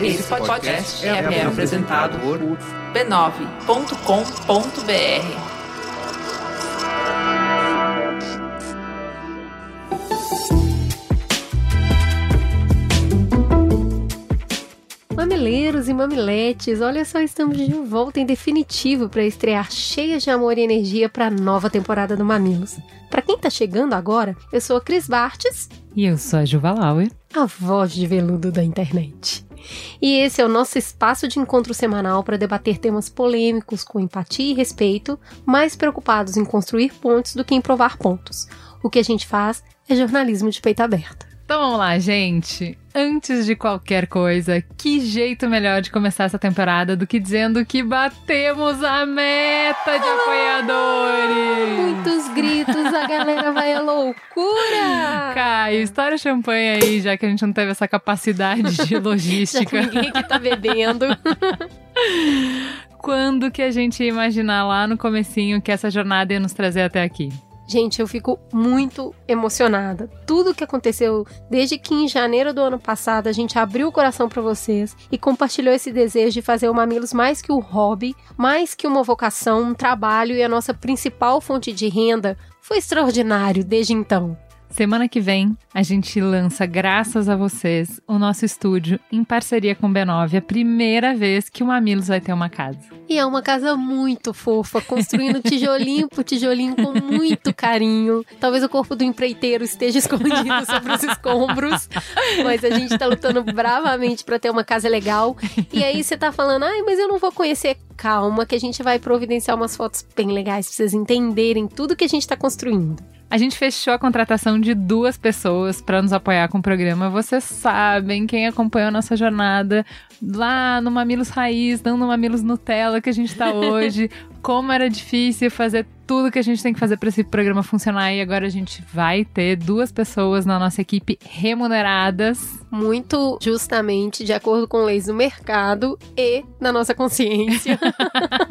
Esse podcast é, é apresentado por b9.com.br. Mamileiros e mamiletes, olha só, estamos de volta em definitivo para estrear cheias de amor e energia para a nova temporada do Mamilos. Para quem tá chegando agora, eu sou a Cris Bartes. E eu sou a Juva Lauer. A voz de veludo da internet. E esse é o nosso espaço de encontro semanal para debater temas polêmicos com empatia e respeito, mais preocupados em construir pontos do que em provar pontos. O que a gente faz é jornalismo de peito aberto. Então vamos lá, gente. Antes de qualquer coisa, que jeito melhor de começar essa temporada do que dizendo que batemos a meta de apoiadores? Muitos gritos, a galera vai à loucura! Caio, estoura champanhe aí, já que a gente não teve essa capacidade de logística. ninguém que tá bebendo. Quando que a gente ia imaginar lá no comecinho que essa jornada ia nos trazer até aqui? Gente, eu fico muito emocionada. Tudo que aconteceu desde que em janeiro do ano passado a gente abriu o coração para vocês e compartilhou esse desejo de fazer o Mamilos mais que um hobby, mais que uma vocação, um trabalho e a nossa principal fonte de renda foi extraordinário desde então. Semana que vem, a gente lança, graças a vocês, o nosso estúdio em parceria com o B9, a primeira vez que o Mamilos vai ter uma casa. E é uma casa muito fofa, construindo tijolinho por tijolinho com muito carinho. Talvez o corpo do empreiteiro esteja escondido sobre os escombros, mas a gente tá lutando bravamente para ter uma casa legal. E aí você tá falando, ai, mas eu não vou conhecer. Calma, que a gente vai providenciar umas fotos bem legais pra vocês entenderem tudo que a gente tá construindo. A gente fechou a contratação de duas pessoas para nos apoiar com o programa. Vocês sabem, quem acompanhou a nossa jornada lá no Mamilos Raiz, não no Mamilos Nutella que a gente está hoje, como era difícil fazer tudo que a gente tem que fazer para esse programa funcionar e agora a gente vai ter duas pessoas na nossa equipe remuneradas. Muito justamente de acordo com leis do mercado e na nossa consciência.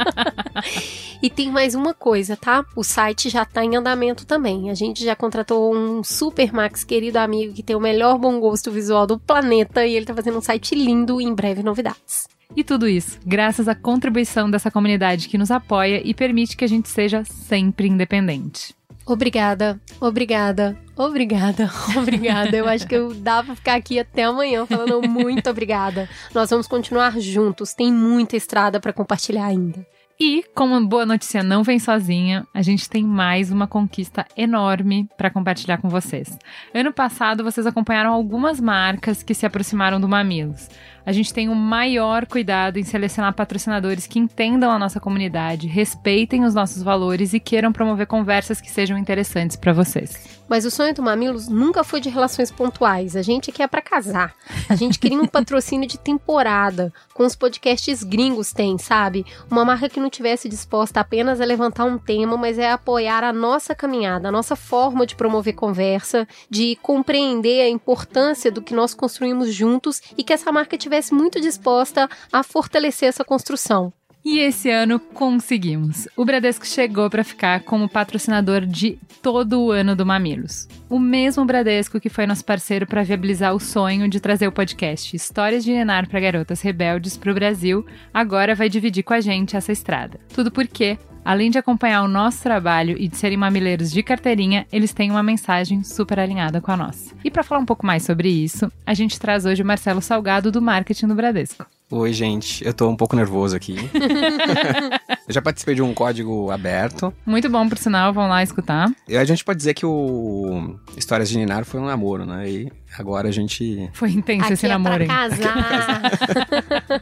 e tem mais uma coisa, tá? O site já tá em andamento também. A gente já contratou um super max querido amigo que tem o melhor bom gosto visual do planeta e ele tá fazendo um site lindo e em breve novidades. E tudo isso graças à contribuição dessa comunidade que nos apoia e permite que a gente seja sempre independente. Obrigada, obrigada, obrigada, obrigada. Eu acho que eu dá pra ficar aqui até amanhã falando muito obrigada. Nós vamos continuar juntos, tem muita estrada para compartilhar ainda. E, como boa notícia não vem sozinha, a gente tem mais uma conquista enorme para compartilhar com vocês. Ano passado, vocês acompanharam algumas marcas que se aproximaram do Mamilos a gente tem o maior cuidado em selecionar patrocinadores que entendam a nossa comunidade, respeitem os nossos valores e queiram promover conversas que sejam interessantes para vocês. Mas o sonho do Mamilos nunca foi de relações pontuais. A gente quer para casar. A gente queria um patrocínio de temporada, com os podcasts gringos tem, sabe? Uma marca que não tivesse disposta apenas a levantar um tema, mas é apoiar a nossa caminhada, a nossa forma de promover conversa, de compreender a importância do que nós construímos juntos e que essa marca estivesse muito disposta a fortalecer essa construção. E esse ano conseguimos. O Bradesco chegou para ficar como patrocinador de todo o ano do Mamilos. O mesmo Bradesco que foi nosso parceiro para viabilizar o sonho de trazer o podcast Histórias de Nenar para Garotas Rebeldes para o Brasil, agora vai dividir com a gente essa estrada. Tudo porque Além de acompanhar o nosso trabalho e de serem mamileiros de carteirinha, eles têm uma mensagem super alinhada com a nossa. E para falar um pouco mais sobre isso, a gente traz hoje o Marcelo Salgado do Marketing do Bradesco. Oi, gente. Eu tô um pouco nervoso aqui. eu já participei de um código aberto. Muito bom, por sinal, vão lá escutar. E a gente pode dizer que o Histórias de Ninar foi um namoro, né? E agora a gente. Foi intenso Aqui esse é namoro, pra hein? casar.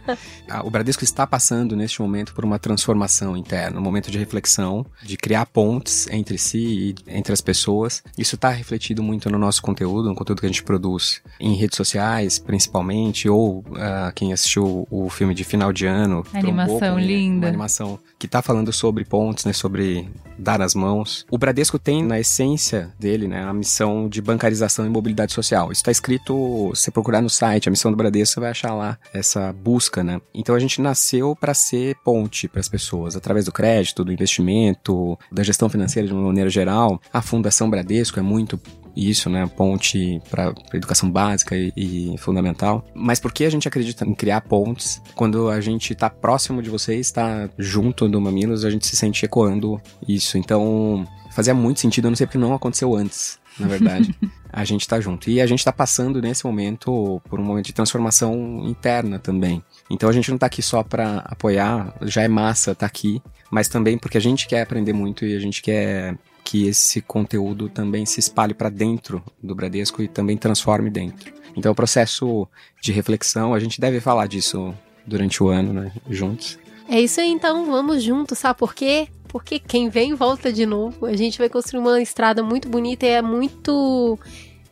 Ah, O Bradesco está passando neste momento por uma transformação interna, um momento de reflexão, de criar pontes entre si e entre as pessoas. Isso está refletido muito no nosso conteúdo, no conteúdo que a gente produz em redes sociais, principalmente, ou ah, quem assistiu o filme de final de ano. Animação linda. Uma animação que está falando sobre pontes, né, sobre dar as mãos. O Bradesco tem na essência dele, né, a missão de bancarização e mobilidade social. Está escrito, se você procurar no site, a missão do Bradesco, você vai achar lá essa busca, né? Então a gente nasceu para ser ponte para as pessoas, através do crédito, do investimento, da gestão financeira de uma maneira geral. A Fundação Bradesco é muito isso, né? Ponte para educação básica e, e, fundamental. Mas por que a gente acredita em criar pontes quando a gente está próximo de vocês, está junto do Mamilos, a gente se sente ecoando isso. Então, fazia muito sentido, eu não sei porque não aconteceu antes, na verdade. a gente tá junto. E a gente tá passando nesse momento por um momento de transformação interna também. Então a gente não tá aqui só para apoiar, já é massa tá aqui, mas também porque a gente quer aprender muito e a gente quer que esse conteúdo também se espalhe para dentro do Bradesco e também transforme dentro. Então, o processo de reflexão, a gente deve falar disso durante o ano, né, juntos. É isso aí, então, vamos juntos, sabe por quê? Porque quem vem volta de novo. A gente vai construir uma estrada muito bonita e é muito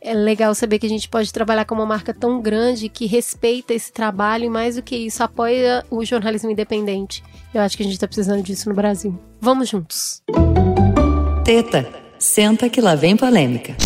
é legal saber que a gente pode trabalhar com uma marca tão grande que respeita esse trabalho e mais do que isso, apoia o jornalismo independente. Eu acho que a gente está precisando disso no Brasil. Vamos juntos. Teta, senta que lá vem polêmica.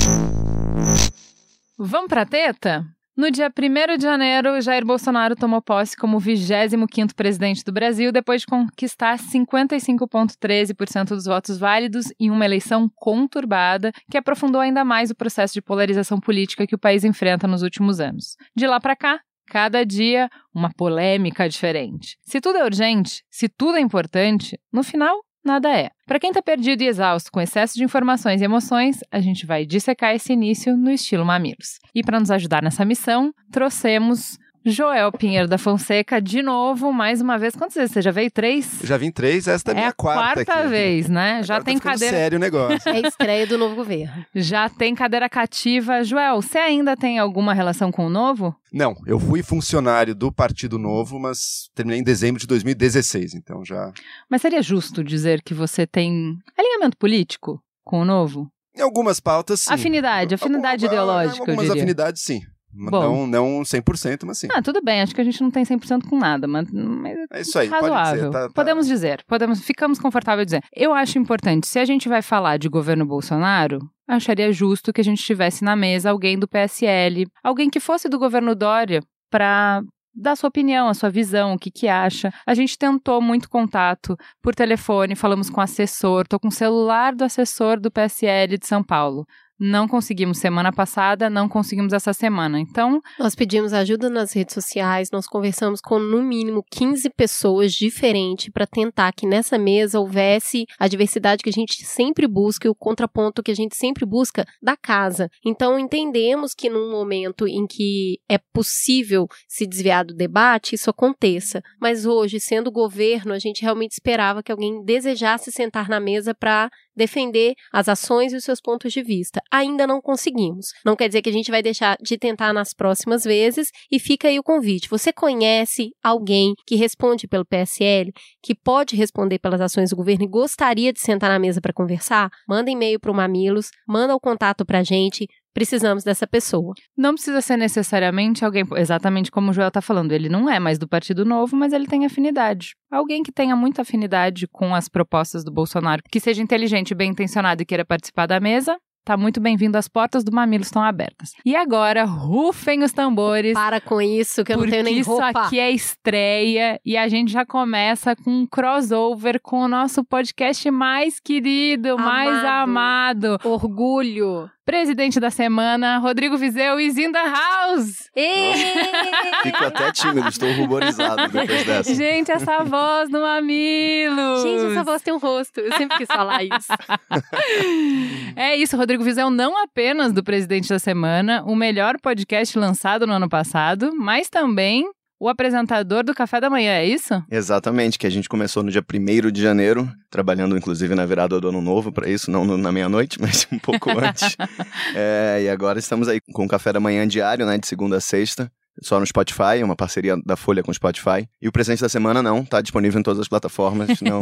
Vamos pra teta? No dia 1 de janeiro, Jair Bolsonaro tomou posse como 25º presidente do Brasil, depois de conquistar 55,13% dos votos válidos em uma eleição conturbada, que aprofundou ainda mais o processo de polarização política que o país enfrenta nos últimos anos. De lá para cá, cada dia uma polêmica diferente. Se tudo é urgente, se tudo é importante, no final nada é. Para quem está perdido e exausto com excesso de informações e emoções, a gente vai dissecar esse início no estilo Mamilos. E para nos ajudar nessa missão, trouxemos Joel Pinheiro da Fonseca, de novo, mais uma vez. Quantas vezes? Você já veio três? Já vim três, esta é, é a minha quarta. quarta aqui. vez, né? Já Agora tem tá cadeira. sério o negócio. É estreia do novo governo. Já tem cadeira cativa. Joel, você ainda tem alguma relação com o novo? Não, eu fui funcionário do Partido Novo, mas terminei em dezembro de 2016, então já. Mas seria justo dizer que você tem alinhamento político com o novo? Em algumas pautas, sim. Afinidade, afinidade Alguma- ideológica, eu Algumas diria. afinidades, sim. Bom. Não, não 100%, mas sim. Ah, tudo bem, acho que a gente não tem 100% com nada, mas, mas É isso aí, razoável. dizer. Tá, tá- Podemos dizer, podemos, ficamos confortáveis dizer. Eu acho importante, se a gente vai falar de governo Bolsonaro, acharia justo que a gente tivesse na mesa alguém do PSL, alguém que fosse do governo Dória, para dar sua opinião, a sua visão, o que que acha. A gente tentou muito contato por telefone, falamos com o assessor, tô com o celular do assessor do PSL de São Paulo. Não conseguimos semana passada, não conseguimos essa semana. Então, Nós pedimos ajuda nas redes sociais, nós conversamos com no mínimo 15 pessoas diferentes para tentar que nessa mesa houvesse a diversidade que a gente sempre busca e o contraponto que a gente sempre busca da casa. Então entendemos que num momento em que é possível se desviar do debate, isso aconteça. Mas hoje, sendo governo, a gente realmente esperava que alguém desejasse sentar na mesa para defender as ações e os seus pontos de vista. Ainda não conseguimos. Não quer dizer que a gente vai deixar de tentar nas próximas vezes e fica aí o convite. Você conhece alguém que responde pelo PSL, que pode responder pelas ações do governo e gostaria de sentar na mesa para conversar? Manda e-mail para o Mamilos, manda o contato para a gente. Precisamos dessa pessoa. Não precisa ser necessariamente alguém, exatamente como o Joel tá falando, ele não é mais do Partido Novo, mas ele tem afinidade. Alguém que tenha muita afinidade com as propostas do Bolsonaro, que seja inteligente, bem intencionado e queira participar da mesa, tá muito bem-vindo, as portas do Mamilo estão abertas. E agora, rufem os tambores. Para com isso, que eu não tenho nem isso roupa. aqui é estreia e a gente já começa com um crossover com o nosso podcast mais querido, mais Amado. amado. Orgulho. Presidente da semana, Rodrigo Vizeu in the house. Fico até tímido, estou ruborizado depois dessa. Gente, essa voz no mamilo. Gente, essa voz tem um rosto. Eu sempre quis falar isso. É isso, Rodrigo Vizeu não apenas do Presidente da Semana, o melhor podcast lançado no ano passado, mas também o apresentador do Café da Manhã, é isso? Exatamente, que a gente começou no dia 1 de janeiro, trabalhando inclusive na virada do ano novo para isso, não na meia-noite, mas um pouco antes. É, e agora estamos aí com o café da manhã diário, né, de segunda a sexta. Só no Spotify, é uma parceria da Folha com o Spotify. E o presente da semana não, tá disponível em todas as plataformas. Não,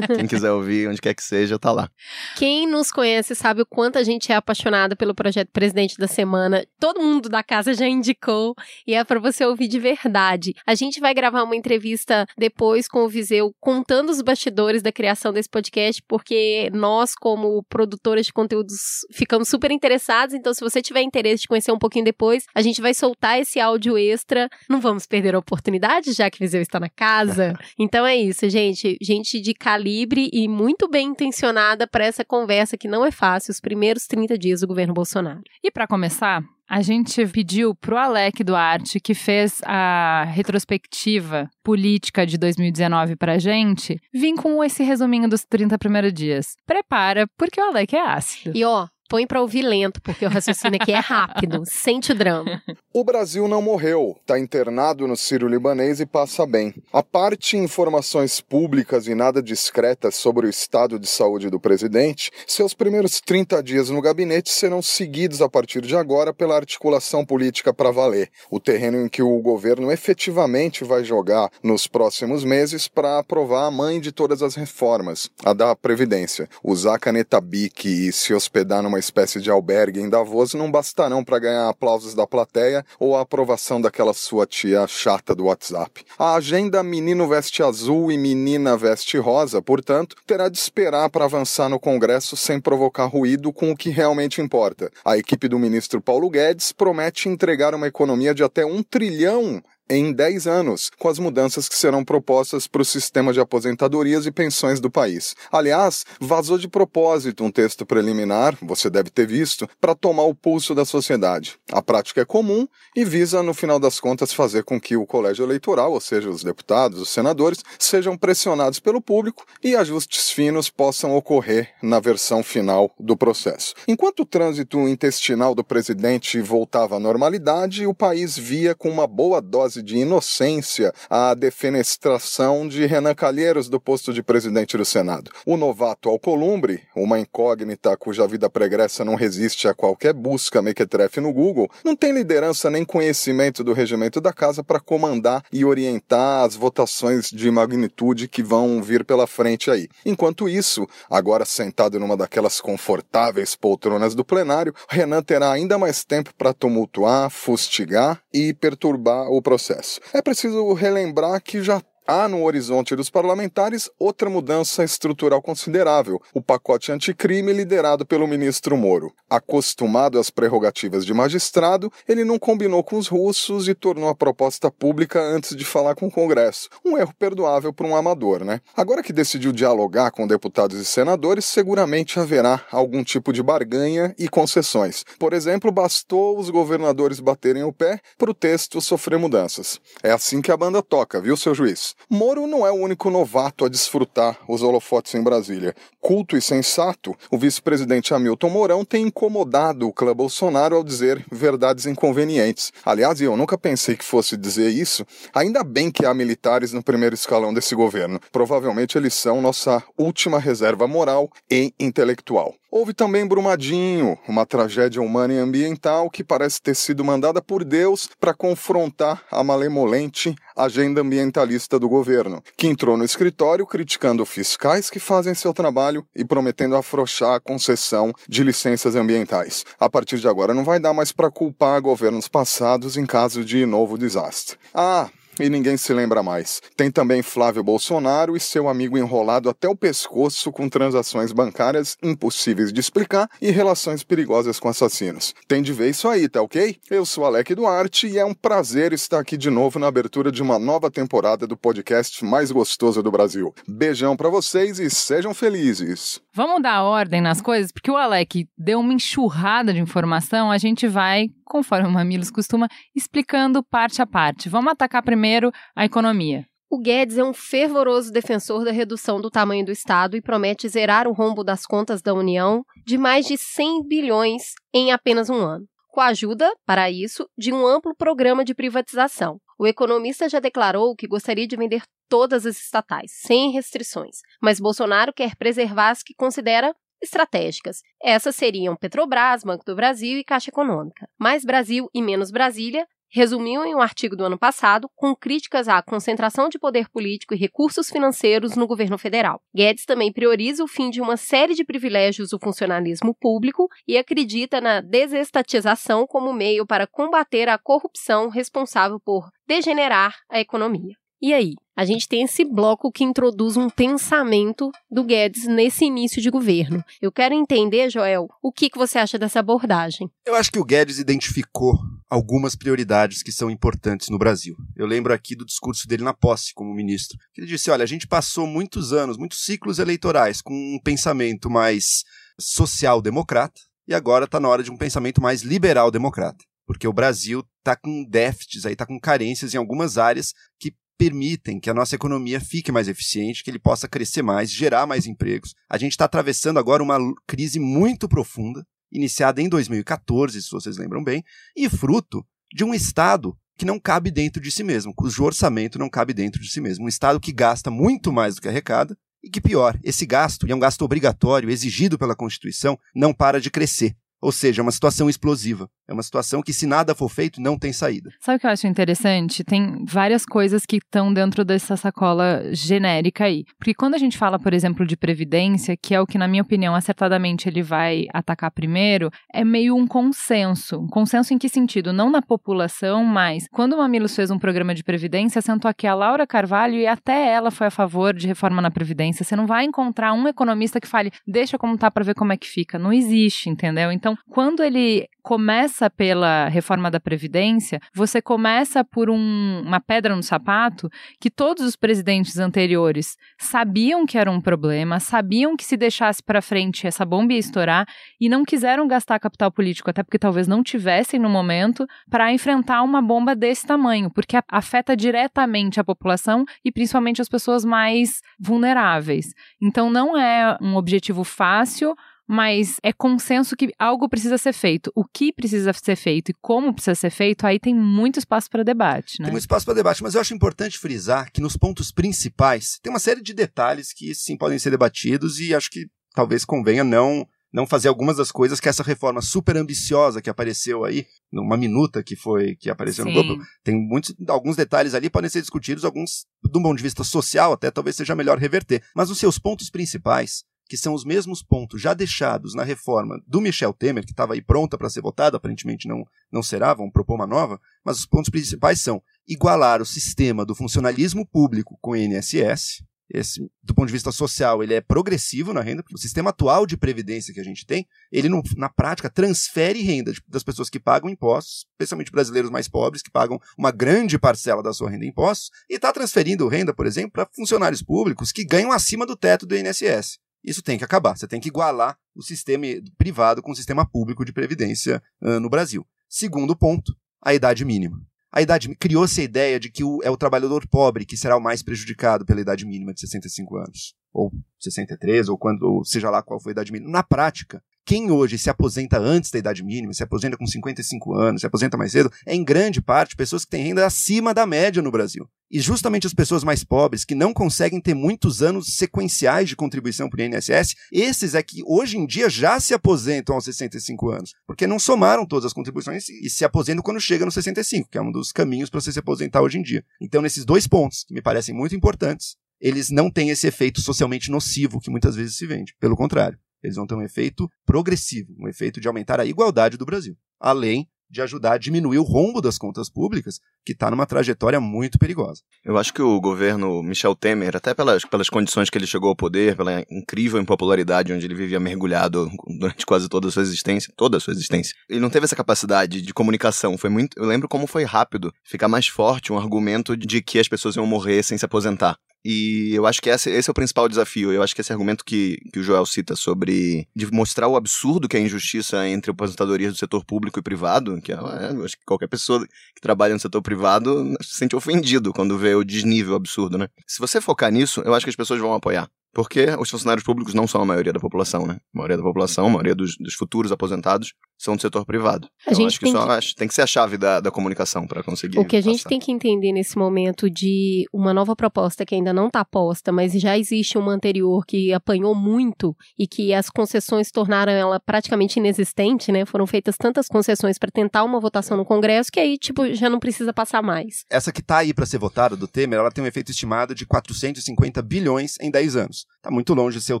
quem quiser ouvir, onde quer que seja, tá lá. Quem nos conhece sabe o quanto a gente é apaixonado pelo projeto Presidente da Semana. Todo mundo da casa já indicou e é para você ouvir de verdade. A gente vai gravar uma entrevista depois com o Viseu contando os bastidores da criação desse podcast, porque nós, como produtoras de conteúdos, ficamos super interessados. Então, se você tiver interesse de conhecer um pouquinho depois, a gente vai soltar esse áudio trabalho extra. Não vamos perder a oportunidade, já que Viseu está na casa. Então é isso, gente. Gente de calibre e muito bem intencionada para essa conversa que não é fácil, os primeiros 30 dias do governo Bolsonaro. E para começar, a gente pediu pro Alec Duarte, que fez a retrospectiva política de 2019 pra gente, vir com esse resuminho dos 30 primeiros dias. Prepara, porque o Alec é ácido. E ó, põe pra ouvir lento, porque o raciocínio aqui é rápido. Sente o drama. O Brasil não morreu, está internado no Sírio-Libanês e passa bem. A parte informações públicas e nada discretas sobre o estado de saúde do presidente, seus primeiros 30 dias no gabinete serão seguidos a partir de agora pela articulação política para valer, o terreno em que o governo efetivamente vai jogar nos próximos meses para aprovar a mãe de todas as reformas, a da Previdência. Usar a caneta BIC e se hospedar numa espécie de albergue em Davos não bastarão para ganhar aplausos da plateia ou a aprovação daquela sua tia chata do WhatsApp. A agenda Menino Veste Azul e Menina Veste Rosa, portanto, terá de esperar para avançar no Congresso sem provocar ruído com o que realmente importa. A equipe do ministro Paulo Guedes promete entregar uma economia de até um trilhão em 10 anos, com as mudanças que serão propostas para o sistema de aposentadorias e pensões do país. Aliás, vazou de propósito um texto preliminar, você deve ter visto, para tomar o pulso da sociedade. A prática é comum e visa, no final das contas, fazer com que o colégio eleitoral, ou seja, os deputados, os senadores, sejam pressionados pelo público e ajustes finos possam ocorrer na versão final do processo. Enquanto o trânsito intestinal do presidente voltava à normalidade, o país via com uma boa dose de inocência a defenestração de Renan Calheiros do posto de presidente do Senado. O novato Alcolumbre, uma incógnita cuja vida pregressa não resiste a qualquer busca mequetrefe no Google, não tem liderança nem conhecimento do regimento da casa para comandar e orientar as votações de magnitude que vão vir pela frente aí. Enquanto isso, agora sentado numa daquelas confortáveis poltronas do plenário, Renan terá ainda mais tempo para tumultuar, fustigar e perturbar o processo. É preciso relembrar que já Há no horizonte dos parlamentares outra mudança estrutural considerável: o pacote anticrime liderado pelo ministro Moro. Acostumado às prerrogativas de magistrado, ele não combinou com os russos e tornou a proposta pública antes de falar com o Congresso. Um erro perdoável para um amador, né? Agora que decidiu dialogar com deputados e senadores, seguramente haverá algum tipo de barganha e concessões. Por exemplo, bastou os governadores baterem o pé para o texto sofrer mudanças. É assim que a banda toca, viu, seu juiz? Moro não é o único novato a desfrutar os holofotes em Brasília. Culto e sensato, o vice-presidente Hamilton Mourão tem incomodado o clã Bolsonaro ao dizer verdades inconvenientes. Aliás, eu nunca pensei que fosse dizer isso. Ainda bem que há militares no primeiro escalão desse governo. Provavelmente eles são nossa última reserva moral e intelectual. Houve também Brumadinho, uma tragédia humana e ambiental que parece ter sido mandada por Deus para confrontar a malemolente agenda ambientalista do governo, que entrou no escritório criticando fiscais que fazem seu trabalho e prometendo afrouxar a concessão de licenças ambientais. A partir de agora não vai dar mais para culpar governos passados em caso de novo desastre. Ah, e ninguém se lembra mais. Tem também Flávio Bolsonaro e seu amigo enrolado até o pescoço com transações bancárias impossíveis de explicar e relações perigosas com assassinos. Tem de ver isso aí, tá ok? Eu sou Alec Duarte e é um prazer estar aqui de novo na abertura de uma nova temporada do podcast mais gostoso do Brasil. Beijão para vocês e sejam felizes. Vamos dar ordem nas coisas, porque o Alec deu uma enxurrada de informação, a gente vai, conforme o Mamilos costuma, explicando parte a parte. Vamos atacar primeiro a economia. O Guedes é um fervoroso defensor da redução do tamanho do Estado e promete zerar o rombo das contas da União de mais de 100 bilhões em apenas um ano, com a ajuda, para isso, de um amplo programa de privatização. O economista já declarou que gostaria de vender todas as estatais, sem restrições, mas Bolsonaro quer preservar as que considera estratégicas. Essas seriam Petrobras, Banco do Brasil e Caixa Econômica. Mais Brasil e menos Brasília resumiu em um artigo do ano passado com críticas à concentração de poder político e recursos financeiros no governo federal. Guedes também prioriza o fim de uma série de privilégios do funcionalismo público e acredita na desestatização como meio para combater a corrupção responsável por degenerar a economia. E aí? A gente tem esse bloco que introduz um pensamento do Guedes nesse início de governo. Eu quero entender, Joel, o que, que você acha dessa abordagem? Eu acho que o Guedes identificou algumas prioridades que são importantes no Brasil. Eu lembro aqui do discurso dele na posse como ministro. Ele disse: olha, a gente passou muitos anos, muitos ciclos eleitorais com um pensamento mais social-democrata e agora está na hora de um pensamento mais liberal-democrata. Porque o Brasil está com déficits, está com carências em algumas áreas que permitem que a nossa economia fique mais eficiente, que ele possa crescer mais, gerar mais empregos. A gente está atravessando agora uma crise muito profunda, iniciada em 2014, se vocês lembram bem, e fruto de um Estado que não cabe dentro de si mesmo, cujo orçamento não cabe dentro de si mesmo. Um Estado que gasta muito mais do que arrecada e que, pior, esse gasto, e é um gasto obrigatório, exigido pela Constituição, não para de crescer. Ou seja, é uma situação explosiva. É uma situação que, se nada for feito, não tem saída. Sabe o que eu acho interessante? Tem várias coisas que estão dentro dessa sacola genérica aí. Porque quando a gente fala, por exemplo, de previdência, que é o que, na minha opinião, acertadamente ele vai atacar primeiro, é meio um consenso. Um consenso em que sentido? Não na população, mas quando o Mamilos fez um programa de previdência, sentou aqui a Laura Carvalho e até ela foi a favor de reforma na previdência. Você não vai encontrar um economista que fale, deixa como tá para ver como é que fica. Não existe, entendeu? Então, quando ele começa pela reforma da Previdência, você começa por um, uma pedra no sapato que todos os presidentes anteriores sabiam que era um problema, sabiam que se deixasse para frente essa bomba ia estourar e não quiseram gastar capital político, até porque talvez não tivessem no momento, para enfrentar uma bomba desse tamanho, porque afeta diretamente a população e principalmente as pessoas mais vulneráveis. Então não é um objetivo fácil mas é consenso que algo precisa ser feito. O que precisa ser feito e como precisa ser feito, aí tem muito espaço para debate, né? Tem muito espaço para debate, mas eu acho importante frisar que nos pontos principais tem uma série de detalhes que sim podem ser debatidos e acho que talvez convenha não não fazer algumas das coisas que essa reforma super ambiciosa que apareceu aí, numa minuta que foi que apareceu Sim. no Globo, tem muitos alguns detalhes ali podem ser discutidos, alguns de um ponto de vista social até talvez seja melhor reverter, mas os seus pontos principais que são os mesmos pontos já deixados na reforma do Michel Temer, que estava aí pronta para ser votada, aparentemente não, não será, vão propor uma nova, mas os pontos principais são igualar o sistema do funcionalismo público com o INSS, esse, do ponto de vista social, ele é progressivo na renda, porque o sistema atual de previdência que a gente tem, ele na prática transfere renda das pessoas que pagam impostos, especialmente brasileiros mais pobres, que pagam uma grande parcela da sua renda em impostos, e está transferindo renda, por exemplo, para funcionários públicos que ganham acima do teto do INSS. Isso tem que acabar. Você tem que igualar o sistema privado com o sistema público de previdência uh, no Brasil. Segundo ponto, a idade mínima. A idade criou-se a ideia de que o, é o trabalhador pobre que será o mais prejudicado pela idade mínima de 65 anos, ou 63, ou quando, ou seja lá qual foi a idade mínima. Na prática, quem hoje se aposenta antes da idade mínima, se aposenta com 55 anos, se aposenta mais cedo, é em grande parte pessoas que têm renda acima da média no Brasil. E justamente as pessoas mais pobres, que não conseguem ter muitos anos sequenciais de contribuição para o INSS, esses é que hoje em dia já se aposentam aos 65 anos, porque não somaram todas as contribuições e se aposentam quando chega nos 65, que é um dos caminhos para você se aposentar hoje em dia. Então, nesses dois pontos, que me parecem muito importantes, eles não têm esse efeito socialmente nocivo que muitas vezes se vende. Pelo contrário. Eles vão ter um efeito progressivo, um efeito de aumentar a igualdade do Brasil, além de ajudar a diminuir o rombo das contas públicas, que está numa trajetória muito perigosa. Eu acho que o governo Michel Temer, até pelas, pelas condições que ele chegou ao poder, pela incrível impopularidade onde ele vivia mergulhado durante quase toda a sua existência, toda a sua existência, ele não teve essa capacidade de comunicação. Foi muito, eu lembro como foi rápido ficar mais forte um argumento de que as pessoas iam morrer sem se aposentar. E eu acho que esse, esse, é o principal desafio. Eu acho que esse argumento que, que o Joel cita sobre de mostrar o absurdo que é a injustiça entre aposentadorias do setor público e privado, que é, é, acho que qualquer pessoa que trabalha no setor privado se sente ofendido quando vê o desnível absurdo, né? Se você focar nisso, eu acho que as pessoas vão apoiar. Porque os funcionários públicos não são a maioria da população, né? A maioria da população, a maioria dos, dos futuros aposentados são do setor privado. A então, gente acho que tem isso que... tem que ser a chave da, da comunicação para conseguir. O que a gente passar. tem que entender nesse momento de uma nova proposta que ainda não está posta, mas já existe uma anterior que apanhou muito e que as concessões tornaram ela praticamente inexistente, né? Foram feitas tantas concessões para tentar uma votação no Congresso que aí, tipo, já não precisa passar mais. Essa que está aí para ser votada do Temer, ela tem um efeito estimado de 450 bilhões em 10 anos. Está muito longe de ser o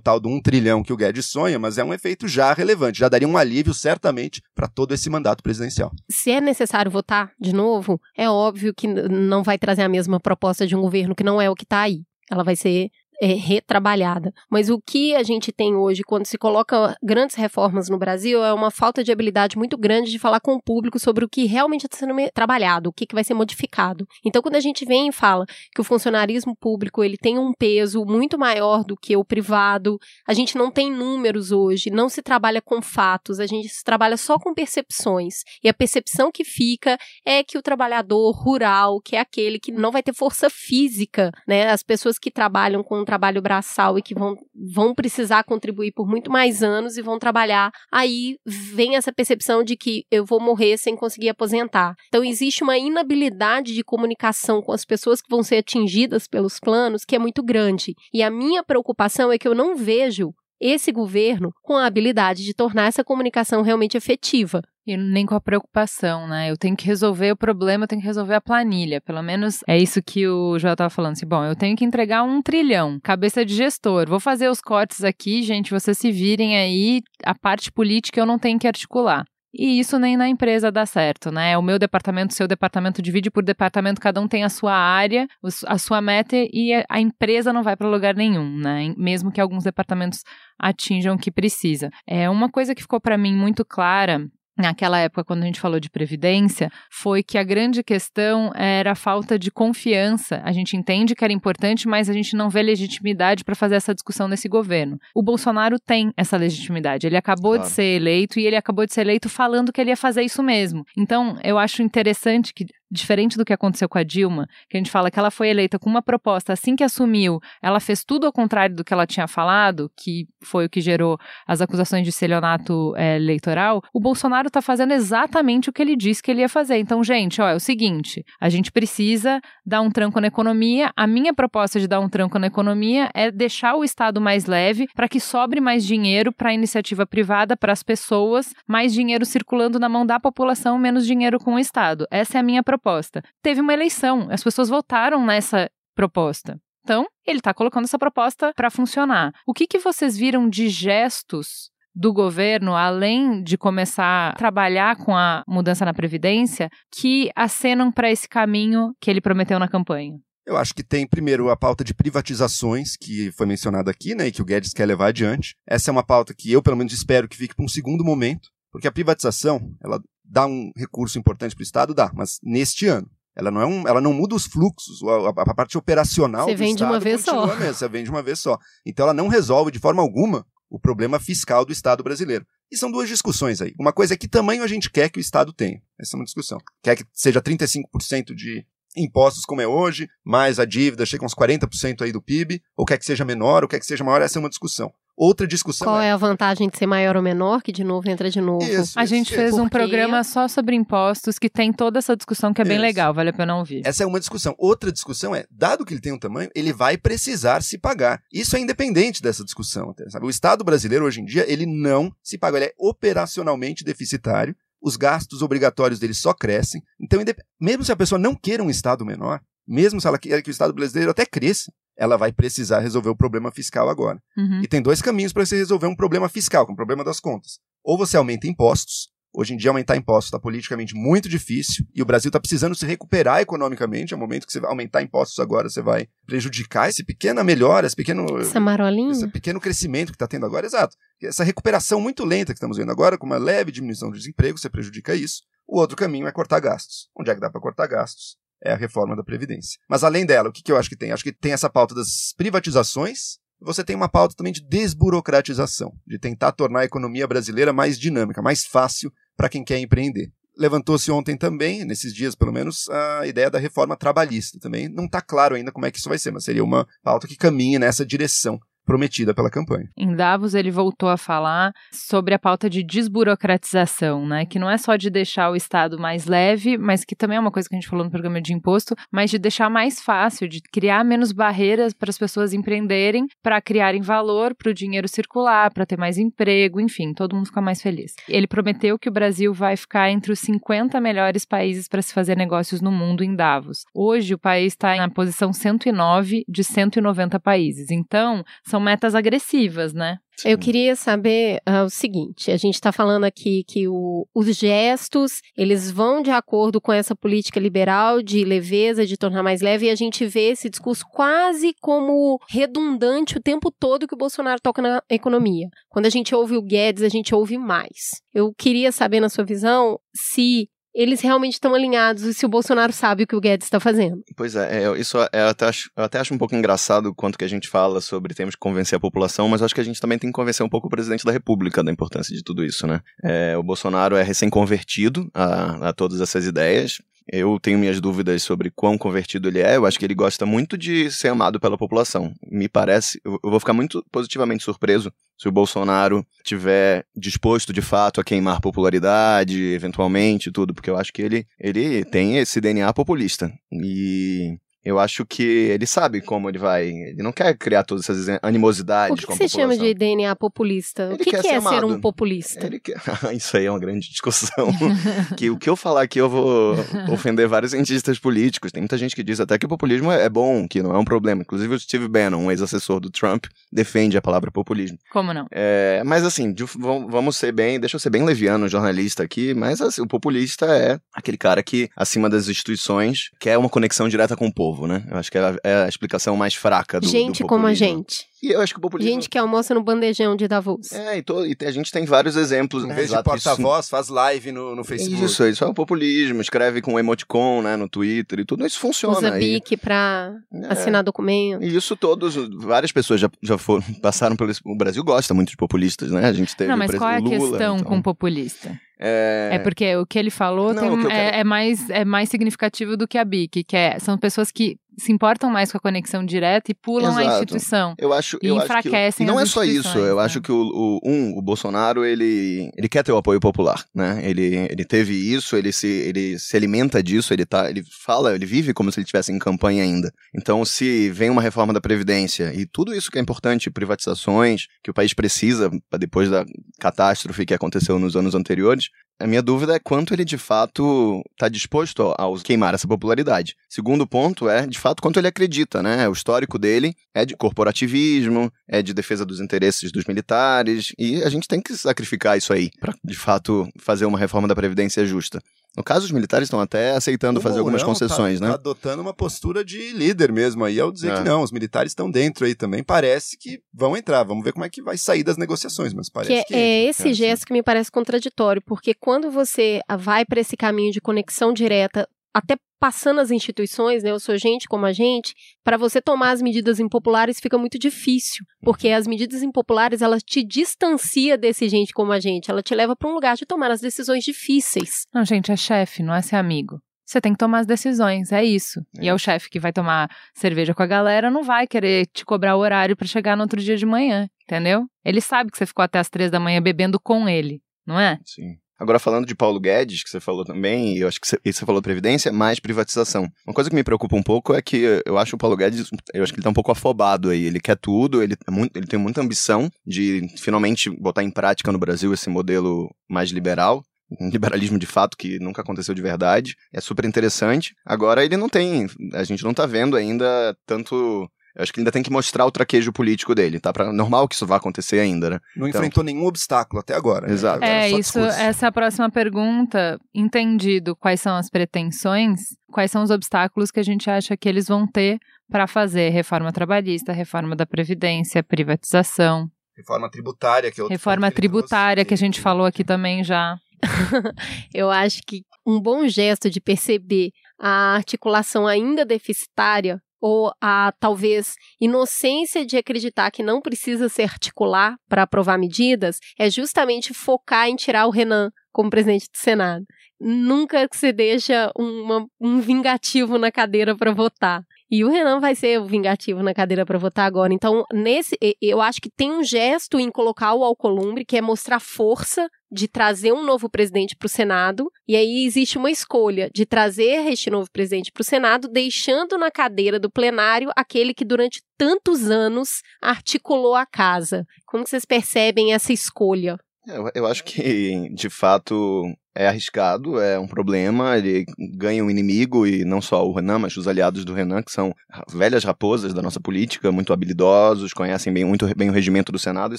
tal do um trilhão que o Guedes sonha, mas é um efeito já relevante, já daria um alívio certamente para todo esse mandato presidencial. Se é necessário votar de novo, é óbvio que não vai trazer a mesma proposta de um governo que não é o que está aí. Ela vai ser é, retrabalhada. Mas o que a gente tem hoje, quando se coloca grandes reformas no Brasil, é uma falta de habilidade muito grande de falar com o público sobre o que realmente está sendo trabalhado, o que, que vai ser modificado. Então, quando a gente vem e fala que o funcionarismo público ele tem um peso muito maior do que o privado, a gente não tem números hoje, não se trabalha com fatos, a gente trabalha só com percepções. E a percepção que fica é que o trabalhador rural, que é aquele que não vai ter força física, né? As pessoas que trabalham com um trabalho braçal e que vão, vão precisar contribuir por muito mais anos e vão trabalhar, aí vem essa percepção de que eu vou morrer sem conseguir aposentar. Então existe uma inabilidade de comunicação com as pessoas que vão ser atingidas pelos planos que é muito grande. E a minha preocupação é que eu não vejo esse governo com a habilidade de tornar essa comunicação realmente efetiva. E nem com a preocupação, né? Eu tenho que resolver o problema, eu tenho que resolver a planilha. Pelo menos é isso que o Joel estava falando. Assim, bom, eu tenho que entregar um trilhão, cabeça de gestor. Vou fazer os cortes aqui, gente, vocês se virem aí. A parte política eu não tenho que articular. E isso nem na empresa dá certo, né? O meu departamento, o seu departamento divide por departamento, cada um tem a sua área, a sua meta e a empresa não vai para lugar nenhum, né? Mesmo que alguns departamentos atinjam o que precisa. É uma coisa que ficou para mim muito clara naquela época, quando a gente falou de previdência, foi que a grande questão era a falta de confiança. A gente entende que era importante, mas a gente não vê legitimidade para fazer essa discussão nesse governo. O Bolsonaro tem essa legitimidade. Ele acabou claro. de ser eleito e ele acabou de ser eleito falando que ele ia fazer isso mesmo. Então, eu acho interessante que diferente do que aconteceu com a Dilma, que a gente fala que ela foi eleita com uma proposta assim que assumiu, ela fez tudo ao contrário do que ela tinha falado, que foi o que gerou as acusações de celionato é, eleitoral. O Bolsonaro está fazendo exatamente o que ele disse que ele ia fazer. Então, gente, ó, é o seguinte: a gente precisa dar um tranco na economia. A minha proposta de dar um tranco na economia é deixar o Estado mais leve para que sobre mais dinheiro para a iniciativa privada, para as pessoas, mais dinheiro circulando na mão da população, menos dinheiro com o Estado. Essa é a minha proposta proposta. Teve uma eleição, as pessoas votaram nessa proposta. Então, ele está colocando essa proposta para funcionar. O que, que vocês viram de gestos do governo, além de começar a trabalhar com a mudança na Previdência, que acenam para esse caminho que ele prometeu na campanha? Eu acho que tem, primeiro, a pauta de privatizações, que foi mencionada aqui, né, e que o Guedes quer levar adiante. Essa é uma pauta que eu, pelo menos, espero que fique para um segundo momento, porque a privatização, ela dá um recurso importante para o Estado? Dá, mas neste ano. Ela não, é um, ela não muda os fluxos, a, a, parte operacional Você vende uma vez só. Mesmo, você vende uma vez só. Então ela não resolve de forma alguma o problema fiscal do Estado brasileiro. E são duas discussões aí. Uma coisa é que tamanho a gente quer que o Estado tenha. Essa é uma discussão. Quer que seja 35% de impostos como é hoje, mais a dívida chega uns 40% aí do PIB, ou quer que seja menor, ou quer que seja maior, essa é uma discussão. Outra discussão Qual é... é a vantagem de ser maior ou menor, que de novo entra de novo? Isso, a gente fez um programa só sobre impostos que tem toda essa discussão que é bem isso. legal, vale a pena ouvir. Essa é uma discussão. Outra discussão é, dado que ele tem um tamanho, ele vai precisar se pagar. Isso é independente dessa discussão. Sabe? O Estado brasileiro, hoje em dia, ele não se paga. Ele é operacionalmente deficitário. Os gastos obrigatórios dele só crescem. Então, mesmo se a pessoa não queira um Estado menor, mesmo se ela quer que o Estado brasileiro até cresça, ela vai precisar resolver o problema fiscal agora. Uhum. E tem dois caminhos para você resolver um problema fiscal, que é o problema das contas. Ou você aumenta impostos. Hoje em dia, aumentar impostos está politicamente muito difícil e o Brasil está precisando se recuperar economicamente. É o momento que você vai aumentar impostos agora, você vai prejudicar esse pequena melhora, esse pequeno, Essa marolinha. esse pequeno crescimento que está tendo agora. Exato. Essa recuperação muito lenta que estamos vendo agora, com uma leve diminuição do desemprego, você prejudica isso. O outro caminho é cortar gastos. Onde é que dá para cortar gastos? É a reforma da Previdência. Mas além dela, o que, que eu acho que tem? Acho que tem essa pauta das privatizações, você tem uma pauta também de desburocratização, de tentar tornar a economia brasileira mais dinâmica, mais fácil para quem quer empreender. Levantou-se ontem também, nesses dias pelo menos, a ideia da reforma trabalhista também. Não está claro ainda como é que isso vai ser, mas seria uma pauta que caminha nessa direção prometida pela campanha. Em Davos, ele voltou a falar sobre a pauta de desburocratização, né? Que não é só de deixar o Estado mais leve, mas que também é uma coisa que a gente falou no programa de imposto, mas de deixar mais fácil, de criar menos barreiras para as pessoas empreenderem, para criarem valor, para o dinheiro circular, para ter mais emprego, enfim, todo mundo ficar mais feliz. Ele prometeu que o Brasil vai ficar entre os 50 melhores países para se fazer negócios no mundo em Davos. Hoje, o país está na posição 109 de 190 países. Então, são metas agressivas, né? Eu queria saber uh, o seguinte: a gente está falando aqui que o, os gestos eles vão de acordo com essa política liberal de leveza, de tornar mais leve, e a gente vê esse discurso quase como redundante o tempo todo que o Bolsonaro toca na economia. Quando a gente ouve o Guedes, a gente ouve mais. Eu queria saber, na sua visão, se eles realmente estão alinhados e se o Bolsonaro sabe o que o Guedes está fazendo. Pois é, é isso é, eu, até acho, eu até acho um pouco engraçado o quanto que a gente fala sobre temos que convencer a população, mas acho que a gente também tem que convencer um pouco o presidente da República da importância de tudo isso, né? É, o Bolsonaro é recém-convertido a, a todas essas ideias, eu tenho minhas dúvidas sobre quão convertido ele é. Eu acho que ele gosta muito de ser amado pela população. Me parece, eu vou ficar muito positivamente surpreso se o Bolsonaro tiver disposto de fato a queimar popularidade, eventualmente, tudo, porque eu acho que ele, ele tem esse DNA populista. E eu acho que ele sabe como ele vai. Ele não quer criar todas essas animosidades. O que, que você chama de DNA populista? Ele o que, que ser é amado. ser um populista? Quer... Isso aí é uma grande discussão. que o que eu falar aqui eu vou ofender vários cientistas políticos. Tem muita gente que diz até que o populismo é bom, que não é um problema. Inclusive o Steve Bannon, um ex-assessor do Trump, defende a palavra populismo. Como não? É, mas assim, vamos ser bem, deixa eu ser bem leviano, jornalista aqui, mas assim, o populista é aquele cara que, acima das instituições, quer uma conexão direta com o povo, né? Eu acho que é a, é a explicação mais fraca do gente do como a gente. E eu acho que o populismo... Gente que almoça no bandejão de Davos. É, e, to- e a gente tem vários exemplos. Em né? vez de porta-voz, faz live no, no Facebook. Isso, isso é o populismo, escreve com emoticon, né, no Twitter e tudo isso funciona. Usa e, BIC pra é, assinar documento. e isso todos, várias pessoas já, já foram, passaram pelo... O Brasil gosta muito de populistas, né? A gente teve Não, mas qual é a Lula, questão então, com populista? É, É porque o que ele falou Não, tem- que é, quero- é mais, é mais significativo do que a BIC, que é, são pessoas que se importam mais com a conexão direta e pulam a Exato. instituição. Eu acho, E eu acho que enfraquecem não é só isso. Eu né? acho que o, o- um, o Bolsonaro ele, ele quer ter o apoio popular, né? Ele, ele teve isso, ele se, ele se alimenta disso, ele tá, ele fala, ele vive como se ele estivesse em campanha ainda. Então, se vem uma reforma da previdência e tudo isso que é importante, privatizações que o país precisa para depois da catástrofe que aconteceu nos anos anteriores, a minha dúvida é quanto ele de fato está disposto a, queimar essa popularidade. Segundo ponto é, de fato, quanto ele acredita, né? O histórico dele é de corporativismo, é de defesa dos interesses dos militares, e a gente tem que sacrificar isso aí para, de fato, fazer uma reforma da Previdência justa. No caso, os militares estão até aceitando O fazer algumas concessões, tá, né? Tá adotando uma postura de líder mesmo aí, ao dizer É. que não, os militares estão dentro aí também. Parece que vão entrar. Vamos ver como é que vai sair das negociações, mas parece Que é, que. é entra. esse É, gesto que me parece contraditório, porque quando você vai para esse caminho de conexão direta, até passando as instituições, né? Eu sou gente como a gente, para você tomar as medidas impopulares fica muito difícil, porque as medidas impopulares elas te distancia desse gente como a gente, ela te leva para um lugar de tomar as decisões difíceis. Não, gente, é chefe, não é ser amigo. Você tem que tomar as decisões, é isso. E é o chefe que vai tomar cerveja com a galera, não vai querer te cobrar o horário pra chegar no outro dia de manhã, entendeu? Ele sabe que você ficou até as três da manhã bebendo com ele, não é? Sim. Agora, falando de Paulo Guedes, que você falou também, e eu acho que você, você falou Previdência, mais privatização. Uma coisa que me preocupa um pouco é que eu acho o Paulo Guedes, eu acho que ele tá um pouco afobado aí. Ele quer tudo, ele, é ele tem muita ambição de finalmente botar em prática no Brasil esse modelo mais liberal. Um liberalismo de fato que nunca aconteceu de verdade. É super interessante. Agora ele não tem. A gente não tá vendo ainda tanto. Eu acho que ele ainda tem que mostrar o traquejo político dele, tá? Pra, normal que isso vá acontecer ainda, né? Não Então. enfrentou nenhum obstáculo até agora. né? Exato. É, isso, essa é a próxima pergunta. Entendido quais são as pretensões, quais são os obstáculos que a gente acha que eles vão ter para fazer reforma trabalhista, reforma da Previdência, privatização, Reforma tributária, que é outro reforma tributária, trouxe. que a gente falou aqui também já. Eu acho que um bom gesto de perceber a articulação ainda deficitária ou a talvez inocência de acreditar que não precisa se articular para aprovar medidas é justamente focar em tirar o Renan como presidente do Senado. Nunca se deixa uma- um vingativo na cadeira para votar. E o Renan vai ser o vingativo na cadeira para votar agora. Então, nesse, eu acho que tem um gesto em colocar o Alcolumbre, que é mostrar força de trazer um novo presidente para o Senado. E aí existe uma escolha de trazer este novo presidente para o Senado, deixando na cadeira do plenário aquele que durante tantos anos articulou a casa. Como vocês percebem essa escolha? Eu, eu acho que, de fato, é arriscado, é um problema, ele ganha um inimigo, e não só o Renan, mas os aliados do Renan, que são velhas raposas da nossa política, muito habilidosos, conhecem bem, muito bem o regimento do Senado e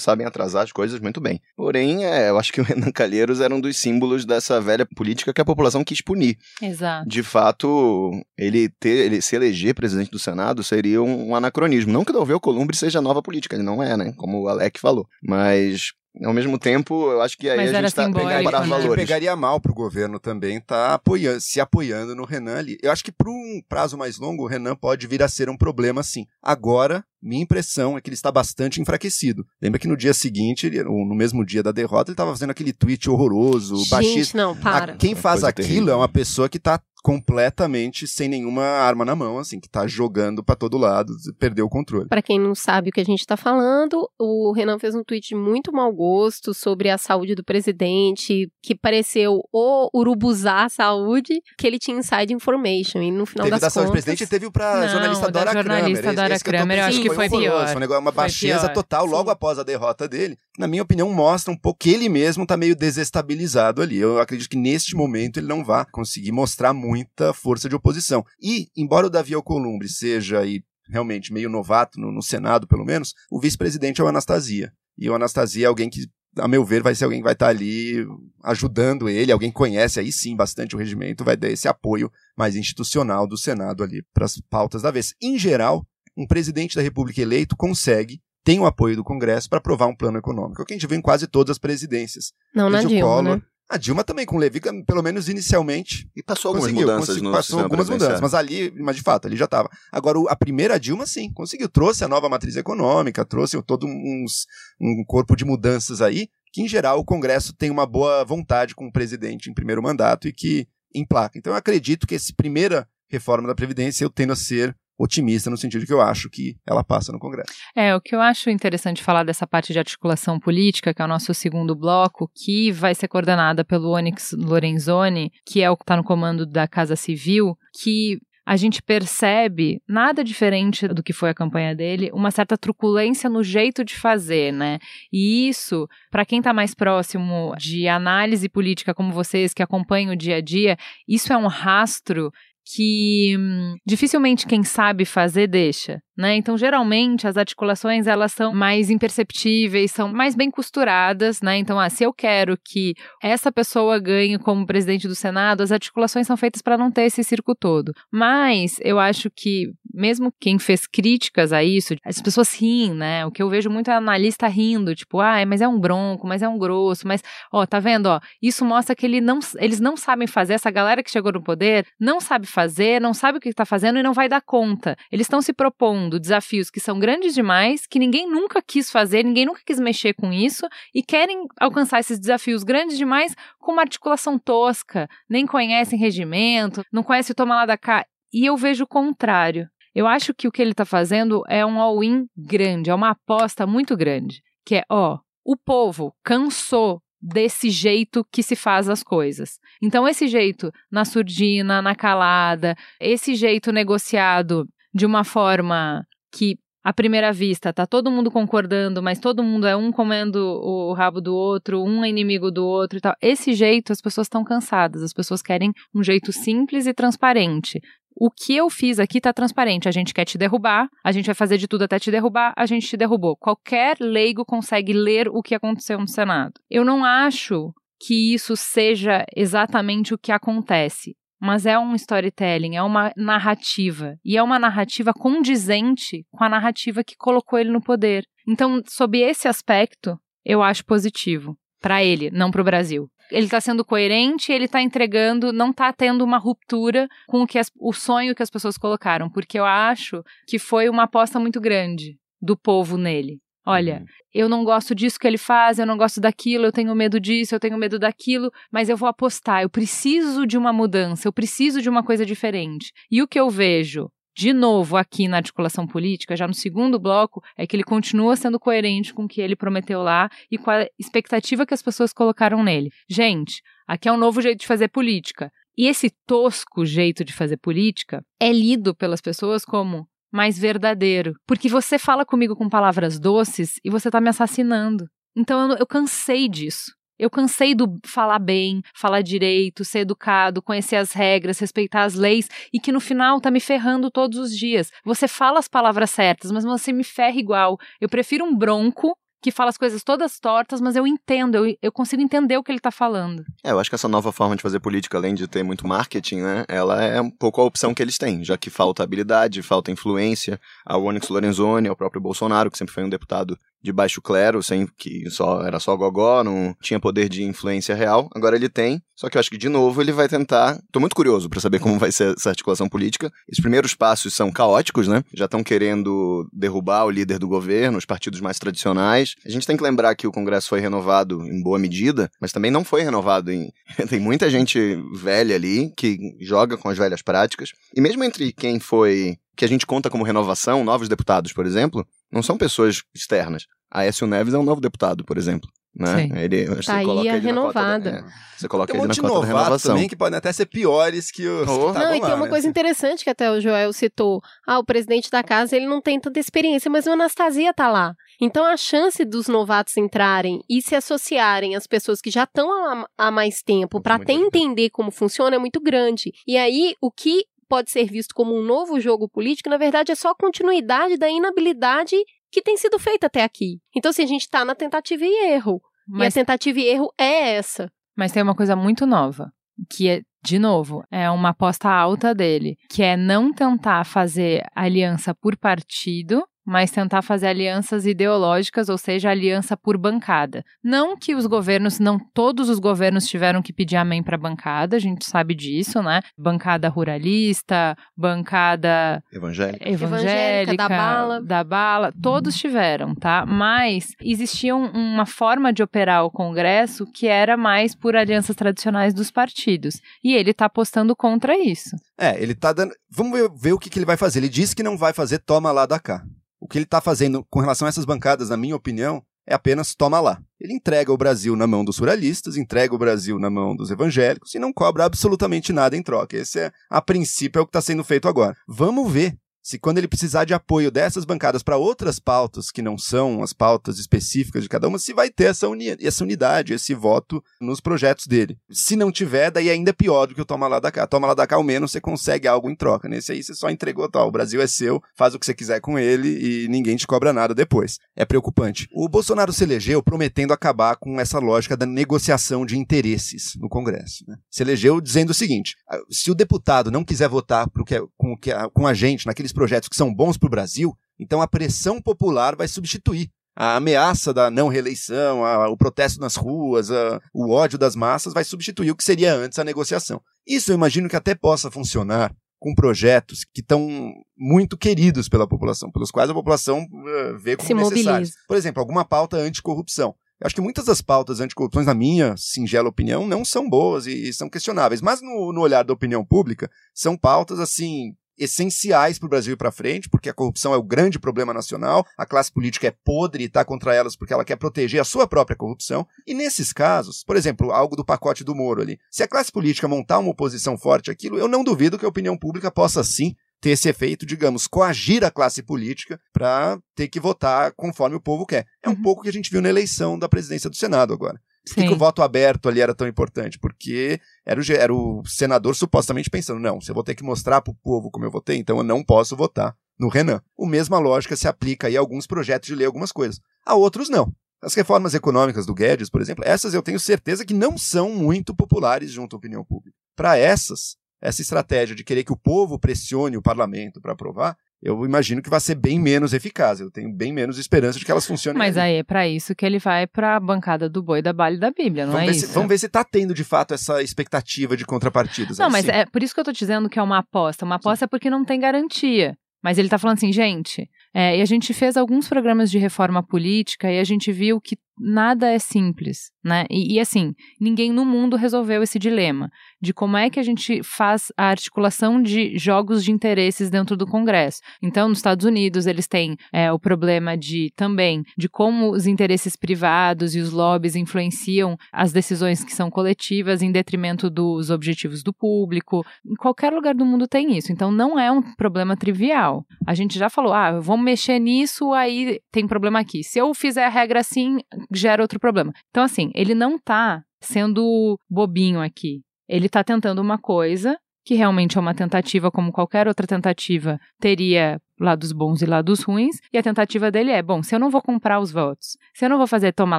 sabem atrasar as coisas muito bem. Porém, é, eu acho que o Renan Calheiros era um dos símbolos dessa velha política que a população quis punir. Exato. De fato, ele ter, ele se eleger presidente do Senado seria um, um anacronismo. Não que o Dalveu Columbre seja nova política, ele não é, né? Como o Alec falou. Mas ao mesmo tempo, eu acho que aí Mas a gente tá para né? valores. pegaria mal pro governo também tá apoiando, se apoiando no Renan ali. Eu acho que por um prazo mais longo, o Renan pode vir a ser um problema sim. Agora, minha impressão é que ele está bastante enfraquecido. Lembra que no dia seguinte, ele- ou no mesmo dia da derrota, ele estava fazendo aquele tweet horroroso, baixista. Gente, não, para. A- quem faz aquilo terrível. é uma pessoa que tá completamente sem nenhuma arma na mão, assim, que tá jogando pra todo lado, perdeu o controle. Pra quem não sabe o que a gente tá falando, o Renan fez um tweet de muito mau gosto sobre a saúde do presidente, que pareceu o urubuzar a saúde, que ele tinha inside information. E no final teve das da saúde do contas... presidente e teve o pra Não, jornalista Dora jornalista Kramer. Dora Esse Kramer, eu acho que foi horroroso, pior. Foi um negócio- uma Foi baixeza total Sim. logo após a derrota dele. Na minha opinião, mostra um pouco que ele mesmo tá meio desestabilizado ali. Eu acredito que neste momento ele não vai conseguir mostrar muita força de oposição. E, embora o Davi Alcolumbre seja aí realmente meio novato no, no Senado, pelo menos, o vice-presidente é o Anastasia. E o Anastasia é alguém que, a meu ver, vai ser alguém que vai estar ali ajudando ele, alguém que conhece aí sim bastante o regimento, vai dar esse apoio mais institucional do Senado ali para as pautas da vez. Em geral, um presidente da República eleito consegue, tem o apoio do Congresso para aprovar um plano econômico. O que a gente vê em quase todas as presidências. Não, na Desde o Dilma, Collor, né? A Dilma também com o Levi, pelo menos inicialmente, E passou algumas mudanças no passou algumas mudanças, mas ali, mas de fato, ali já estava. Agora, a primeira Dilma, sim, conseguiu, trouxe a nova matriz econômica, trouxe todo uns, um corpo de mudanças aí, que em geral o Congresso tem uma boa vontade com o presidente em primeiro mandato e que emplaca. Então eu acredito que essa primeira reforma da Previdência eu tendo a ser otimista no sentido que eu acho que ela passa no Congresso. É, o que eu acho interessante falar dessa parte de articulação política, que é o nosso segundo bloco, que vai ser coordenada pelo Onyx Lorenzoni, que é o que está no comando da Casa Civil, que a gente percebe, nada diferente do que foi a campanha dele, uma certa truculência no jeito de fazer, né? E isso, para quem está mais próximo de análise política como vocês, que acompanham o dia a dia, isso é um rastro que hum, dificilmente quem sabe fazer deixa, né? Então, geralmente as articulações elas são mais imperceptíveis, são mais bem costuradas, né? Então, ah, se eu quero que essa pessoa ganhe como presidente do Senado, as articulações são feitas para não ter esse circo todo. Mas eu acho que mesmo quem fez críticas a isso, as pessoas riem, né? O que eu vejo muito é analista rindo, tipo, ah, mas é um bronco, mas é um grosso, mas ó, tá vendo, ó? Isso mostra que ele não, eles não sabem fazer, essa galera que chegou no poder não sabe fazer, não sabe o que está fazendo e não vai dar conta. Eles estão se propondo desafios que são grandes demais, que ninguém nunca quis fazer, ninguém nunca quis mexer com isso e querem alcançar esses desafios grandes demais com uma articulação tosca, nem conhecem regimento, não conhecem o toma lá da cá. E eu vejo o contrário. Eu acho que o que ele está fazendo é um all-in grande, é uma aposta muito grande. Que é, ó, o povo cansou desse jeito que se faz as coisas. Então, esse jeito na surdina, na calada, esse jeito negociado de uma forma que à primeira vista tá todo mundo concordando, mas todo mundo é um comendo o rabo do outro, um é inimigo do outro e tal. Esse jeito as pessoas estão cansadas, as pessoas querem um jeito simples e transparente. O que eu fiz aqui tá transparente. A gente quer te derrubar, a gente vai fazer de tudo até te derrubar, a gente te derrubou. Qualquer leigo consegue ler o que aconteceu no Senado. Eu não acho que isso seja exatamente o que acontece, mas é um storytelling, é uma narrativa. E é uma narrativa condizente com a narrativa que colocou ele no poder. Então, sob esse aspecto, eu acho positivo. Para ele, não para o Brasil. Ele está sendo coerente, ele está entregando, não está tendo uma ruptura com o, que as, o sonho que as pessoas colocaram, porque eu acho que foi uma aposta muito grande do povo nele. Olha, eu não gosto disso que ele faz, eu não gosto daquilo, eu tenho medo disso, eu tenho medo daquilo, mas eu vou apostar, eu preciso de uma mudança, eu preciso de uma coisa diferente. E o que eu vejo, de novo, aqui na articulação política, já no segundo bloco, é que ele continua sendo coerente com o que ele prometeu lá e com a expectativa que as pessoas colocaram nele. Gente, aqui é um novo jeito de fazer política. E esse tosco jeito de fazer política é lido pelas pessoas como mais verdadeiro. Porque você fala comigo com palavras doces e você tá me assassinando. Então eu, eu cansei disso. Eu cansei do falar bem, falar direito, ser educado, conhecer as regras, respeitar as leis e que no final tá me ferrando todos os dias. Você fala as palavras certas, mas você me ferra igual. Eu prefiro um bronco que fala as coisas todas tortas, mas eu entendo, eu, eu consigo entender o que ele tá falando. É, eu acho que essa nova forma de fazer política, além de ter muito marketing, né, ela é um pouco a opção que eles têm, já que falta habilidade, falta influência. A Onyx Lorenzoni, o próprio Bolsonaro, que sempre foi um deputado de baixo clero, sem que só era só gogó, não tinha poder de influência real. Agora ele tem, só que eu acho que de novo ele vai tentar. Tô muito curioso para saber como vai ser essa articulação política. Os primeiros passos são caóticos, né? Já estão querendo derrubar o líder do governo, os partidos mais tradicionais. A gente tem que lembrar que o Congresso foi renovado em boa medida, mas também não foi renovado em tem muita gente velha ali que joga com as velhas práticas. E mesmo entre quem foi que a gente conta como renovação, novos deputados, por exemplo, não são pessoas externas. Aécio Neves é um novo deputado, por exemplo. Né? Ele, você tá coloca aí a renovada. Da, é, você coloca tem um ele na cota da renovação. também que podem até ser piores que os oh. que Não, e tem lá, uma né? coisa interessante que até o Joel citou. Ah, o presidente da casa, ele não tem tanta experiência, mas o Anastasia tá lá. Então a chance dos novatos entrarem e se associarem às pessoas que já estão há, há mais tempo para até entender como funciona é muito grande. E aí o que pode ser visto como um novo jogo político, na verdade é só a continuidade da inabilidade que tem sido feita até aqui. Então, assim, a gente está na tentativa e erro. Mas... E a tentativa e erro é essa. Mas tem uma coisa muito nova, que é, de novo, é uma aposta alta dele, que é não tentar fazer aliança por partido, mas tentar fazer alianças ideológicas, ou seja, aliança por bancada. Não que os governos, não todos os governos tiveram que pedir amém para bancada, a gente sabe disso, né? Bancada ruralista, bancada evangélica, evangélica da bala, da bala, todos tiveram, tá? Mas existia uma forma de operar o Congresso que era mais por alianças tradicionais dos partidos, e ele tá apostando contra isso. É, ele tá dando. Vamos ver, ver o que, que ele vai fazer. Ele disse que não vai fazer toma lá da cá. O que ele está fazendo com relação a essas bancadas, na minha opinião, é apenas toma lá. Ele entrega o Brasil na mão dos ruralistas, entrega o Brasil na mão dos evangélicos e não cobra absolutamente nada em troca. Esse é, a princípio, é o que está sendo feito agora. Vamos ver se quando ele precisar de apoio dessas bancadas para outras pautas que não são as pautas específicas de cada uma, se vai ter essa, uni essa unidade, esse voto nos projetos dele. Se não tiver, daí ainda é pior do que o toma lá da cá. Toma lá da cá, ao menos você consegue algo em troca. Nesse aí você só entregou, tal, o Brasil é seu, faz o que você quiser com ele e ninguém te cobra nada depois. É preocupante. O Bolsonaro se elegeu prometendo acabar com essa lógica da negociação de interesses no Congresso. Né? Se elegeu dizendo o seguinte: ah, se o deputado não quiser votar que, é, com, que, com a gente naqueles projetos que são bons para o Brasil, então a pressão popular vai substituir. A ameaça da não reeleição, a, o protesto nas ruas, a, o ódio das massas vai substituir o que seria antes a negociação. Isso eu imagino que até possa funcionar com projetos que estão muito queridos pela população, pelos quais a população uh, vê como necessários. Por exemplo, alguma pauta anticorrupção. Eu acho que muitas das pautas anticorrupção, na minha singela opinião, não são boas e, e são questionáveis, mas no, no olhar da opinião pública, são pautas assim essenciais para o Brasil ir para frente, porque a corrupção é o grande problema nacional, a classe política é podre e está contra elas porque ela quer proteger a sua própria corrupção. E nesses casos, por exemplo, algo do pacote do Moro ali, se a classe política montar uma oposição forte àquilo, eu não duvido que a opinião pública possa sim ter esse efeito, digamos, coagir a classe política para ter que votar conforme o povo quer. É um uhum. pouco o que a gente viu na eleição da presidência do Senado agora. Por que, que, o voto aberto ali era tão importante? Porque era o, era o senador supostamente pensando: não, se eu vou ter que mostrar para o povo como eu votei, então eu não posso votar no Renan. A mesma lógica se aplica aí a alguns projetos de lei, algumas coisas. A outros, não. As reformas econômicas do Guedes, por exemplo, essas eu tenho certeza que não são muito populares junto à opinião pública. Para essas, essa estratégia de querer que o povo pressione o parlamento para aprovar, eu imagino que vai ser bem menos eficaz. Eu tenho bem menos esperança de que elas funcionem. Mas aí é para isso que ele vai para a bancada do boi da Bale da Bíblia, não vamos é isso? Se, vamos ver se está tendo de fato essa expectativa de contrapartidas. Não, mas sim. é por isso que eu estou dizendo que é uma aposta. Uma aposta sim. é porque não tem garantia. Mas ele está falando assim, gente, é, e a gente fez alguns programas de reforma política e a gente viu que nada é simples, né? E, e, assim, ninguém no mundo resolveu esse dilema de como é que a gente faz a articulação de jogos de interesses dentro do Congresso. Então, nos Estados Unidos, eles têm é, o problema de também de como os interesses privados e os lobbies influenciam as decisões que são coletivas em detrimento dos objetivos do público. Em qualquer lugar do mundo tem isso. Então, não é um problema trivial. A gente já falou, ah, vamos mexer nisso, aí tem problema aqui. Se eu fizer a regra assim, gera outro problema. Então, assim, ele não tá sendo bobinho aqui. Ele tá tentando uma coisa que realmente é uma tentativa, como qualquer outra tentativa teria lados bons e lados ruins, e a tentativa dele é: bom, se eu não vou comprar os votos, se eu não vou fazer toma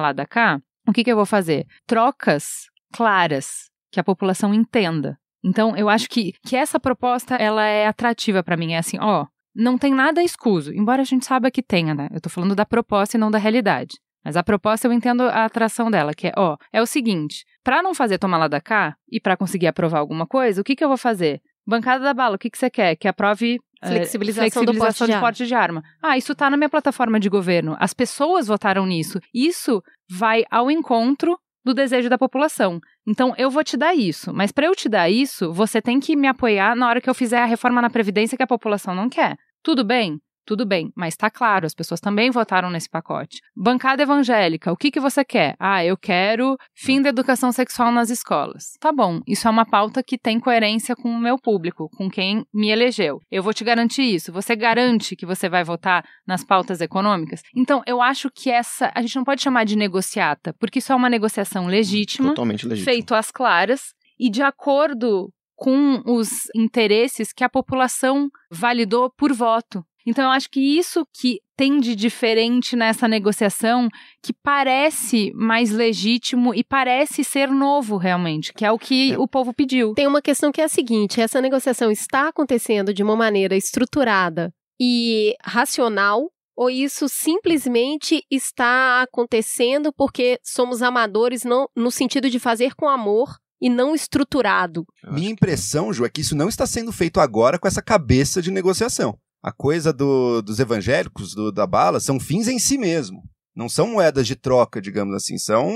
lá da cá, o que, que eu vou fazer? Trocas claras, que a população entenda. Então, eu acho que, que essa proposta ela é atrativa para mim. É assim, ó, não tem nada escuso, embora a gente saiba que tenha, né? Eu tô falando da proposta e não da realidade. Mas a proposta eu entendo a atração dela, que é, ó, é o seguinte, para não fazer tomar lá da cá e para conseguir aprovar alguma coisa, o que que eu vou fazer? Bancada da bala, o que que você quer? Que aprove Flexibilização, é, flexibilização do de, porte de, porte de arma. Ah, isso tá na minha plataforma de governo. As pessoas votaram nisso. Isso vai ao encontro do desejo da população. Então, eu vou te dar isso, mas para eu te dar isso, você tem que me apoiar na hora que eu fizer a reforma na Previdência que a população não quer. Tudo bem? Tudo bem, mas está claro, as pessoas também votaram nesse pacote. Bancada evangélica, o que, que você quer? Ah, eu quero fim da educação sexual nas escolas. Tá bom, isso é uma pauta que tem coerência com o meu público, com quem me elegeu. Eu vou te garantir isso. Você garante que você vai votar nas pautas econômicas? Então, eu acho que essa. A gente não pode chamar de negociata, porque isso é uma negociação legítima, Totalmente legítimo. feito às claras e de acordo com os interesses que a população validou por voto. Então, eu acho que isso que tem de diferente nessa negociação, que parece mais legítimo e parece ser novo realmente, que é o que É. o povo pediu. Tem uma questão que é a seguinte: essa negociação está acontecendo de uma maneira estruturada e racional, ou isso simplesmente está acontecendo porque somos amadores não, no sentido de fazer com amor e não estruturado? Minha impressão, Ju, é que isso não está sendo feito agora com essa cabeça de negociação. A coisa do- dos evangélicos, do- da bala, são fins em si mesmo. Não são moedas de troca, digamos assim. São,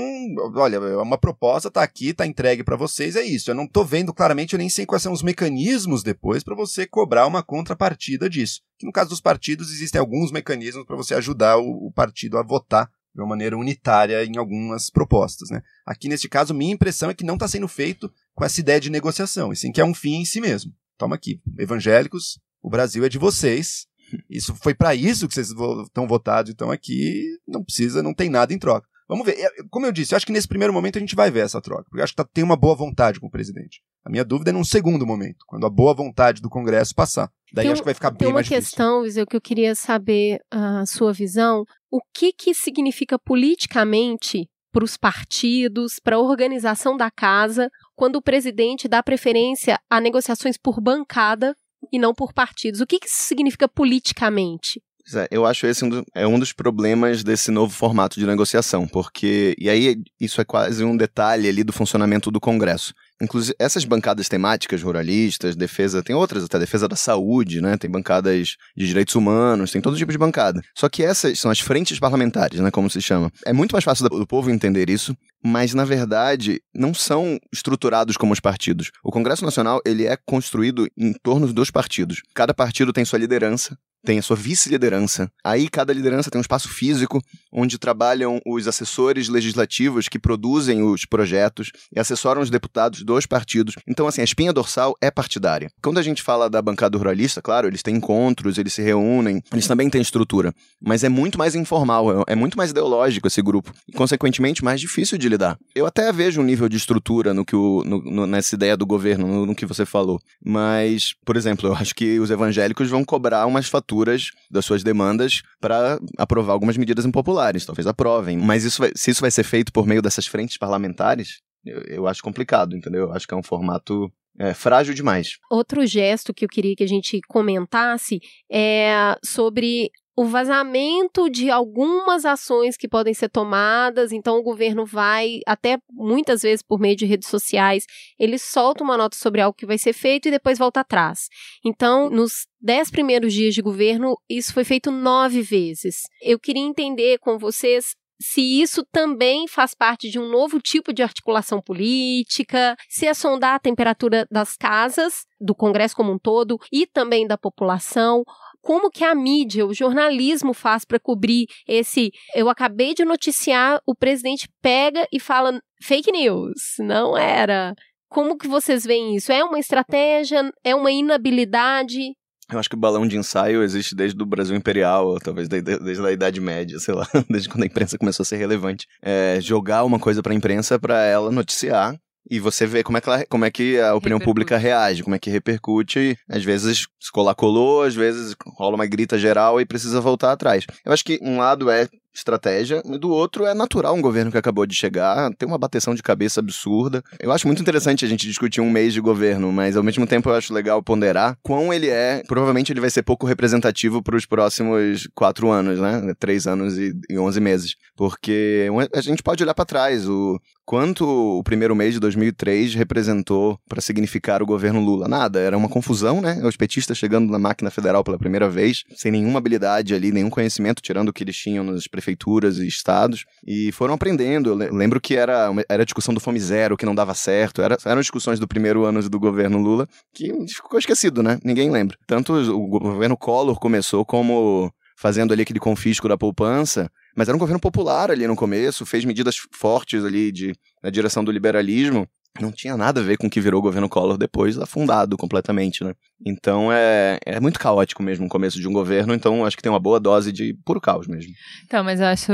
olha, uma proposta tá aqui, tá entregue para vocês, é isso. Eu não tô vendo claramente, eu nem sei quais são os mecanismos depois para você cobrar uma contrapartida disso. Que no caso dos partidos existem alguns mecanismos para você ajudar o, o partido a votar de uma maneira unitária em algumas propostas, né? Aqui neste caso, minha impressão é que não está sendo feito com essa ideia de negociação, e sim que é um fim em si mesmo. Toma aqui, evangélicos, o Brasil é de vocês. Isso foi para isso que vocês vo- estão votados, então aqui não precisa, não tem nada em troca. Vamos ver. É, Como eu disse, eu acho que nesse primeiro momento a gente vai ver essa troca, porque eu acho que tá- tem uma boa vontade com o presidente. A minha dúvida é num segundo momento, quando a boa vontade do Congresso passar. Daí Tem acho que vai ficar Tem bem uma mais difícil. questão, Viseu, que eu queria saber a sua visão. O que, que significa politicamente para os partidos, para a organização da casa, quando o presidente dá preferência a negociações por bancada e não por partidos? O que, que isso significa politicamente? É, eu acho esse um do- é um dos problemas desse novo formato de negociação, porque. E aí, isso é quase um detalhe ali do funcionamento do Congresso. Inclusive, essas bancadas temáticas, ruralistas, defesa, tem outras até, defesa da saúde, né? Tem bancadas de direitos humanos, tem todo tipo de bancada. Só que essas são as frentes parlamentares, né? Como se chama. É muito mais fácil do povo entender isso, mas na verdade não são estruturados como os partidos. O Congresso Nacional, ele é construído em torno dos partidos. Cada partido tem sua liderança, tem a sua vice-liderança. Aí cada liderança tem um espaço físico onde trabalham os assessores legislativos que produzem os projetos e assessoram os deputados dos partidos. Então, assim, a espinha dorsal é partidária. Quando a gente fala da bancada ruralista, claro, eles têm encontros, eles se reúnem, eles também têm estrutura, mas é muito mais informal, é é muito mais ideológico esse grupo e, consequentemente, mais difícil de lidar. Eu até vejo um nível de estrutura no que o, no- no- nessa ideia do governo, no, no que você falou, mas, por exemplo, eu acho que os evangélicos vão cobrar umas faturas das suas demandas para aprovar algumas medidas impopulares, talvez aprovem, mas isso vai- se isso vai ser feito por meio dessas frentes parlamentares, eu, eu acho complicado, entendeu? Eu acho que é um formato é, frágil demais. Outro gesto que eu queria que a gente comentasse é sobre o vazamento de algumas ações que podem ser tomadas. Então, o governo vai, até muitas vezes por meio de redes sociais, ele solta uma nota sobre algo que vai ser feito e depois volta atrás. Então, nos dez primeiros dias de governo, isso foi feito nove vezes. Eu queria entender com vocês se isso também faz parte de um novo tipo de articulação política, se é sondar a temperatura das casas, do Congresso como um todo e também da população. Como que a mídia, o jornalismo faz para cobrir esse? Eu acabei de noticiar, o presidente pega e fala fake news, não era. Como que vocês veem isso? É uma estratégia? É uma inabilidade? Eu acho que o balão de ensaio existe desde o Brasil Imperial, talvez desde, desde a Idade Média, sei lá, desde quando a imprensa começou a ser relevante. É, jogar uma coisa para a imprensa para ela noticiar e você vê como é que, ela, como é que a opinião Repercute. pública reage, como é que repercute. E, às vezes se colar colou, às vezes rola uma grita geral e precisa voltar atrás. Eu acho que um lado é estratégia, e do outro é natural um governo que acabou de chegar, tem uma bateção de cabeça absurda. Eu acho muito interessante a gente discutir um mês de governo, mas ao mesmo tempo eu acho legal ponderar quão ele é. Provavelmente ele vai ser pouco representativo para os próximos quatro anos, né? Três anos e, e onze meses. Porque a gente pode olhar para trás, o quanto o primeiro mês de 2003 representou para significar o governo Lula. Nada, era uma confusão, né? Os petistas chegando na máquina federal pela primeira vez, sem nenhuma habilidade ali, nenhum conhecimento, tirando o que eles tinham nas prefeituras e estados, e foram aprendendo. Eu le- lembro que era, era a discussão do Fome Zero, que não dava certo, era, eram discussões do primeiro ano do governo Lula, que ficou esquecido, né? Ninguém lembra. Tanto o governo Collor começou como fazendo ali aquele confisco da poupança, mas era um governo popular ali no começo, fez medidas fortes ali de, na direção do liberalismo. Não tinha nada a ver com o que virou o governo Collor depois, afundado completamente, né? Então é, é muito caótico mesmo o começo de um governo, então acho que tem uma boa dose de puro caos mesmo. Então, mas eu acho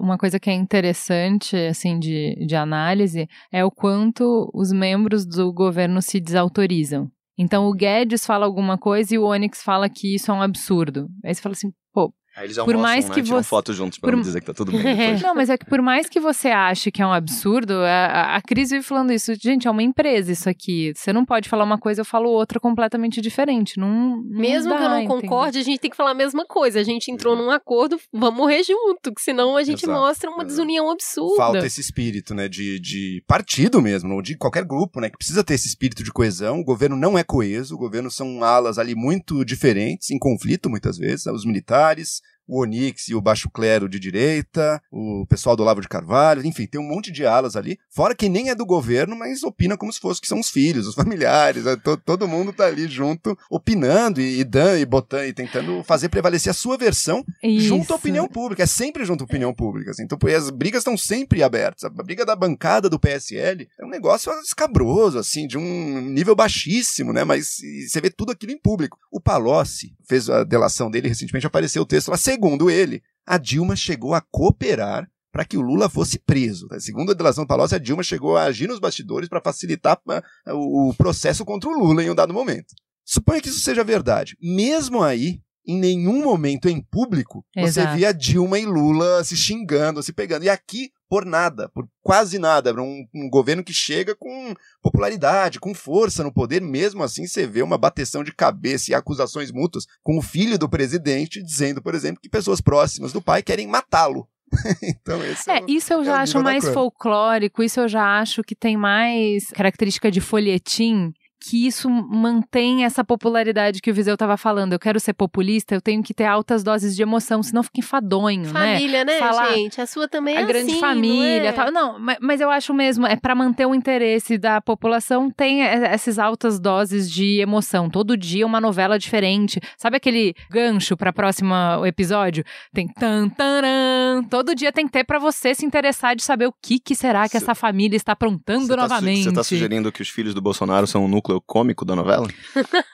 uma coisa que é interessante, assim, de, de análise, é o quanto os membros do governo se desautorizam. Então, o Guedes fala alguma coisa e o Onyx fala que isso é um absurdo. Aí você fala assim, Aí eles Por mais né? que Tiram você- foto juntos pra por- não dizer que tá tudo bem depois. Não, mas é que por mais que você ache que é um absurdo, a, a- Cris vive falando isso. Gente, é uma empresa isso aqui. Você não pode falar uma coisa, eu falo outra completamente diferente. Não, não Mesmo dá, que eu não concorde, a gente tem que falar a mesma coisa. A gente entrou num acordo, vamos morrer junto, que senão a gente Exato, mostra uma exato. desunião absurda. Falta esse espírito, né, de, de partido mesmo, ou de qualquer grupo, né, que precisa ter esse espírito de coesão. O governo não é coeso, o governo são alas ali muito diferentes, em conflito muitas vezes, né, os militares, o Onix e o Baixo Clero de direita, o pessoal do Olavo de Carvalho, enfim, tem um monte de alas ali, fora que nem é do governo, mas opina como se fosse que são os filhos, os familiares, né, to- todo mundo tá ali junto, opinando e, e dando e botando e tentando fazer prevalecer a sua versão junto à Isso. opinião pública, é sempre junto à opinião pública. Assim. Então, as brigas estão sempre abertas. A briga da bancada do PSL é um negócio escabroso, assim, de um nível baixíssimo, né? Mas você vê tudo aquilo em público. O Palocci fez a delação dele recentemente, apareceu o texto lá, segundo ele, a Dilma chegou a cooperar para que o Lula fosse preso. né? Segundo a delação Palocci, a Dilma chegou a agir nos bastidores para facilitar ah, o processo contra o Lula em um dado momento. Suponha que isso seja verdade. Mesmo aí, em nenhum momento em público, você Exato. via Dilma e Lula se xingando, se pegando. E aqui, por nada, por quase nada. Era um, um governo que chega com popularidade, com força no poder. Mesmo assim, você vê uma bateção de cabeça e acusações mútuas com o filho do presidente, dizendo, por exemplo, que pessoas próximas do pai querem matá-lo. então, esse é, É, isso eu é já o acho mais folclórico, isso eu já acho que tem mais característica de folhetim, que isso mantém essa popularidade que o Viseu tava falando. Eu quero ser populista, eu tenho que ter altas doses de emoção, senão fica enfadonho, né? Família, né, Falar gente? A sua também a é grande assim, família, não é? tal. Não, ma- mas eu acho mesmo, é para manter o interesse da população, tem essas altas doses de emoção. Todo dia uma novela diferente. Sabe aquele gancho para próximo episódio? Tem tan taran. Todo dia tem que ter para você se interessar de saber o que que será que Cê- essa família está aprontando tá, su- novamente. você tá sugerindo que os filhos do Bolsonaro são o núcleo cômico da novela?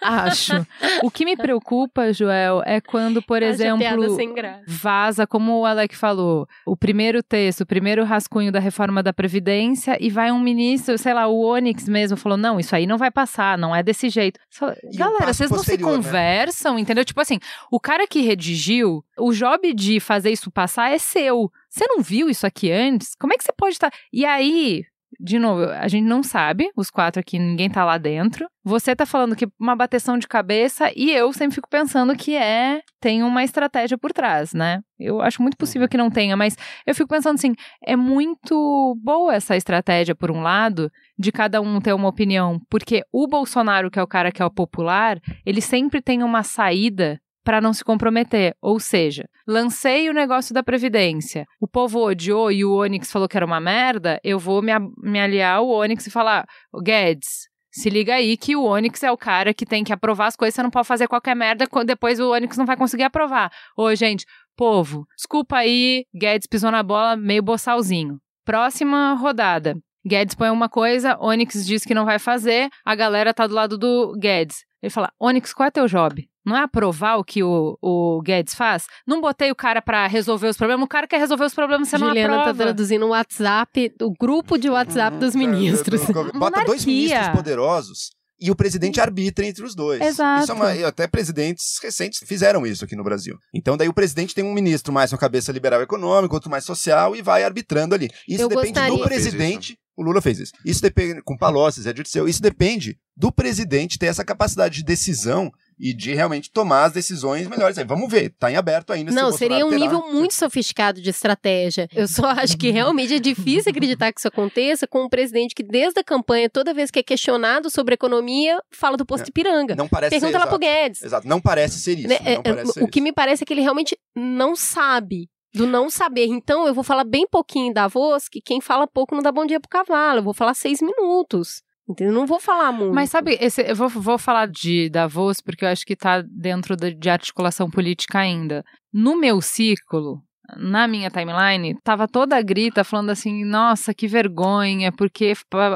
Acho. O que me preocupa, Joel, é quando, por Haja exemplo, piada sem graça. vaza, como o Alec falou, o primeiro texto, o primeiro rascunho da reforma da Previdência e vai um ministro, sei lá, o Onyx mesmo, falou: não, isso aí não vai passar, não é desse jeito. Fala, Galera, vocês não se né? conversam, entendeu? Tipo assim, o cara que redigiu, o job de fazer isso passar é seu. Você não viu isso aqui antes? Como é que você pode estar. E aí. De novo, a gente não sabe, os quatro aqui, ninguém tá lá dentro. Você tá falando que uma bateção de cabeça e eu sempre fico pensando que é tem uma estratégia por trás, né? Eu acho muito possível que não tenha, mas eu fico pensando assim, é muito boa essa estratégia por um lado, de cada um ter uma opinião, porque o Bolsonaro, que é o cara que é o popular, ele sempre tem uma saída para não se comprometer. Ou seja, lancei o negócio da Previdência, o povo odiou e o Onyx falou que era uma merda, eu vou me, me aliar ao Onyx e falar, "Ô, Guedes, se liga aí que o Onyx é o cara que tem que aprovar as coisas, você não pode fazer qualquer merda, depois o Onyx não vai conseguir aprovar. Ô, gente, povo, desculpa aí, Guedes pisou na bola meio boçalzinho. Próxima rodada. Guedes põe uma coisa, Onyx diz que não vai fazer, a galera tá do lado do Guedes. Ele fala: Onyx, qual é teu job? Não é aprovar o que o, o Guedes faz? Não botei o cara para resolver os problemas. O cara quer resolver os problemas, você Juliana não tá aprova. traduzindo o WhatsApp, o grupo de WhatsApp dos ministros. Bota dois ministros poderosos e o presidente arbitra entre os dois. Exato. Isso é uma, até presidentes recentes fizeram isso aqui no Brasil. Então daí o presidente tem um ministro mais com a cabeça liberal econômica, outro mais social e vai arbitrando ali. Isso Eu depende gostaria- do fez presidente. O Lula fez isso. Isso depende com Palocci, Zé Dirceu. Isso depende do presidente ter essa capacidade de decisão e de realmente tomar as decisões melhores. Aí, vamos ver, tá em aberto ainda. se Não, Bolsonaro seria um terá. nível muito sofisticado de estratégia. Eu só acho que realmente é difícil acreditar que isso aconteça com um presidente que, desde a campanha, toda vez que é questionado sobre economia, fala do posto Ipiranga. Não parece Pergunta ser lá pro exato. Guedes. Exato, não parece ser isso. Né, não é, parece é, ser o que isso. me parece é que ele realmente não sabe. Do não saber. Então, eu vou falar bem pouquinho da voz, que quem fala pouco não dá bom dia pro cavalo. Eu vou falar seis minutos. Entendeu? Não vou falar muito. Mas sabe, esse- eu vou, vou falar de Davos porque eu acho que tá dentro da- de articulação política ainda. No meu círculo, na minha timeline, tava toda a grita falando assim: nossa, que vergonha, porque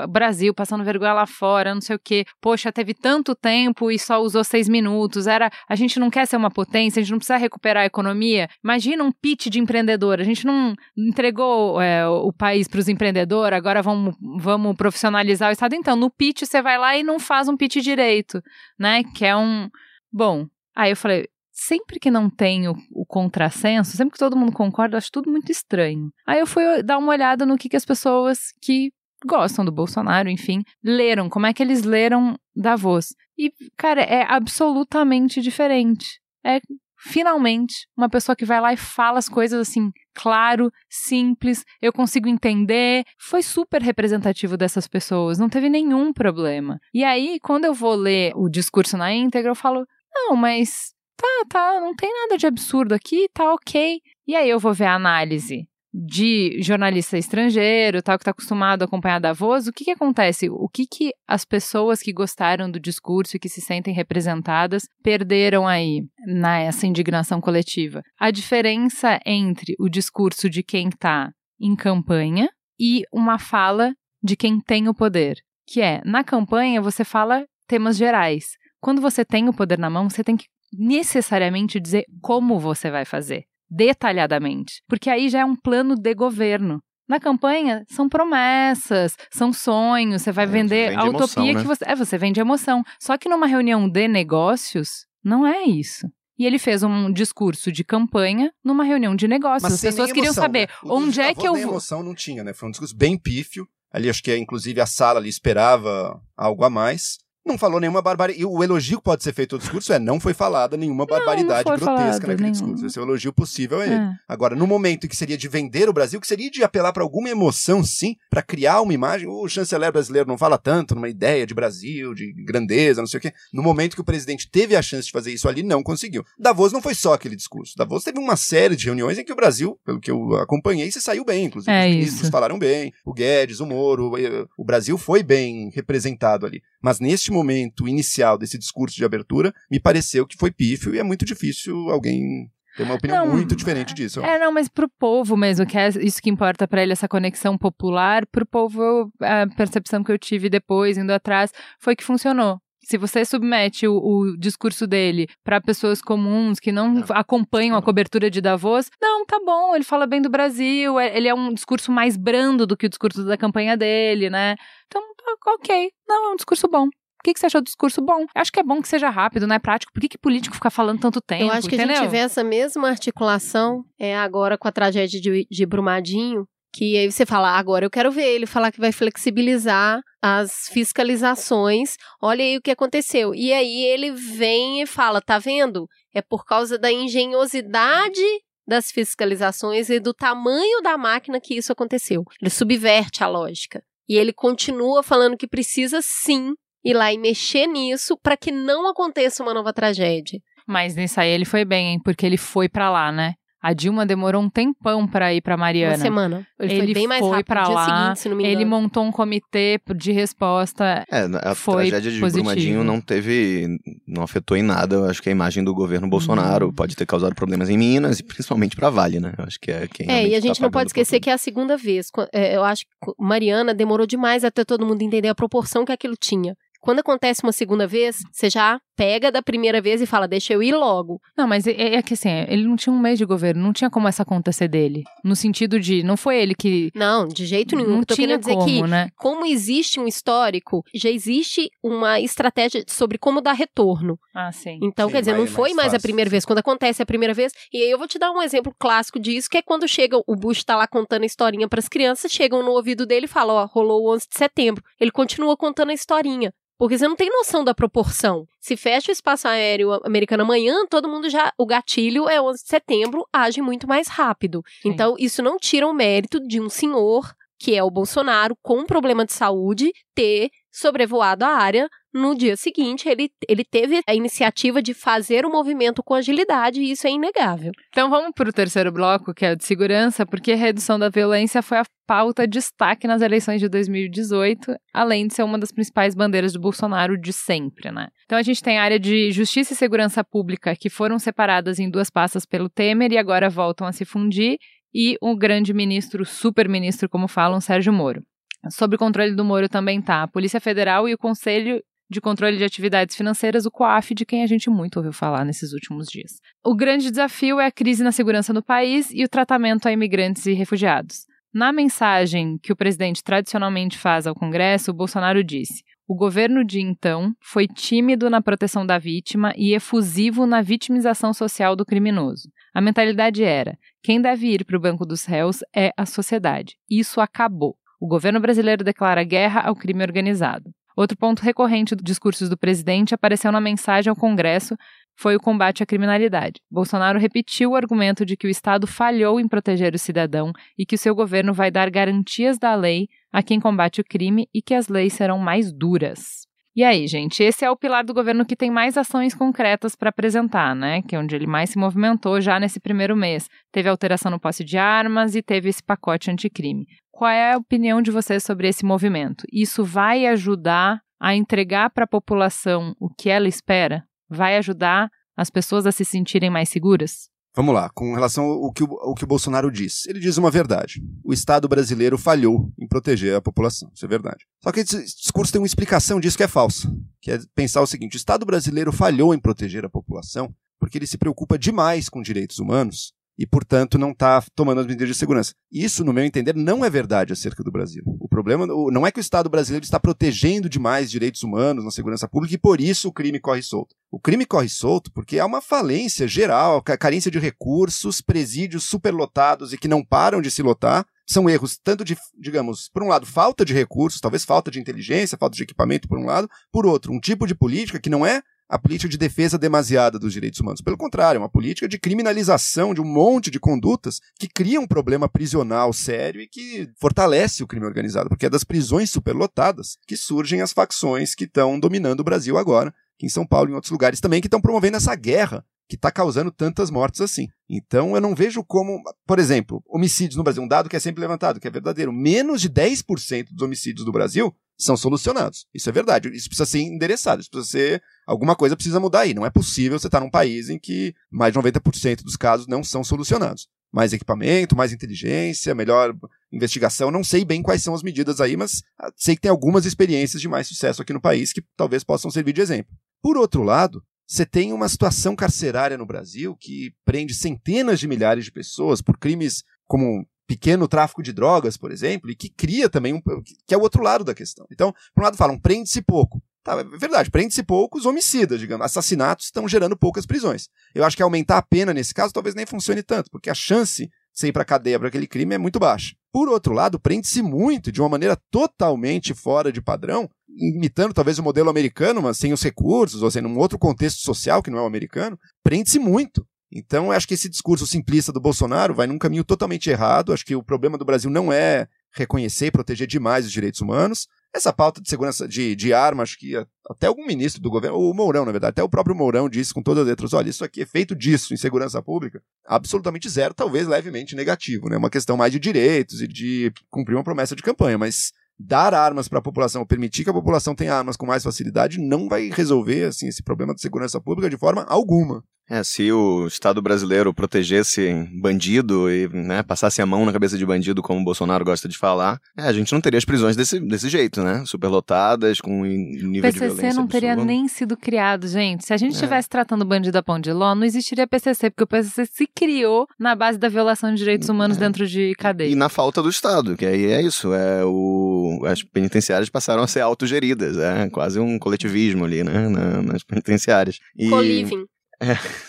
Brasil passando vergonha lá fora, não sei o quê. Poxa, teve tanto tempo e só usou seis minutos. Era, a gente não quer ser uma potência, a gente não precisa recuperar a economia. Imagina um pitch de empreendedor. A gente não entregou é, o país para os empreendedores, agora vamos, vamos profissionalizar o Estado. Então, no pitch você vai lá e não faz um pitch direito, né? Que é um. Bom, aí eu falei. Sempre que não tem o, o contrassenso, sempre que todo mundo concorda, eu acho tudo muito estranho. Aí eu fui dar uma olhada no que, que as pessoas que gostam do Bolsonaro, enfim, leram, como é que eles leram Davos. E, cara, é absolutamente diferente. É finalmente uma pessoa que vai lá e fala as coisas assim, claro, simples, eu consigo entender. Foi super representativo dessas pessoas, não teve nenhum problema. E aí, quando eu vou ler o discurso na íntegra, eu falo: não, mas tá, tá, não tem nada de absurdo aqui, tá ok. E aí eu vou ver a análise de jornalista estrangeiro, tal, que tá acostumado a acompanhar Davos, o que que acontece? O que que as pessoas que gostaram do discurso e que se sentem representadas perderam aí nessa indignação coletiva? A diferença entre o discurso de quem tá em campanha e uma fala de quem tem o poder, que é, na campanha você fala temas gerais. Quando você tem o poder na mão, você tem que necessariamente dizer como você vai fazer, detalhadamente, porque aí já é um plano de governo. Na campanha são promessas, são sonhos, você vai É, vender vende a utopia emoção, né? que você, é, você vende emoção. Só que numa reunião de negócios não é isso. E ele fez um discurso de campanha numa reunião de negócios. As sem pessoas nem queriam emoção, saber né? Onde é que eu vou. emoção não tinha, né? Foi um discurso bem pífio. Ali acho que inclusive a sala ali esperava algo a mais. Não falou nenhuma barbaridade. E o elogio que pode ser feito ao discurso é não foi falada nenhuma barbaridade foi grotesca falado naquele nenhum. discurso. Esse é o elogio possível a ele. É. Agora, no momento em que seria de vender o Brasil, que seria de apelar para alguma emoção, sim, para criar uma imagem, o chanceler brasileiro não fala tanto numa ideia de Brasil, de grandeza, não sei o quê. No momento que o presidente teve a chance de fazer isso ali, não conseguiu. Davos não foi só aquele discurso. Davos teve uma série de reuniões em que o Brasil, pelo que eu acompanhei, se saiu bem, inclusive. É os ministros isso. falaram bem, o Guedes, o Moro, o Brasil foi bem representado ali. Mas neste momento inicial desse discurso de abertura, me pareceu que foi pífio e é muito difícil alguém ter uma opinião Não, muito diferente disso. É, não, mas pro povo mesmo, que é isso que importa pra ele, essa conexão popular, pro povo, a percepção que eu tive depois, indo atrás, foi que funcionou. Se você submete o, o discurso dele pra pessoas comuns que não Não. acompanham a cobertura de Davos, não, tá bom, ele fala bem do Brasil, é- ele é um discurso mais brando do que o discurso da campanha dele, né? Então, tá, ok, não, é um discurso bom. O que, que você achou do discurso bom? Acho que é bom que seja rápido, não é prático. Por que, que político fica falando tanto tempo? Eu acho que a entendeu? gente vê essa mesma articulação é agora com a tragédia de, de Brumadinho, que aí você fala, agora eu quero ver ele falar que vai flexibilizar as fiscalizações. Olha aí o que aconteceu. E aí ele vem e fala, tá vendo? É por causa da engenhosidade das fiscalizações e do tamanho da máquina que isso aconteceu. Ele subverte a lógica. E ele continua falando que precisa sim ir lá e mexer nisso para que não aconteça uma nova tragédia. Mas nisso aí ele foi bem, hein? Porque ele foi pra lá, né? A Dilma demorou um tempão para ir para Mariana. Uma semana. Ele, Ele foi bem mais foi rápido. pra lá, seguinte, se não me engano. Ele montou um comitê de resposta. É, a Foi tragédia de positivo. Brumadinho não teve, não afetou em nada, eu acho que a imagem do governo Bolsonaro Hum. pode ter causado problemas em Minas e principalmente pra Vale, né? Eu acho que é quem É, e a gente tá não pode esquecer que é a segunda vez. É, Eu acho que Mariana demorou demais até todo mundo entender a proporção que aquilo tinha. Quando acontece uma segunda vez, você já pega da primeira vez e fala, deixa eu ir logo. Não, mas é, é que assim, ele não tinha um mês de governo, não tinha como essa conta ser dele. No sentido de, não foi ele que. Não, de jeito nenhum. Não Eu tô tinha querendo dizer como, que, né? como existe um histórico, já existe uma estratégia sobre como dar retorno. Ah, sim. Então, Sim, quer dizer, não mais- foi mais mais a primeira sim. vez. Quando acontece a primeira vez, e aí eu vou te dar um exemplo clássico disso, que é quando chega, o Bush tá lá contando a historinha pras crianças, chegam no ouvido dele e falam, ó, rolou o 11 de setembro. Ele continua contando a historinha. Porque você não tem noção da proporção. Se fecha o espaço aéreo americano amanhã, todo mundo já. O gatilho é 11 de setembro, age muito mais rápido. Sim. Então, isso não tira o mérito de um senhor, que é o Bolsonaro, com um problema de saúde, ter sobrevoado a área no dia seguinte. Ele, ele teve a iniciativa de fazer o movimento com agilidade, e isso é inegável. Então vamos para o terceiro bloco, que é o de segurança, porque a redução da violência foi a pauta destaque nas eleições de 2018, além de ser uma das principais bandeiras do Bolsonaro de sempre, né? Então a gente tem a área de justiça e segurança pública, que foram separadas em duas pastas pelo Temer e agora voltam a se fundir, e o grande ministro, super-ministro, como falam, Sérgio Moro. Sob o controle do Moro também tá a Polícia Federal e o Conselho de Controle de Atividades Financeiras, o COAF, de quem a gente muito ouviu falar nesses últimos dias. O grande desafio é a crise na segurança no país e o tratamento a imigrantes e refugiados. Na mensagem que o presidente tradicionalmente faz ao Congresso, o Bolsonaro disse: o governo de então foi tímido na proteção da vítima e efusivo na vitimização social do criminoso. A mentalidade era: quem deve ir para o banco dos réus é a sociedade. Isso acabou. O governo brasileiro declara guerra ao crime organizado. Outro ponto recorrente dos discursos do presidente apareceu na mensagem ao Congresso foi o combate à criminalidade. Bolsonaro repetiu o argumento de que o Estado falhou em proteger o cidadão e que o seu governo vai dar garantias da lei a quem combate o crime e que as leis serão mais duras. E aí, gente, esse é o pilar do governo que tem mais ações concretas para apresentar, né? Que é onde ele mais se movimentou já nesse primeiro mês. Teve alteração no posse de armas e teve esse pacote anticrime. Qual é a opinião de vocês sobre esse movimento? Isso vai ajudar a entregar para a população o que ela espera? Vai ajudar as pessoas a se sentirem mais seguras? Vamos lá, com relação ao que, o, ao que o Bolsonaro diz. Ele diz uma verdade. O Estado brasileiro falhou em proteger a população. Isso é verdade. Só que esse discurso tem uma explicação disso que é falsa. Que é pensar o seguinte: o Estado brasileiro falhou em proteger a população porque ele se preocupa demais com direitos humanos e, portanto, não está tomando as medidas de segurança. Isso, no meu entender, não é verdade acerca do Brasil. O problema não é que o Estado brasileiro está protegendo demais direitos humanos na segurança pública e por isso o crime corre solto. O crime corre solto porque há uma falência geral, ca- carência de recursos, presídios superlotados e que não param de se lotar. São erros tanto de, digamos, por um lado, falta de recursos, talvez falta de inteligência, falta de equipamento, por um lado, por outro, um tipo de política que não é a política de defesa demasiada dos direitos humanos. Pelo contrário, é uma política de criminalização de um monte de condutas que cria um problema prisional sério e que fortalece o crime organizado, porque é das prisões superlotadas que surgem as facções que estão dominando o Brasil agora, em São Paulo e em outros lugares também, que estão promovendo essa guerra que está causando tantas mortes assim. Então eu não vejo como, por exemplo, homicídios no Brasil, um dado que é sempre levantado, que é verdadeiro, menos de 10% dos homicídios do Brasil são solucionados. Isso é verdade, isso precisa ser endereçado, isso precisa ser alguma coisa precisa mudar aí. Não é possível você estar num país em que mais de 90% dos casos não são solucionados. Mais equipamento, mais inteligência, melhor investigação. Não sei bem quais são as medidas aí, mas ah, sei que tem algumas experiências de mais sucesso aqui no país que talvez possam servir de exemplo. Por outro lado, você tem uma situação carcerária no Brasil que prende centenas de milhares de pessoas por crimes como pequeno tráfico de drogas, por exemplo, e que cria também um. que é o outro lado da questão. Então, por um lado falam, prende-se pouco. Tá, é verdade, prende-se poucos homicidas, digamos. Assassinatos estão gerando poucas prisões. Eu acho que aumentar a pena nesse caso talvez nem funcione tanto, porque a chance de você ir para cadeia para aquele crime é muito baixa. Por outro lado, prende-se muito, de uma maneira totalmente fora de padrão, imitando talvez o modelo americano, mas sem os recursos, ou seja, num outro contexto social que não é o americano, prende-se muito. Então, acho que esse discurso simplista do Bolsonaro vai num caminho totalmente errado. Acho que o problema do Brasil não é reconhecer e proteger demais os direitos humanos. essa pauta de segurança de, de arma, acho que até algum ministro do governo, o Mourão, na verdade, até o próprio Mourão disse com todas as letras: olha, isso aqui é feito disso em segurança pública, absolutamente zero, talvez levemente negativo, né? Uma questão mais de direitos e de cumprir uma promessa de campanha, mas dar armas para a população, permitir que a população tenha armas com mais facilidade, não vai resolver assim esse problema de segurança pública de forma alguma. É, se o Estado brasileiro protegesse bandido e né, passasse a mão na cabeça de bandido, como o Bolsonaro gosta de falar, é, a gente não teria as prisões desse, desse jeito, né? Superlotadas, com nível de violência. O PCC não teria absurdo. nem sido criado, gente. Se a gente É. estivesse tratando bandido a pão de ló, não existiria PCC, porque o PCC se criou na base da violação de direitos humanos dentro de cadeia. E na falta do Estado, que aí é isso, é o... as penitenciárias passaram a ser autogeridas, é quase um coletivismo ali, né, na- nas penitenciárias. E... Co-living.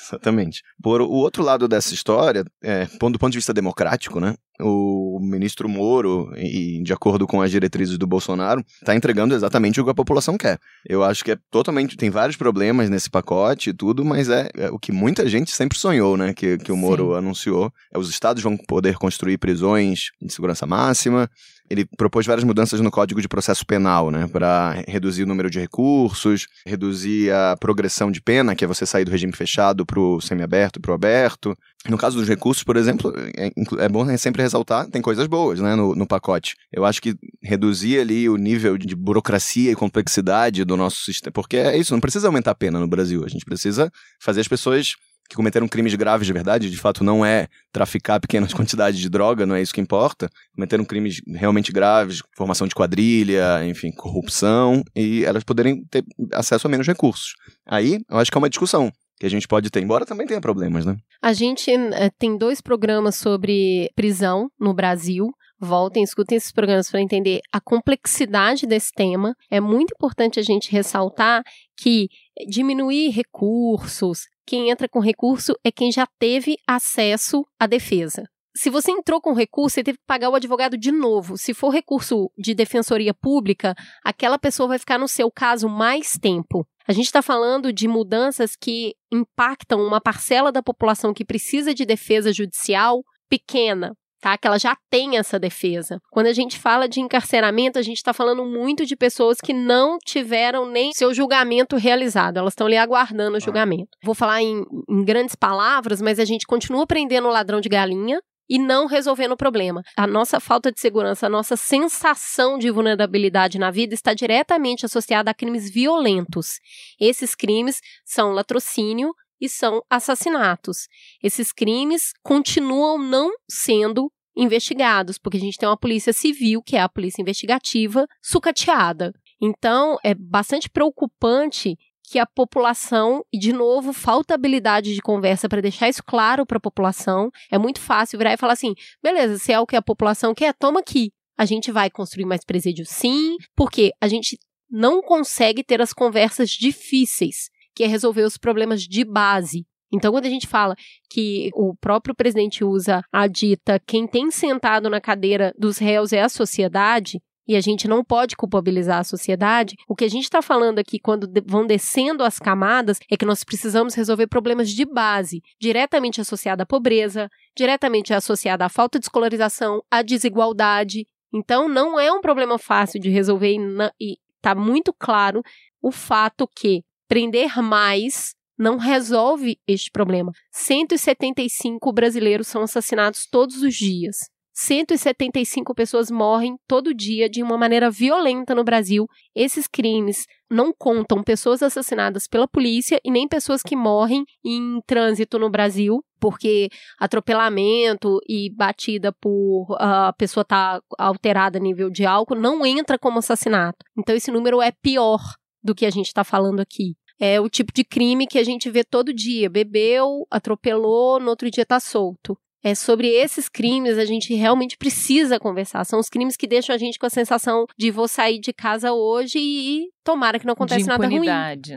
Exatamente. Por o outro lado dessa história, é, do ponto de vista democrático, né? O ministro Moro, e de acordo com as diretrizes do Bolsonaro, está entregando exatamente o que a população quer. Eu acho que é totalmente. Tem vários problemas nesse pacote e tudo, mas é, é o que muita gente sempre sonhou, né? Que, que o Moro Sim. anunciou. É, os estados vão poder construir prisões de segurança máxima. Ele propôs várias mudanças no Código de Processo Penal, né? Para reduzir o número de recursos, reduzir a progressão de pena, que é você sair do regime fechado para o semiaberto, para o aberto. No caso dos recursos, por exemplo, é, é bom sempre ressaltar, tem coisas boas né, no, no pacote. Eu acho que reduzir ali o nível de burocracia e complexidade do nosso sistema, porque é isso, não precisa aumentar a pena no Brasil, a gente precisa fazer as pessoas que cometeram crimes graves de verdade, de fato não é traficar pequenas quantidades de droga, não é isso que importa, cometeram crimes realmente graves, formação de quadrilha, enfim, corrupção, e elas poderem ter acesso a menos recursos. Aí, eu acho que é uma discussão que a gente pode ter, embora também tenha problemas, né? A gente eh, tem dois programas sobre prisão no Brasil. Voltem, escutem esses programas para entender a complexidade desse tema. É muito importante a gente ressaltar que diminuir recursos, quem entra com recurso é quem já teve acesso à defesa. Se você entrou com recurso, você teve que pagar o advogado de novo. Se for recurso de defensoria pública, aquela pessoa vai ficar no seu caso mais tempo. A gente está falando de mudanças que impactam uma parcela da população que precisa de defesa judicial pequena, tá? Que ela já tem essa defesa. Quando a gente fala de encarceramento, a gente está falando muito de pessoas que não tiveram nem seu julgamento realizado. Elas estão ali aguardando o julgamento. Vou falar em, em grandes palavras, mas a gente continua prendendo o ladrão de galinha e não resolvendo o problema. A nossa falta de segurança, a nossa sensação de vulnerabilidade na vida está diretamente associada a crimes violentos. Esses crimes são latrocínio e são assassinatos. Esses crimes continuam não sendo investigados, porque a gente tem uma polícia civil, que é a polícia investigativa, sucateada. Então, é bastante preocupante que a população, e de novo, falta habilidade de conversa para deixar isso claro para a população. É muito fácil virar e falar assim: beleza, se é o que a população quer, toma aqui. A gente vai construir mais presídios, sim, porque a gente não consegue ter as conversas difíceis, que é resolver os problemas de base. Então, quando a gente fala que o próprio presidente usa a dita quem tem sentado na cadeira dos réus é a sociedade, e a gente não pode culpabilizar a sociedade, o que a gente está falando aqui quando vão descendo as camadas é que nós precisamos resolver problemas de base, diretamente associada à pobreza, diretamente associada à falta de escolarização, à desigualdade. Então, não é um problema fácil de resolver e está muito claro o fato que prender mais não resolve este problema. 175 brasileiros são assassinados todos os dias. 175 pessoas morrem todo dia de uma maneira violenta no Brasil. Esses crimes não contam pessoas assassinadas pela polícia e nem pessoas que morrem em trânsito no Brasil, porque atropelamento e batida por ah, a pessoa estar alterada a nível de álcool não entra como assassinato. Então esse número é pior do que a gente está falando aqui. É o tipo de crime que a gente vê todo dia. Bebeu, atropelou, no outro dia está solto. É sobre esses crimes a gente realmente precisa conversar. São os crimes que deixam a gente com a sensação de vou sair de casa hoje e tomara que não aconteça de nada ruim.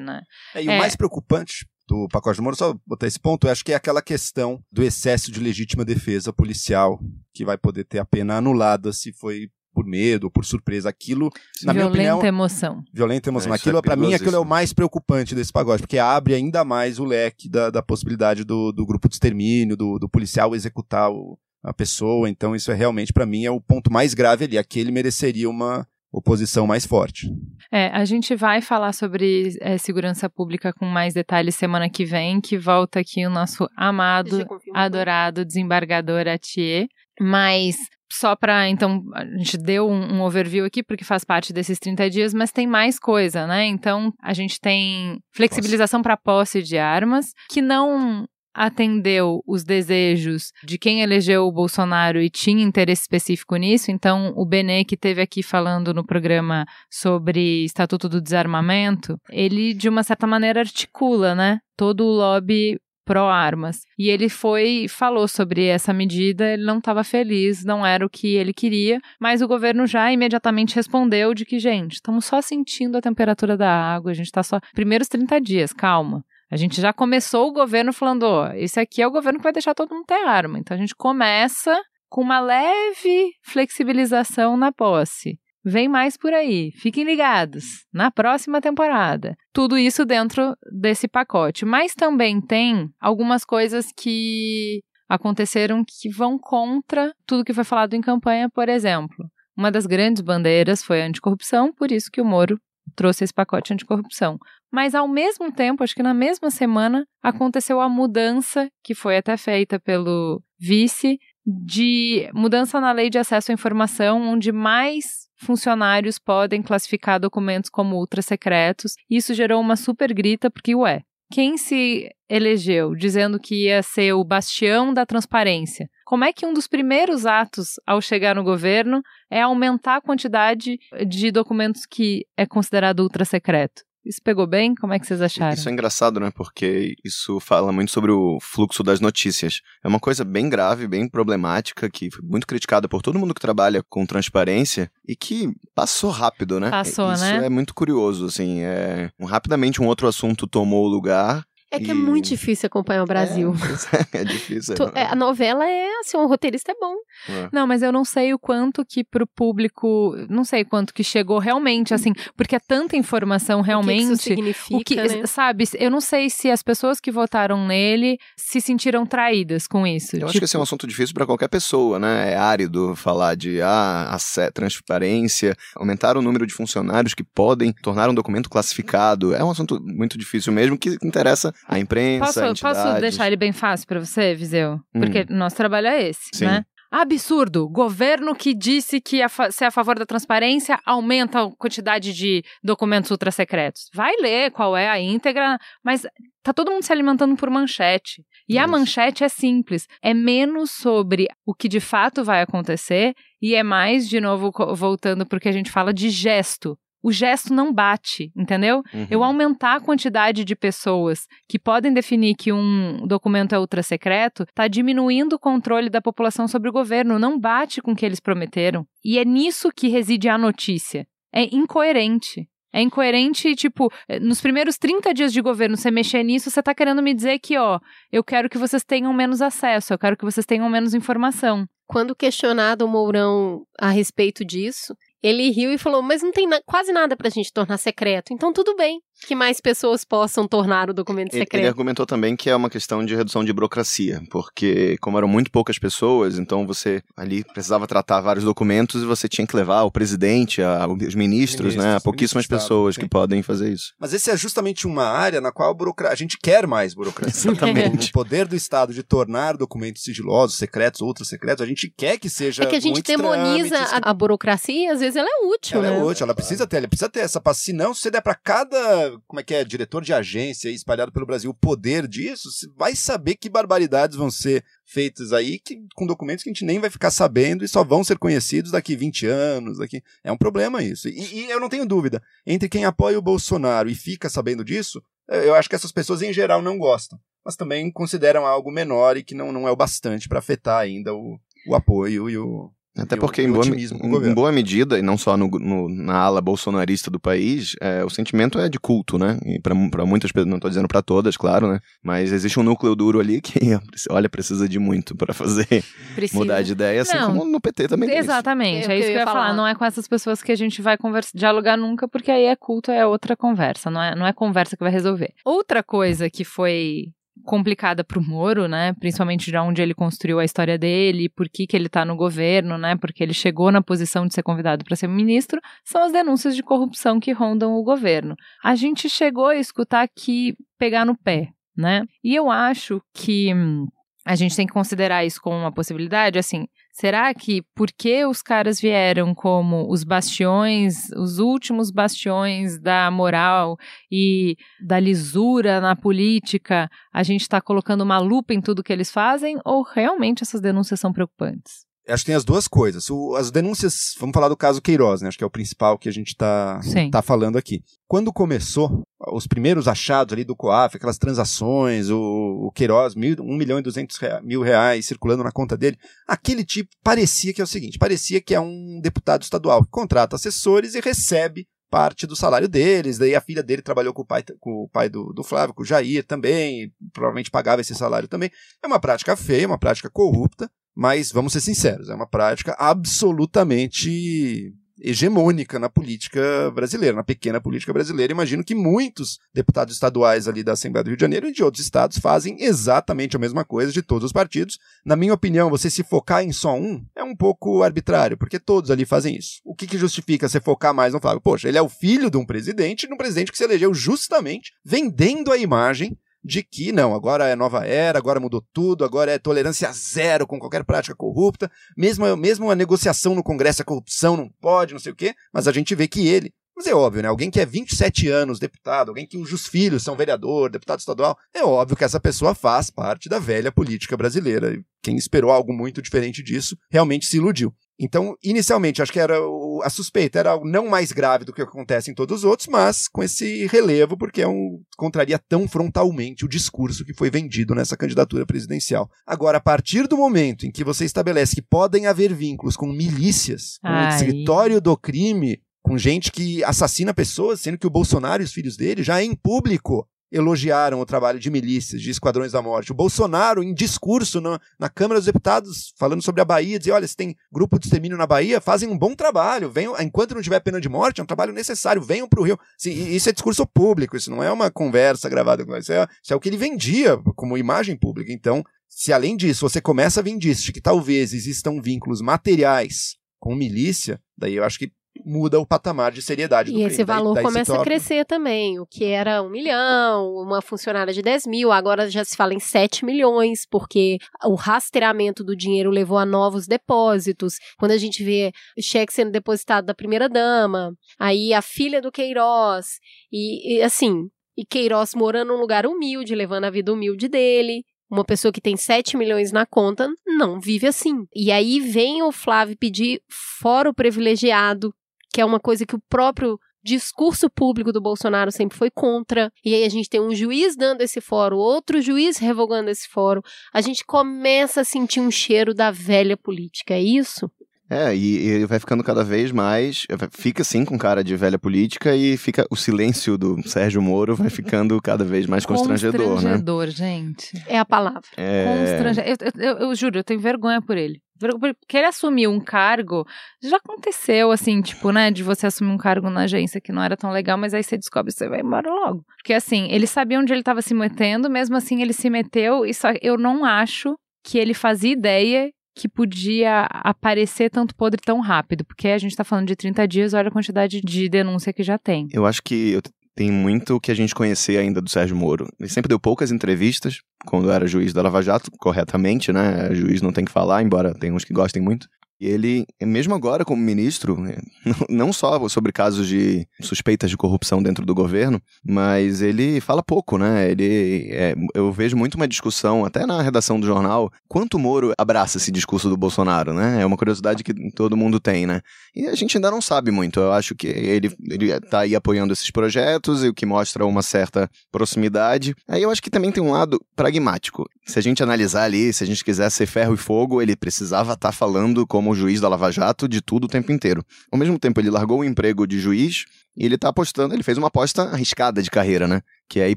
né? É, e o É. mais preocupante do pacote do Moro, só botar esse ponto, eu acho que é aquela questão do excesso de legítima defesa policial, que vai poder ter a pena anulada se foi por medo ou por surpresa. Aquilo, na minha Violenta opinião, emoção. violenta emoção. É, aquilo, é pra mim, aquilo é o mais preocupante desse pacote, porque abre ainda mais o leque da, da possibilidade do, do grupo de extermínio, do, do policial executar o- a pessoa. Então, isso é realmente, pra mim, é o ponto mais grave ali. Aquele mereceria uma, oposição mais forte. É, a gente vai falar sobre é, segurança pública com mais detalhes semana que vem, que volta aqui o nosso amado, adorado desembargador Atier. Mas só para então a gente deu um, um, overview aqui porque faz parte desses 30 dias, mas tem mais coisa, né? Então a gente tem flexibilização para posse de armas que não atendeu os desejos de quem elegeu o Bolsonaro e tinha interesse específico nisso. Então, o Benê, que teve aqui falando no programa sobre Estatuto do Desarmamento, ele, de uma certa maneira, articula, né? Todo o lobby pró-armas. E ele foi falou sobre essa medida, ele não estava feliz, não era o que ele queria, mas o governo já imediatamente respondeu de que, gente, estamos só sentindo a temperatura da água, a gente está só primeiros 30 dias, calma. A gente já começou o governo falando, ó, esse aqui é o governo que vai deixar todo mundo ter arma. Então a gente começa com uma leve flexibilização na posse. Vem mais por aí. Fiquem ligados na próxima temporada. Tudo isso dentro desse pacote. Mas também tem algumas coisas que aconteceram que vão contra tudo que foi falado em campanha, por exemplo. Uma das grandes bandeiras foi a anticorrupção, por isso que o Moro trouxe esse pacote anticorrupção. Mas ao mesmo tempo, acho que na mesma semana, aconteceu a mudança que foi até feita pelo vice de mudança na lei de acesso à informação, onde mais funcionários podem classificar documentos como ultra secretos. Isso gerou uma super grita porque ué, quem se elegeu dizendo que ia ser o bastião da transparência, como é que um dos primeiros atos ao chegar no governo é aumentar a quantidade de documentos que é considerado ultra secreto? Isso pegou bem? Como é que vocês acharam? Isso é engraçado, né? Porque isso fala muito sobre o fluxo das notícias. É uma coisa bem grave, bem problemática, que foi muito criticada por todo mundo que trabalha com transparência e que passou rápido, né? Passou, isso né? Isso é muito curioso, assim. É... Rapidamente um outro assunto tomou o lugar é que e... é muito difícil acompanhar o Brasil. É, é difícil. Tu, é, a novela é assim, um roteirista é bom. É. Não, mas eu não sei o quanto que pro público, não sei quanto que chegou realmente, assim, porque é tanta informação realmente. O que, isso significa, o que né? sabe? Eu não sei se as pessoas que votaram nele se sentiram traídas com isso. Eu tipo... acho que esse é um assunto difícil para qualquer pessoa, né? É árido falar de ah, a transparência, aumentar o número de funcionários que podem tornar um documento classificado. É um assunto muito difícil mesmo que interessa a imprensa, posso, a entidades. Posso deixar ele bem fácil para você, Viseu? Porque Hum. nosso trabalho é esse, Sim. né? Absurdo! Governo que disse que ia ser a favor da transparência aumenta a quantidade de documentos ultrasecretos. Vai ler qual é a íntegra, mas tá todo mundo se alimentando por manchete. E a Isso. manchete é simples. É menos sobre o que de fato vai acontecer e é mais, de novo, voltando porque a gente fala de gesto. O gesto não bate, entendeu? Uhum. Eu aumentar a quantidade de pessoas que podem definir que um documento é ultra secreto, está diminuindo o controle da população sobre o governo, não bate com o que eles prometeram. E é nisso que reside a notícia. É incoerente. É incoerente, tipo, eh, nos primeiros 30 dias de governo, você mexer nisso, você tá querendo me dizer que, ó, eu quero que vocês tenham menos acesso, eu quero que vocês tenham menos informação. Quando questionado o Mourão a respeito disso, ele riu e falou: Mas não tem na- quase nada pra gente tornar secreto. Então tudo bem que mais pessoas possam tornar o documento Ele, ele secreto. argumentou também que é uma questão de redução de burocracia, porque como eram muito poucas pessoas, então você ali precisava tratar vários documentos e você tinha que levar o presidente, a- os ministros, né? Ministros, Pouquíssimas ministro de pessoas Estado, que podem fazer isso. Mas esse é justamente uma área na qual a, burocra- a gente quer mais burocracia. Exatamente. O poder do Estado de tornar documentos sigilosos, secretos, ultra secretos, a gente quer que seja É que a gente demoniza trâmites, a, a burocracia e às vezes ela é útil, Ela né? é útil, ela precisa ter, ela precisa ter essa paci. Não, se você der pra cada, como é que é, diretor de agência espalhado pelo Brasil o poder disso, vai saber que barbaridades vão ser feitas aí que, com documentos que a gente nem vai ficar sabendo e só vão ser conhecidos daqui 20 anos. Daqui... É um problema isso. E, e eu não tenho dúvida, entre quem apoia o Bolsonaro e fica sabendo disso, eh, eu acho que essas pessoas em geral não gostam. Mas também consideram algo menor e que não, não é o bastante para afetar ainda o, o apoio e o, Até e porque, em boa, em boa medida, e não só no, no- na ala bolsonarista do país, é, o sentimento é de culto, né? E pra pra muitas pessoas, não estou dizendo para todas, claro, né? Mas existe um núcleo duro ali que, olha, precisa de muito para fazer Precisa. mudar de ideia, assim Não. como no PT também tem isso. Exatamente, É é, que isso que eu ia ia falar. falar. Não é com essas pessoas que a gente vai conversa, dialogar nunca, porque aí é culto, é outra conversa, não é, não é conversa que vai resolver. Outra coisa que foi complicada para o Moro, né? Principalmente de onde ele construiu a história dele, por que, que ele está no governo, né? Porque ele chegou na posição de ser convidado para ser ministro, são as denúncias de corrupção que rondam o governo. A gente chegou a escutar aqui pegar no pé, né? E eu acho que hum, a gente tem que considerar isso como uma possibilidade, assim, será que porque os caras vieram como os bastiões, os últimos bastiões da moral e da lisura na política, a gente está colocando uma lupa em tudo que eles fazem ou realmente essas denúncias são preocupantes? Acho que tem as duas coisas. O, as denúncias, vamos falar do caso Queiroz, né? Acho que é o principal que a gente está tá falando aqui. Quando começou, os primeiros achados ali do COAF, aquelas transações, o, o Queiroz, mil, 1 milhão e 200 mil reais circulando na conta dele, aquele tipo parecia que é o seguinte, parecia que é um deputado estadual que contrata assessores e recebe parte do salário deles, daí a filha dele trabalhou com o pai, com o pai do, do Flávio, com o Jair também, provavelmente pagava esse salário também. É uma prática feia, uma prática corrupta, mas vamos ser sinceros, é uma prática absolutamente hegemônica na política brasileira, na pequena política brasileira. Imagino que muitos deputados estaduais ali da Assembleia do Rio de Janeiro e de outros estados fazem exatamente a mesma coisa de todos os partidos. Na minha opinião, você se focar em só um é um pouco arbitrário, porque todos ali fazem isso. O que, que justifica você focar mais no Flávio? Poxa, ele é o filho de um presidente, de um presidente que se elegeu justamente vendendo a imagem de que não, agora é nova era, agora mudou tudo, agora é tolerância zero com qualquer prática corrupta, mesmo, mesmo a negociação no Congresso, a corrupção não pode, não sei o quê, mas a gente vê que ele, mas é óbvio, né? Alguém que é 27 anos deputado, alguém que os filhos são vereador, deputado estadual, é óbvio que essa pessoa faz parte da velha política brasileira. Quem esperou algo muito diferente disso realmente se iludiu. Então, inicialmente, acho que era o, a suspeita era algo não mais grave do que acontece em todos os outros, mas com esse relevo, porque é um, contraria tão frontalmente o discurso que foi vendido nessa candidatura presidencial. Agora, a partir do momento em que você estabelece que podem haver vínculos com milícias, com o escritório do crime, com gente que assassina pessoas, sendo que o Bolsonaro e os filhos dele já em público elogiaram o trabalho de milícias, de esquadrões da morte. O Bolsonaro, em discurso na, na Câmara dos Deputados, falando sobre a Bahia, dizia: olha, se tem grupo de extermínio na Bahia, fazem um bom trabalho. Venham, enquanto não tiver pena de morte, é um trabalho necessário. Venham para o Rio. Sim, isso é discurso público, isso não é uma conversa gravada. Isso é, isso é o que ele vendia como imagem pública. Então, se além disso você começa a vir disso, de que talvez existam vínculos materiais com milícia, daí eu acho que muda o patamar de seriedade do E esse valor daí, daí começa torna... a crescer também. O que era um milhão, uma funcionária de 10 mil, agora já se fala em 7 milhões, porque o rastreamento do dinheiro levou a novos depósitos. Quando a gente vê cheque sendo depositado da primeira-dama, aí a filha do Queiroz, e, e assim, e Queiroz morando num lugar humilde, levando a vida humilde dele. Uma pessoa que tem 7 milhões na conta não vive assim. E aí vem o Flávio pedir fora o privilegiado, que é uma coisa que o próprio discurso público do Bolsonaro sempre foi contra. E aí a gente tem um juiz dando esse fórum, outro juiz revogando esse fórum. A gente começa a sentir um cheiro da velha política, é isso? É, e, e, vai ficando cada vez mais. Fica assim com cara de velha política e fica o silêncio do Sérgio Moro vai ficando cada vez mais constrangedor, né? Constrangedor, né? gente. É a palavra. É... Constrangedor. Eu, eu, eu, juro, eu tenho vergonha por ele. Porque ele assumiu um cargo, já aconteceu assim, tipo, né, de você assumir um cargo na agência que não era tão legal, mas aí você descobre você vai embora logo. Porque assim, ele sabia onde ele estava se metendo, mesmo assim ele se meteu, e só eu não acho que ele fazia ideia que podia aparecer tanto podre tão rápido, porque a gente tá falando de 30 dias, olha a quantidade de denúncia que já tem. Eu acho que eu tem muito que a gente conhecer ainda do Sérgio Moro. Ele sempre deu poucas entrevistas quando era juiz da Lava Jato, corretamente, né? Juiz não tem que falar, embora tem uns que gostem muito. E ele, mesmo agora como ministro, né, não só sobre casos de suspeitas de corrupção dentro do governo, mas ele fala pouco, né? Ele, é, eu vejo muito uma discussão, até na redação do jornal, quanto Moro abraça esse discurso do Bolsonaro, né? É uma curiosidade que todo mundo tem, né? E a gente ainda não sabe muito. Eu acho que ele, ele tá aí apoiando esses projetos, e o que mostra uma certa proximidade. Aí eu acho que também tem um lado pragmático. Se a gente analisar ali, se a gente quiser ser ferro e fogo, ele precisava estar tá falando como como juiz da Lava Jato de tudo o tempo inteiro. Ao mesmo tempo, ele largou o emprego de juiz e ele tá apostando, ele fez uma aposta arriscada de carreira, né? Que é ir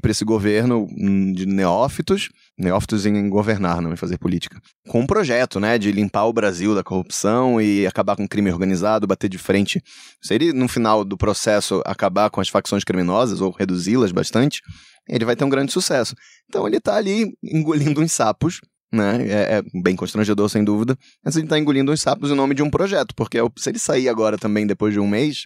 para esse governo hum, de neófitos, neófitos em governar, não em fazer política. Com um projeto, né, de limpar o Brasil da corrupção e acabar com o crime organizado, bater de frente. Se ele, no final do processo, acabar com as facções criminosas ou reduzi-las bastante, ele vai ter um grande sucesso. Então ele tá ali engolindo uns sapos né? É, é, bem constrangedor, sem dúvida. Mas ele tá engolindo uns sapos em nome de um projeto, porque é se ele sair agora também, depois de um mês,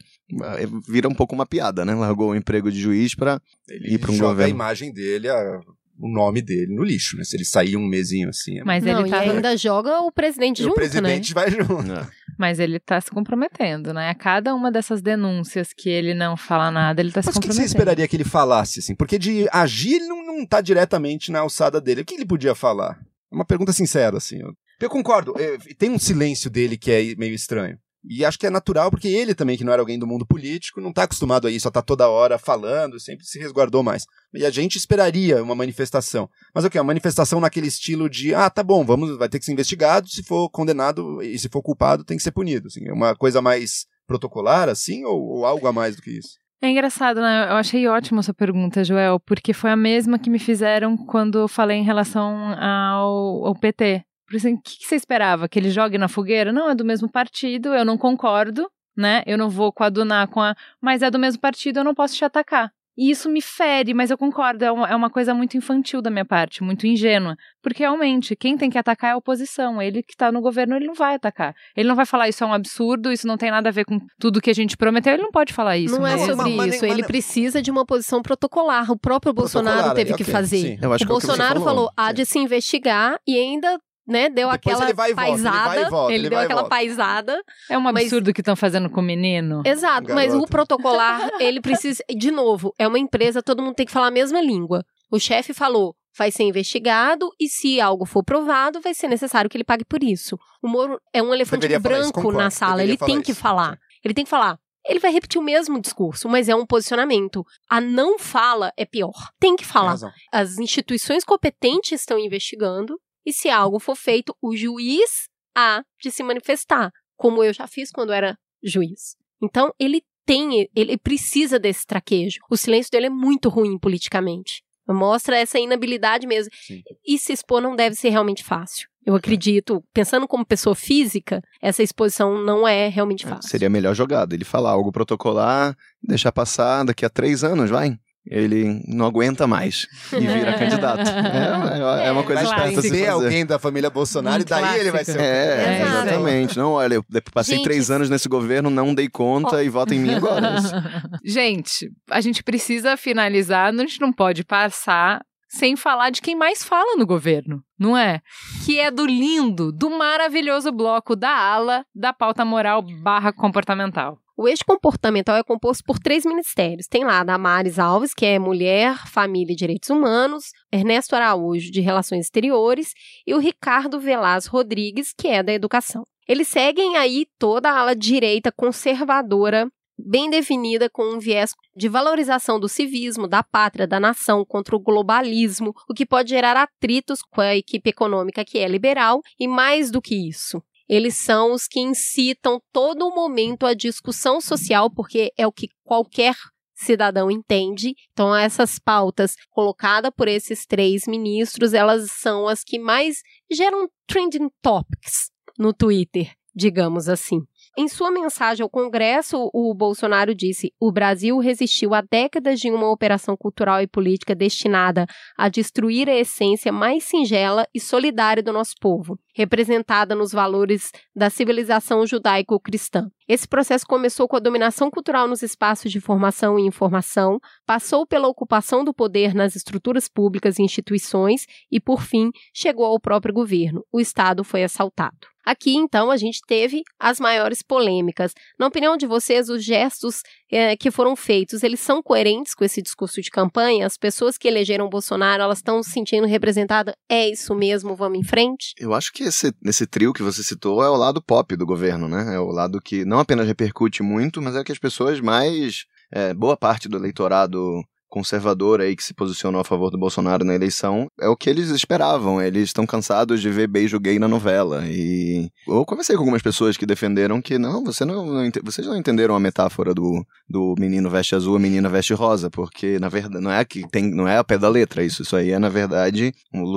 é, vira um pouco uma piada, né? Largou o emprego de juiz para ir para um joga governo. a imagem dele, a, o nome dele no lixo, né? Se ele sair um mesinho assim. é- Mas Não, ele tá. ainda joga o presidente E junto, o presidente vai junto. É. Mas ele tá se comprometendo, né? A cada uma dessas denúncias que ele não fala nada, ele tá se Mas o que você comprometendo. esperaria que ele falasse, assim? Porque de agir, ele não, não tá diretamente na alçada dele. O que ele podia falar? Uma pergunta sincera, assim. Eu, concordo. eh, Tem um silêncio dele que é meio estranho. E acho que é natural, porque ele também, que não era alguém do mundo político, não tá acostumado a isso, a tá toda hora falando, sempre se resguardou mais. E a gente esperaria uma manifestação. Mas o que? Uma manifestação naquele estilo de, ah, tá bom, vamos, vai ter que ser investigado, se for condenado e se for culpado, tem que ser punido. Assim, é uma coisa mais protocolar, assim, ou, ou algo a mais do que isso? É engraçado, né? Eu achei ótima sua pergunta, Joel, porque foi a mesma que me fizeram quando eu falei em relação ao, ao PT. Por isso, o que você esperava? Que ele jogue na fogueira? Não, é do mesmo partido, eu não concordo, né? Eu não vou coadunar com a. Mas é do mesmo partido, eu não posso te atacar. E isso me fere, mas eu concordo, é uma, é uma coisa muito infantil da minha parte, muito ingênua. Porque realmente, quem tem que atacar é a oposição. Ele que tá no governo, ele não vai atacar. Ele não vai falar isso é um absurdo, isso não tem nada a ver com tudo que a gente prometeu. Ele não pode falar isso. Não é mesmo. sobre Mas- mas- isso. mas- Ele precisa de uma posição protocolar. O próprio Bolsonaro teve é, que ok, fazer. sim. Eu acho o que é o que Bolsonaro falou. falou, há de se investigar e ainda, né, deu Depois aquela ele vai e volta, ele paisada. vai e volta, ele deu vai e aquela volta. paisada. É um Mas- absurdo que estão fazendo com o menino. Exato, mas o protocolar, ele precisa. De novo, é uma empresa, todo mundo tem que falar a mesma língua. O chefe falou. Vai ser investigado e, se algo for provado, vai ser necessário que ele pague por isso. O Moro é um elefante Deveria isso, branco concordo, na sala. deveria Ele tem falar que isso. falar. Ele tem que falar. Ele vai repetir o mesmo discurso, mas é um posicionamento. A não fala é pior. Tem que Tem falar. razão. As instituições competentes estão investigando e se algo for feito, o juiz há de se manifestar, como eu já fiz quando era juiz. Então, ele tem, ele precisa desse traquejo. O silêncio dele é muito ruim politicamente. Mostra essa inabilidade mesmo. Sim. E se expor não deve ser realmente fácil. Eu acredito, pensando como pessoa física, essa exposição não é realmente fácil. Seria a melhor jogada. Ele falar algo protocolar, deixar passar daqui a três anos, vai. Ele não aguenta mais e vira candidato. É, é- é uma coisa É, esperta clássico. se fazer. alguém da família Bolsonaro Um e daí ele vai clássico. ser o É, Exato. exatamente. Não, olha, eu passei Gente, três anos nesse governo, não dei conta e vota em mim agora. Isso. gente, a gente precisa finalizar, a gente não pode passar sem falar de quem mais fala no governo, não é? Que é do lindo, do maravilhoso bloco da ala da pauta moral barra comportamental. O eixo comportamental é composto por três ministérios. Tem lá a Damares Alves, que é Mulher, Família e Direitos Humanos, Ernesto Araújo, de Relações Exteriores, e o Ricardo Velaz Rodrigues, que é da Educação. Eles seguem aí toda a ala direita conservadora, bem definida com um viés de valorização do civismo, da pátria, da nação contra o globalismo, o que pode gerar atritos com a equipe econômica que é liberal, e mais do que isso, eles são os que incitam todo momento a discussão social, porque é o que qualquer cidadão entende. Então, essas pautas colocadas por esses três ministros, elas são as que mais geram trending topics no Twitter, digamos assim. Em sua mensagem ao Congresso, o Bolsonaro disse: o Brasil resistiu a décadas de uma operação cultural e política destinada a destruir a essência mais singela e solidária do nosso povo, representada nos valores da civilização judaico-cristã. Esse processo começou com a dominação cultural nos espaços de formação e informação, passou pela ocupação do poder nas estruturas públicas e instituições e, por fim, chegou ao próprio governo. O Estado foi assaltado. Aqui, então, a gente teve as maiores polêmicas. Na opinião de vocês, os gestos eh, que foram feitos, eles são coerentes com esse discurso de campanha? As pessoas que elegeram Bolsonaro, elas estão se sentindo representadas? É isso mesmo, vamos em frente? Eu acho que esse, esse trio que você citou é o lado pop do governo, né? É o lado que não apenas repercute muito, mas é que as pessoas mais. é, boa parte do eleitorado conservador aí que se posicionou a favor do Bolsonaro na eleição, é o que eles esperavam. Eles estão cansados de ver beijo gay na novela. E eu conversei com algumas pessoas que defenderam que não, você não, não vocês não entenderam a metáfora do, do menino veste azul, a menina veste rosa, porque na verdade não é que tem, não é a pé da letra isso. Isso aí é na verdade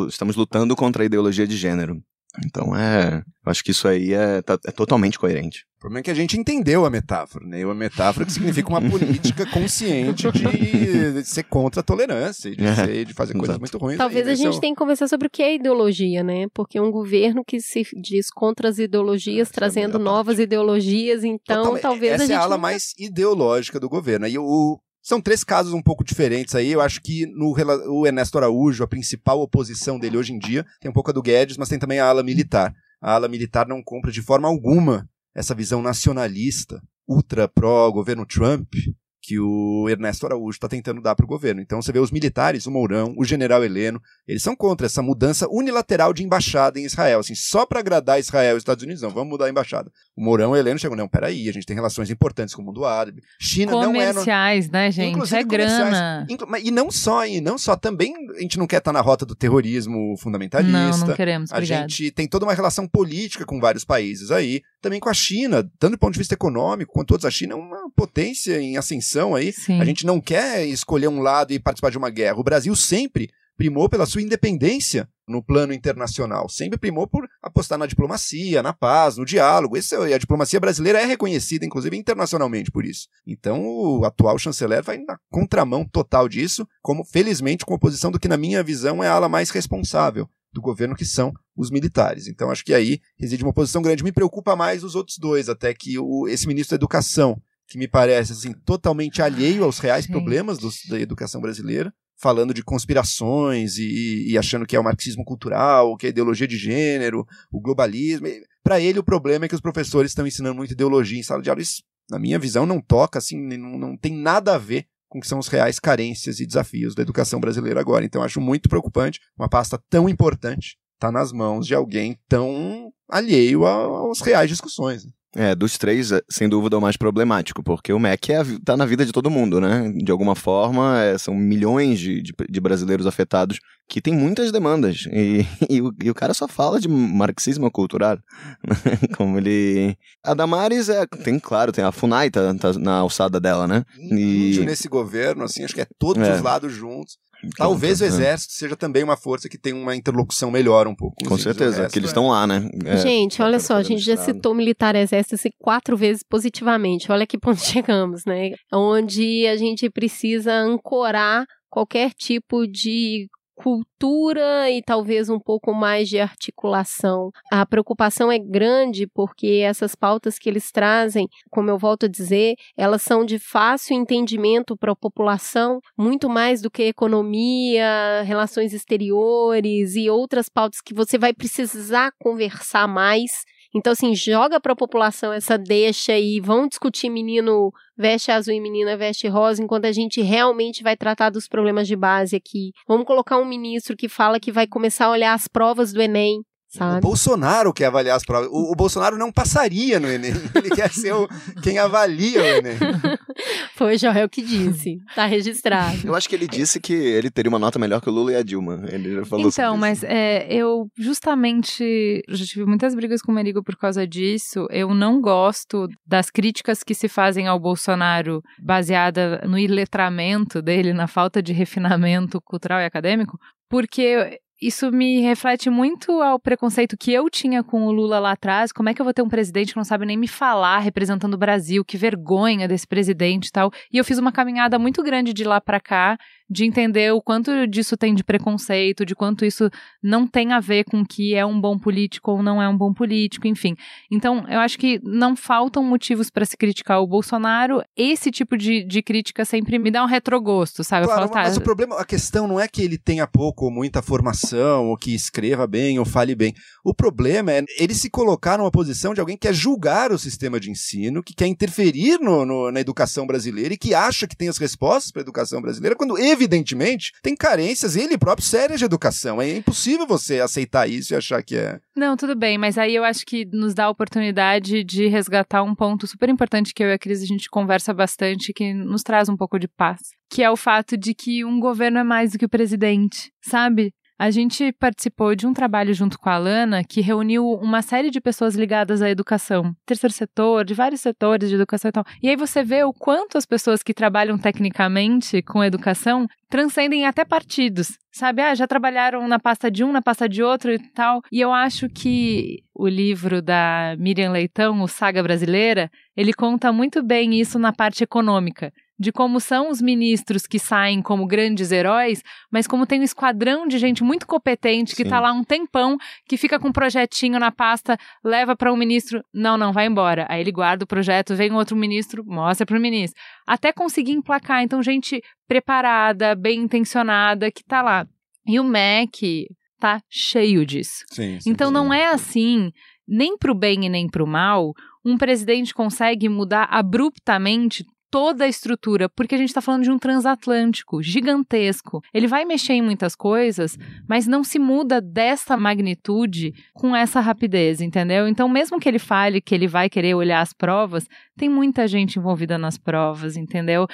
estamos lutando contra a ideologia de gênero. Então é. Acho que isso aí é, tá, é totalmente coerente. O problema é que a gente entendeu a metáfora, né? Uma metáfora que significa uma política consciente de ser contra a tolerância, de, é, ser, de fazer coisas muito ruins. Talvez aí, a gente é tenha que conversar sobre o que é ideologia, né? Porque um governo que se diz contra as ideologias, Essa é trazendo é novas parte. ideologias, então Totalmente. talvez Essa a gente. é a ala mais ideológica do governo. Aí o, são três casos um pouco diferentes aí. Eu acho que no o Ernesto Araújo, a principal oposição dele hoje em dia, tem um pouco a do Guedes, mas tem também a ala militar. A ala militar não compra de forma alguma essa visão nacionalista, ultra pró-governo Trump, que o Ernesto Araújo está tentando dar para o governo. Então você vê os militares, o Mourão, o general Heleno, eles são contra essa mudança unilateral de embaixada em Israel, assim, só para agradar Israel e os Estados Unidos, não, vamos mudar a embaixada. O Mourão e o Heleno chegam, não, peraí, a gente tem relações importantes com o mundo árabe. China não é... Comerciais, né, gente? é grana. E não só, e não só, também a gente não quer estar tá na rota do terrorismo fundamentalista. Não, não queremos, obrigado. A gente tem toda uma relação política com vários países aí, também com a China, tanto do ponto de vista econômico quanto outros. A China é uma potência em ascensão aí. Sim. A gente não quer escolher um lado e participar de uma guerra. O Brasil sempre primou pela sua independência no plano internacional, sempre primou por apostar na diplomacia, na paz, no diálogo. Esse, é, a diplomacia brasileira é reconhecida, inclusive, internacionalmente por isso. Então, o atual chanceler vai na contramão total disso, como, felizmente, com a posição do que, na minha visão, é a ala mais responsável do governo, que são os militares. Então, acho que aí reside uma posição grande. Me preocupa mais os outros dois, até que o, esse ministro da Educação, que me parece assim totalmente alheio aos reais Sim. problemas do, da educação brasileira, falando de conspirações e, e, achando que é o marxismo cultural, que é a ideologia de gênero, o globalismo. Para ele, o problema é que os professores estão ensinando muita ideologia em sala de aula. Isso, na minha visão, não toca, assim, não, não tem nada a ver com que são os reais carências e desafios da educação brasileira agora. Então, acho muito preocupante uma pasta tão importante estar tá nas mãos de alguém tão alheio aos reais discussões. Né? É, dos três, é, sem dúvida, é o mais problemático, porque o MEC é, tá na vida de todo mundo, né? De alguma forma, é, são milhões de, de, de, brasileiros afetados que têm muitas demandas. E, e, o, e o cara só fala de marxismo cultural. Como ele. A Damares é. Tem, claro, tem a FUNAI, tá, tá na alçada dela, né? E... Nesse governo, assim, acho que é todos é. os lados juntos. Talvez o exército seja também uma força que tem uma interlocução melhor um pouco. Com certeza, que eles estão lá, né? É, gente, olha só, a gente já citou militar exército assim, quatro vezes positivamente. Olha que ponto chegamos, né? Onde a gente precisa ancorar qualquer tipo de cultura e talvez um pouco mais de articulação. A preocupação é grande porque essas pautas que eles trazem, como eu volto a dizer, elas são de fácil entendimento para a população, muito mais do que economia, relações exteriores e outras pautas que você vai precisar conversar mais então, assim, joga para a população essa deixa e vão discutir menino veste azul e menina veste rosa, enquanto a gente realmente vai tratar dos problemas de base aqui. Vamos colocar um ministro que fala que vai começar a olhar as provas do Enem Sabe? O Bolsonaro quer avaliar as provas. O, o, Bolsonaro não passaria no Enem. Ele quer ser o, quem avalia o Enem. Foi o Joel que disse. Tá registrado. Eu acho que ele disse que ele teria uma nota melhor que o Lula e a Dilma. Ele já falou Então, mas é, eu justamente já tive muitas brigas com o Merigo por causa disso. Eu não gosto das críticas que se fazem ao Bolsonaro baseada no iletramento dele, na falta de refinamento cultural e acadêmico, porque isso me reflete muito ao preconceito que eu tinha com o Lula lá atrás. Como é que eu vou ter um presidente que não sabe nem me falar representando o Brasil? Que vergonha desse presidente e tal. E eu fiz uma caminhada muito grande de lá para cá de entender o quanto disso tem de preconceito, de quanto isso não tem a ver com que é um bom político ou não é um bom político, enfim. Então, eu acho que não faltam motivos para se criticar o Bolsonaro. Esse tipo de, de crítica sempre me dá um retrogosto, sabe? Claro, falo, tá, mas o problema, a questão não é que ele tenha pouco ou muita formação ou que escreva bem, ou fale bem. O problema é ele se colocar numa posição de alguém que quer julgar o sistema de ensino, que quer interferir no, no, na educação brasileira e que acha que tem as respostas para a educação brasileira, quando evidentemente tem carências, ele próprio, sérias de educação. É impossível você aceitar isso e achar que é. Não, tudo bem, mas aí eu acho que nos dá a oportunidade de resgatar um ponto super importante que eu e a Cris a gente conversa bastante, que nos traz um pouco de paz, que é o fato de que um governo é mais do que o presidente, sabe? A gente participou de um trabalho junto com a Alana que reuniu uma série de pessoas ligadas à educação, terceiro setor, de vários setores de educação e tal. E aí você vê o quanto as pessoas que trabalham tecnicamente com educação transcendem até partidos, sabe? Ah, já trabalharam na pasta de um, na pasta de outro e tal. E eu acho que o livro da Miriam Leitão, O Saga Brasileira, ele conta muito bem isso na parte econômica de como são os ministros que saem como grandes heróis, mas como tem um esquadrão de gente muito competente que está lá um tempão, que fica com um projetinho na pasta, leva para um ministro, não, não, vai embora. Aí ele guarda o projeto, vem outro ministro, mostra para o ministro. Até conseguir emplacar. Então, gente preparada, bem intencionada, que está lá. E o MEC tá cheio disso. Sim, sim, então, não é assim, nem para o bem e nem para o mal, um presidente consegue mudar abruptamente toda a estrutura, porque a gente está falando de um transatlântico gigantesco. Ele vai mexer em muitas coisas, mas não se muda dessa magnitude com essa rapidez, entendeu? Então, mesmo que ele fale que ele vai querer olhar as provas, tem muita gente envolvida nas provas, entendeu?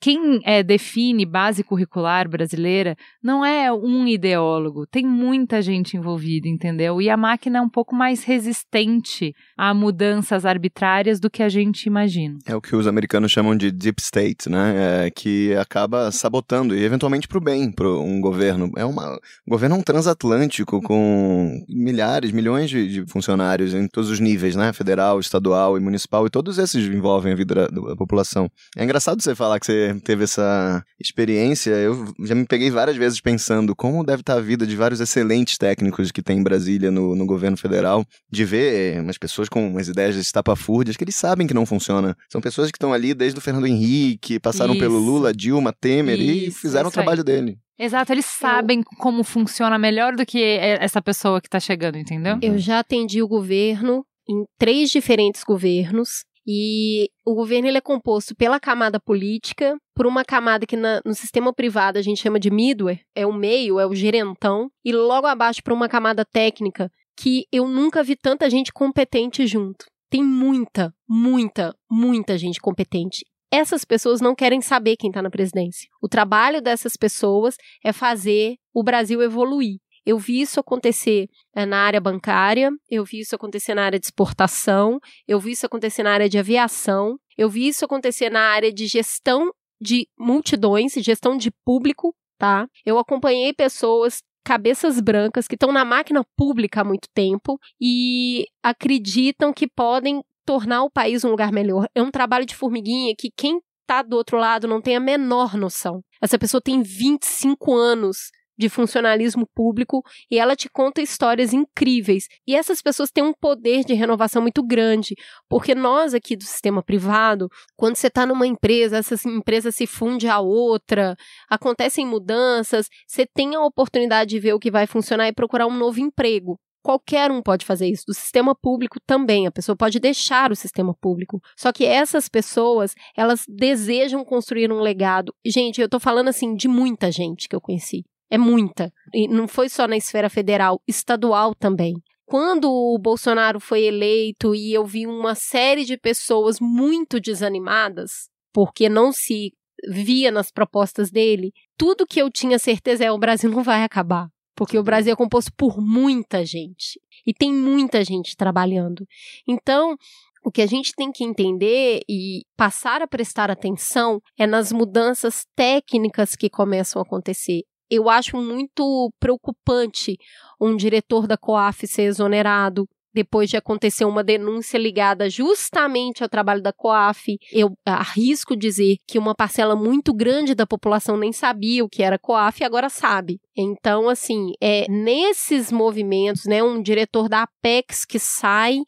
Quem é, define base curricular brasileira não é um ideólogo, tem muita gente envolvida, entendeu? E a máquina é um pouco mais resistente a mudanças arbitrárias do que a gente imagina. É o que os americanos chamam de deep state, né? É, que acaba sabotando e eventualmente para o bem, para um governo. É uma, um governo é um transatlântico com milhares, milhões de, de, funcionários em todos os níveis, né? Federal, estadual e municipal, e todos esses envolvem a vida da, da população. É engraçado você falar que você teve essa experiência, eu já me peguei várias vezes pensando como deve estar a vida de vários excelentes técnicos que tem em Brasília no, no governo federal, de ver umas pessoas com umas ideias estapafúrdias que eles sabem que não funciona. São pessoas que estão ali desde o Fernando Henrique, passaram Isso. pelo Lula, Dilma, Temer e Isso, fizeram o isso aí. trabalho dele. Exato, eles sabem como funciona melhor do que é, essa pessoa que está chegando, entendeu? Eu já atendi o governo em três diferentes governos. E o governo ele é composto pela camada política, por uma camada que na- no sistema privado a gente chama de midware, é o meio, é o gerentão, e logo abaixo por uma camada técnica que eu nunca vi tanta gente competente junto. Tem muita, muita, muita gente competente. Essas pessoas não querem saber quem está na presidência. O trabalho dessas pessoas é fazer o Brasil evoluir. Eu vi isso acontecer eh, na área bancária, eu vi isso acontecer na área de exportação, eu vi isso acontecer na área de aviação, eu vi isso acontecer na área de gestão de multidões, gestão de público, tá? Eu acompanhei pessoas cabeças brancas que estão na máquina pública há muito tempo e acreditam que podem tornar o país um lugar melhor. É um trabalho de formiguinha que quem tá do outro lado não tem a menor noção. Essa pessoa tem 25 anos de funcionalismo público e ela te conta histórias incríveis. E essas pessoas têm um poder de renovação muito grande, porque nós aqui do sistema privado, quando você está numa empresa, essa empresa se funde a outra, acontecem mudanças, você tem a oportunidade de ver o que vai funcionar e procurar um novo emprego. Qualquer um pode fazer isso. Do sistema público também. A pessoa pode deixar o sistema público. Só que essas pessoas, elas desejam construir um legado. Gente, eu tô falando assim de muita gente que eu conheci. É muita. E não foi só na esfera federal, estadual também. Quando o Bolsonaro foi eleito e eu vi uma série de pessoas muito desanimadas, porque não se via nas propostas dele, tudo que eu tinha certeza é o Brasil não vai acabar. Porque o Brasil é composto por muita gente. E tem muita gente trabalhando. Então, o que a gente tem que entender e passar a prestar atenção é nas mudanças técnicas que começam a acontecer. Eu acho muito preocupante um diretor da COAF ser exonerado depois de acontecer uma denúncia ligada justamente ao trabalho da COAF. Eu arrisco dizer que uma parcela muito grande da população nem sabia o que era COAF e agora sabe. Então, assim, é nesses movimentos, né, um diretor da Apex que sai,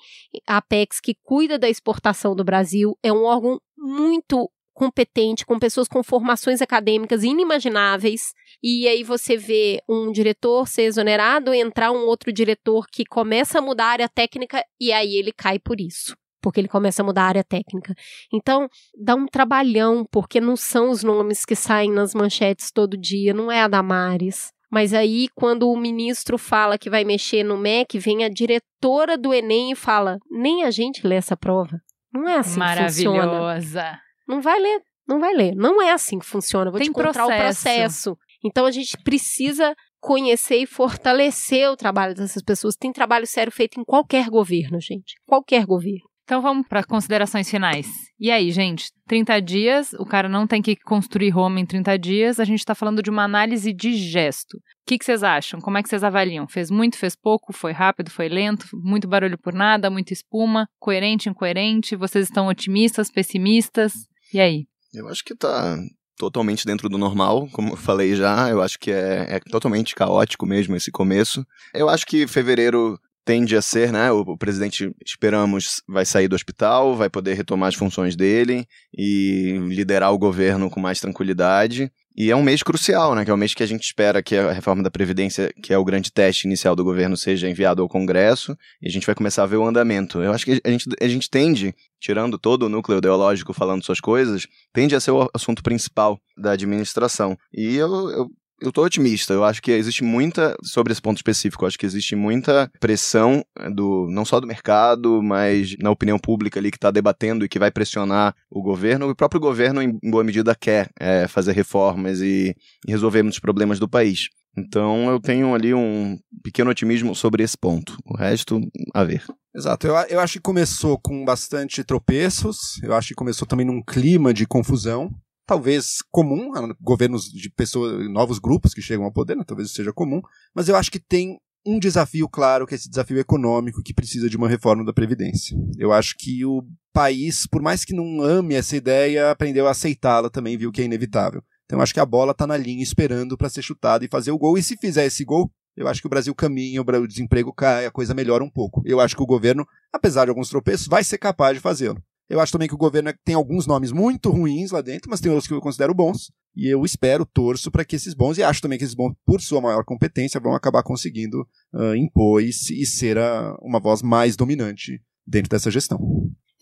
a Apex que cuida da exportação do Brasil, é um órgão muito competente, com pessoas com formações acadêmicas inimagináveis, e aí você vê um diretor ser exonerado, entrar um outro diretor que começa a mudar a área técnica e aí ele cai por isso. Porque ele começa a mudar a área técnica. Então, dá um trabalhão, porque não são os nomes que saem nas manchetes todo dia, não é a Damares. Mas aí, quando o ministro fala que vai mexer no MEC, vem a diretora do Enem e fala: nem a gente lê essa prova. Não é assim que funciona. Maravilhosa. Não vai ler, não vai ler. Não é assim que funciona. Vou Tem te contar o processo. processo. Então a gente precisa conhecer e fortalecer o trabalho dessas pessoas. Tem trabalho sério feito em qualquer governo, gente. Qualquer governo. Então vamos para considerações finais. E aí, gente? 30 dias, o cara não tem que construir Roma em 30 dias, a gente está falando de uma análise de gesto. O que, que vocês acham? Como é que vocês avaliam? Fez muito, fez pouco? Foi rápido, foi lento? Muito barulho por nada? Muita espuma? Coerente, incoerente? Vocês estão otimistas, pessimistas? E aí? Eu acho que tá totalmente dentro do normal, como eu falei já. Eu acho que é, é totalmente caótico mesmo esse começo. Eu acho que fevereiro tende a ser, né? O, o presidente, esperamos, vai sair do hospital, vai poder retomar as funções dele e liderar o governo com mais tranquilidade. E é um mês crucial, né? Que é o mês que a gente espera que a reforma da Previdência, que é o grande teste inicial do governo, seja enviado ao Congresso. E a gente vai começar a ver o andamento. Eu acho que a gente, a gente tende, tirando todo o núcleo ideológico falando suas coisas, tende a ser o assunto principal da administração. E eu, eu eu tô otimista. Eu acho que existe muita, sobre esse ponto específico, eu acho que existe muita pressão eh, do não só do mercado, mas na opinião pública ali que está debatendo e que vai pressionar o governo. O próprio governo, em boa medida, quer é, fazer reformas e, e resolver muitos problemas do país. Então eu tenho ali um pequeno otimismo sobre esse ponto. O resto, a ver. Exato. Eu, eu acho que começou com bastante tropeços. Eu acho que começou também num clima de confusão. Talvez comum, governos de pessoas, novos grupos que chegam ao poder, né? talvez seja comum. Mas eu acho que tem um desafio claro, que é esse desafio econômico que precisa de uma reforma da Previdência. Eu acho que o país, por mais que não ame essa ideia, aprendeu a aceitá-la também, viu que é inevitável. Então eu acho que a bola está na linha esperando para ser chutada e fazer o gol. E se fizer esse gol, eu acho que o Brasil caminha, o desemprego cai, a coisa melhora um pouco. Eu acho que o governo, apesar de alguns tropeços, vai ser capaz de fazê-lo. Eu acho também que o governo tem alguns nomes muito ruins lá dentro, mas tem outros que eu considero bons. E eu espero, torço para que esses bons, e acho também que esses bons, por sua maior competência, vão acabar conseguindo uh, impor e, e ser a, uma voz mais dominante dentro dessa gestão.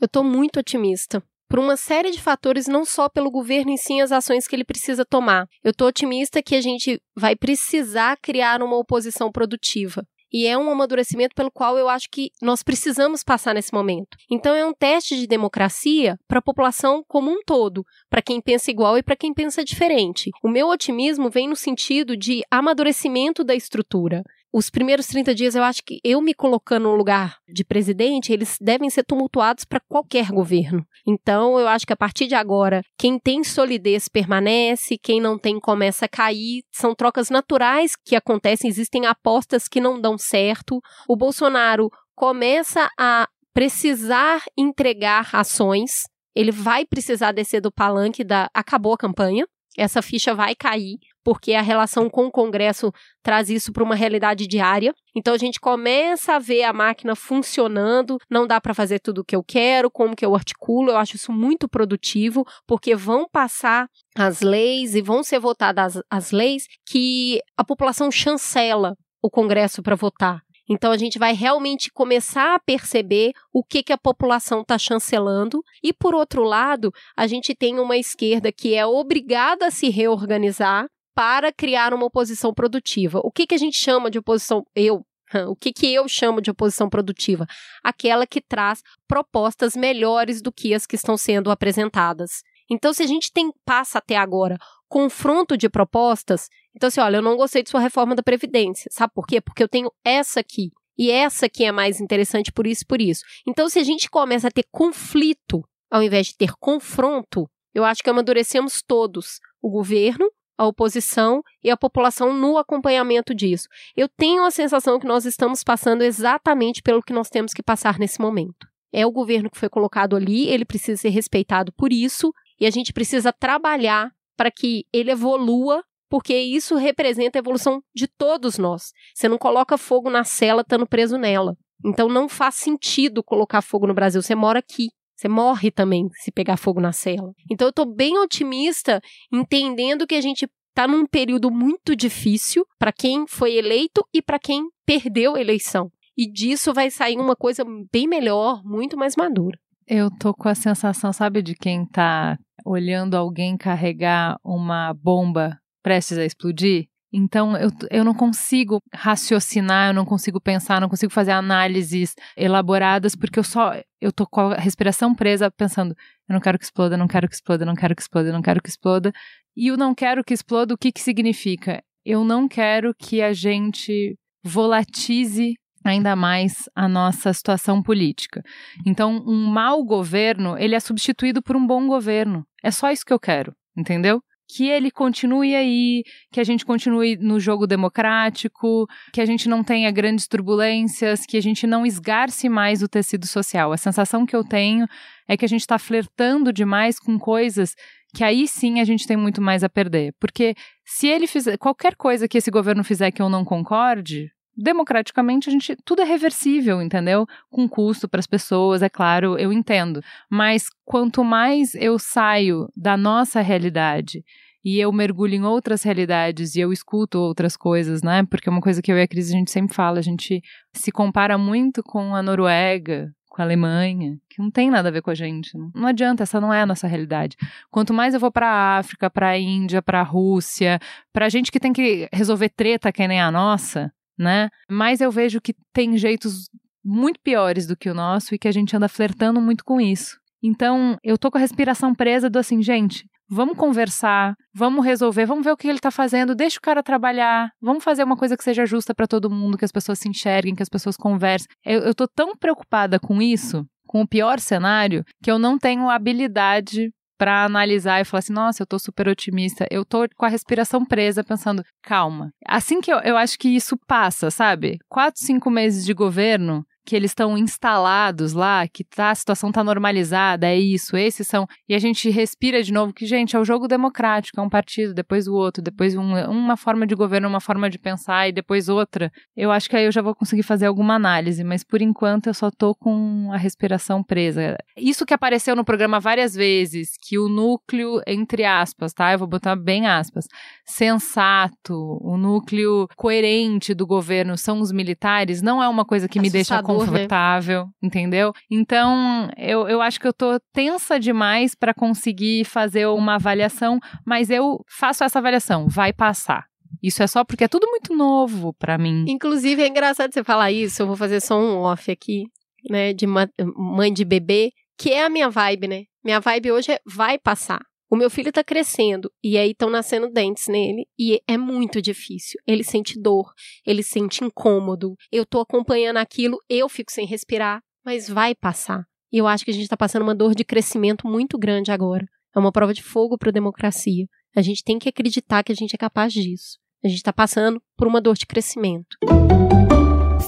Eu estou muito otimista. Por uma série de fatores, não só pelo governo em si, as ações que ele precisa tomar. Eu estou otimista que a gente vai precisar criar uma oposição produtiva. E é um amadurecimento pelo qual eu acho que nós precisamos passar nesse momento. Então, é um teste de democracia para a população como um todo, para quem pensa igual e para quem pensa diferente. O meu otimismo vem no sentido de amadurecimento da estrutura. Os primeiros 30 dias, eu acho que eu me colocando no lugar de presidente, eles devem ser tumultuados para qualquer governo. Então, eu acho que a partir de agora, quem tem solidez permanece, quem não tem começa a cair. São trocas naturais que acontecem, existem apostas que não dão certo. O Bolsonaro começa a precisar entregar ações. Ele vai precisar descer do palanque da acabou a campanha. Essa ficha vai cair porque a relação com o Congresso traz isso para uma realidade diária. Então a gente começa a ver a máquina funcionando, não dá para fazer tudo o que eu quero, como que eu articulo, eu acho isso muito produtivo, porque vão passar as leis e vão ser votadas as, leis que a população chancela o Congresso para votar. Então a gente vai realmente começar a perceber o que, que a população está chancelando. E por outro lado, a gente tem uma esquerda que é obrigada a se reorganizar para criar uma oposição produtiva. O que, que a gente chama de oposição? Eu. O que, que eu chamo de oposição produtiva? Aquela que traz propostas melhores do que as que estão sendo apresentadas. Então, se a gente tem passa até agora confronto de propostas, então assim, olha, eu não gostei de sua reforma da previdência, sabe por quê? Porque eu tenho essa aqui e essa aqui é mais interessante por isso, por isso. Então, se a gente começa a ter conflito ao invés de ter confronto, eu acho que amadurecemos todos, o governo, a oposição e a população no acompanhamento disso. Eu tenho a sensação que nós estamos passando exatamente pelo que nós temos que passar nesse momento. É o governo que foi colocado ali, ele precisa ser respeitado por isso, e a gente precisa trabalhar para que ele evolua, porque isso representa a evolução de todos nós. Você não coloca fogo na cela estando preso nela. Então não faz sentido colocar fogo no Brasil. Você mora aqui. Você morre também se pegar fogo na cela. Então eu tô bem otimista, entendendo que a gente tá num período muito difícil para quem foi eleito e para quem perdeu a eleição. E disso vai sair uma coisa bem melhor, muito mais madura. Eu tô com a sensação, sabe, de quem tá olhando alguém carregar uma bomba prestes a explodir? Então, eu, eu não consigo raciocinar, eu não consigo pensar, não consigo fazer análises elaboradas, porque eu só, eu tô com a respiração presa, pensando, eu não quero que exploda, não quero que exploda, não quero que exploda, não quero que exploda. E o não quero que exploda, o que que significa? Eu não quero que a gente volatize ainda mais a nossa situação política. Então, um mau governo, ele é substituído por um bom governo. É só isso que eu quero, entendeu? Que ele continue aí, que a gente continue no jogo democrático, que a gente não tenha grandes turbulências, que a gente não esgarce mais o tecido social. A sensação que eu tenho é que a gente está flertando demais com coisas que aí sim a gente tem muito mais a perder. Porque se ele fizer qualquer coisa que esse governo fizer que eu não concorde, democraticamente a gente tudo é reversível, entendeu? Com custo para as pessoas, é claro, eu entendo. Mas quanto mais eu saio da nossa realidade e eu mergulho em outras realidades e eu escuto outras coisas, né? Porque é uma coisa que eu e a Cris a gente sempre fala, a gente se compara muito com a Noruega, com a Alemanha, que não tem nada a ver com a gente. Não adianta, essa não é a nossa realidade. Quanto mais eu vou para a África, para a Índia, para a Rússia, para gente que tem que resolver treta que nem a nossa, né? Mas eu vejo que tem jeitos muito piores do que o nosso e que a gente anda flertando muito com isso. Então, eu tô com a respiração presa do assim, gente, vamos conversar, vamos resolver, vamos ver o que ele tá fazendo, deixa o cara trabalhar, vamos fazer uma coisa que seja justa para todo mundo, que as pessoas se enxerguem, que as pessoas conversem. Eu, eu tô tão preocupada com isso, com o pior cenário, que eu não tenho habilidade para analisar e falar assim, nossa, eu tô super otimista. Eu tô com a respiração presa, pensando, calma. Assim que eu, eu acho que isso passa, sabe? Quatro, cinco meses de governo, que eles estão instalados lá, que tá, a situação tá normalizada, é isso, esses são. E a gente respira de novo que, gente, é o jogo democrático, é um partido, depois o outro, depois um, uma forma de governo, uma forma de pensar e depois outra. Eu acho que aí eu já vou conseguir fazer alguma análise, mas por enquanto eu só tô com a respiração presa. Isso que apareceu no programa várias vezes, que o núcleo, entre aspas, tá? Eu vou botar bem aspas, sensato, o núcleo coerente do governo são os militares, não é uma coisa que me deixa Assustador, né? Confortável, entendeu? Então, eu, eu acho que eu tô tensa demais para conseguir fazer uma avaliação, mas eu faço essa avaliação, vai passar. Isso é só porque é tudo muito novo para mim. Inclusive, é engraçado você falar isso, eu vou fazer só um off aqui, né, de mãe de bebê, que é a minha vibe, né? Minha vibe hoje é vai passar. O meu filho tá crescendo e aí estão nascendo dentes nele e é muito difícil. Ele sente dor, ele sente incômodo. Eu tô acompanhando aquilo, eu fico sem respirar, mas vai passar. E eu acho que a gente tá passando uma dor de crescimento muito grande agora. É uma prova de fogo para a democracia. A gente tem que acreditar que a gente é capaz disso. A gente tá passando por uma dor de crescimento.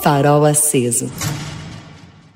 Farol aceso.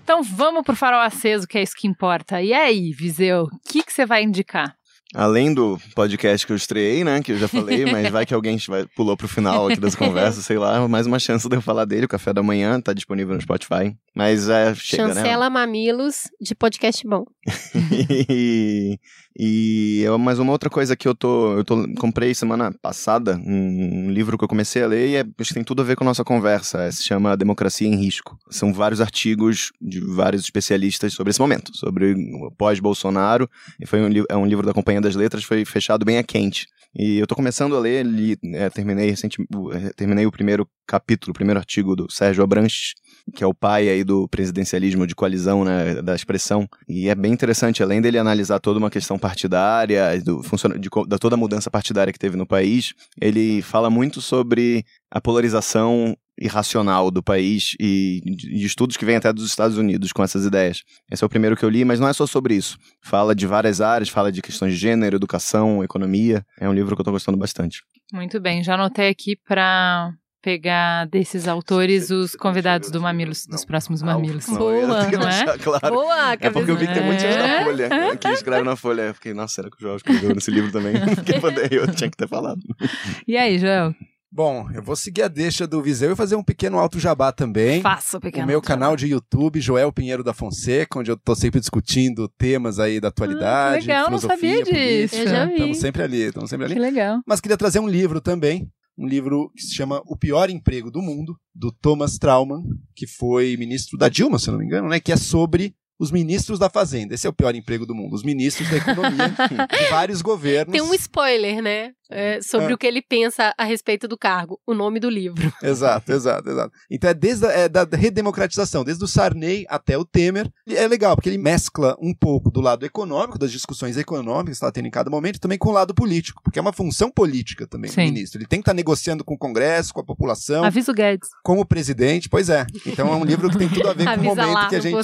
Então vamos pro farol aceso, que é isso que importa. E aí, Viseu, o que que você vai indicar? Além do podcast que eu estreiei, né? Que eu já falei, mas vai que alguém vai, pulou pro final aqui das conversas, sei lá, mais uma chance de eu falar dele. O Café da Manhã tá disponível no Spotify. Mas é, chega, né? Chancela Mamilos de podcast bom. e, e eu, mas uma outra coisa que eu tô, eu tô comprei semana passada um, um livro que eu comecei a ler e é, acho que tem tudo a ver com a nossa conversa. É, se chama Democracia em Risco. São vários artigos de vários especialistas sobre esse momento, sobre pós-Bolsonaro. E foi um, é um livro da Companhia das Letras, foi fechado bem a quente. E eu tô começando a ler, li, é, terminei recente, o- é, terminei o primeiro capítulo, o primeiro artigo do Sérgio Abranches, que é o pai aí do presidencialismo de coalizão, né, da expressão. E é bem interessante, além dele analisar toda uma questão partidária, do, funciona, de, da toda a mudança partidária que teve no país, ele fala muito sobre a polarização irracional do país e de estudos que vêm até dos Estados Unidos com essas ideias. Esse é o primeiro que eu li, mas não é só sobre isso. Fala de várias áreas, fala de questões de gênero, educação, economia. É um livro que eu tô gostando bastante. Muito bem, já anotei aqui pra pegar desses autores os convidados do Mamilos, dos próximos Mamilos. Não, Boa, não é? claro. Boa, É porque eu vi que tem muita gente É. na Folha né, que escreve na Folha. Eu fiquei, nossa, será que o João escreveu nesse livro também? Porque eu tinha que ter falado. E aí, João? Bom, eu vou seguir a deixa do Viseu e fazer um pequeno alto jabá também. Faça o pequeno. o meu jabá. canal de YouTube, Joel Pinheiro da Fonseca, onde eu tô sempre discutindo temas aí da atualidade. Ah, legal, não sabia disso. Eu já vi. Estamos sempre ali, estamos sempre ali. Que legal. Mas queria trazer um livro também, um livro que se chama O Pior Emprego do Mundo, do Thomas Trauman, que foi ministro da Dilma, se não me engano, né? Que é sobre os ministros da Fazenda. Esse é o pior emprego do mundo. Os ministros da economia de vários governos. Tem um spoiler, né? é, sobre Ah. o que ele pensa a respeito do cargo. O nome do livro. Exato, exato, exato. Então é desde a é da redemocratização, desde o Sarney até o Temer. E É legal, porque ele mescla um pouco do lado econômico, das discussões econômicas que está tendo em cada momento, também com o lado político, porque é uma função política também Sim. do ministro. Ele tem que estar negociando com o Congresso, com a população, Avisa o Guedes. como presidente. Pois é. Então é um livro que tem tudo a ver com o momento lá que a gente o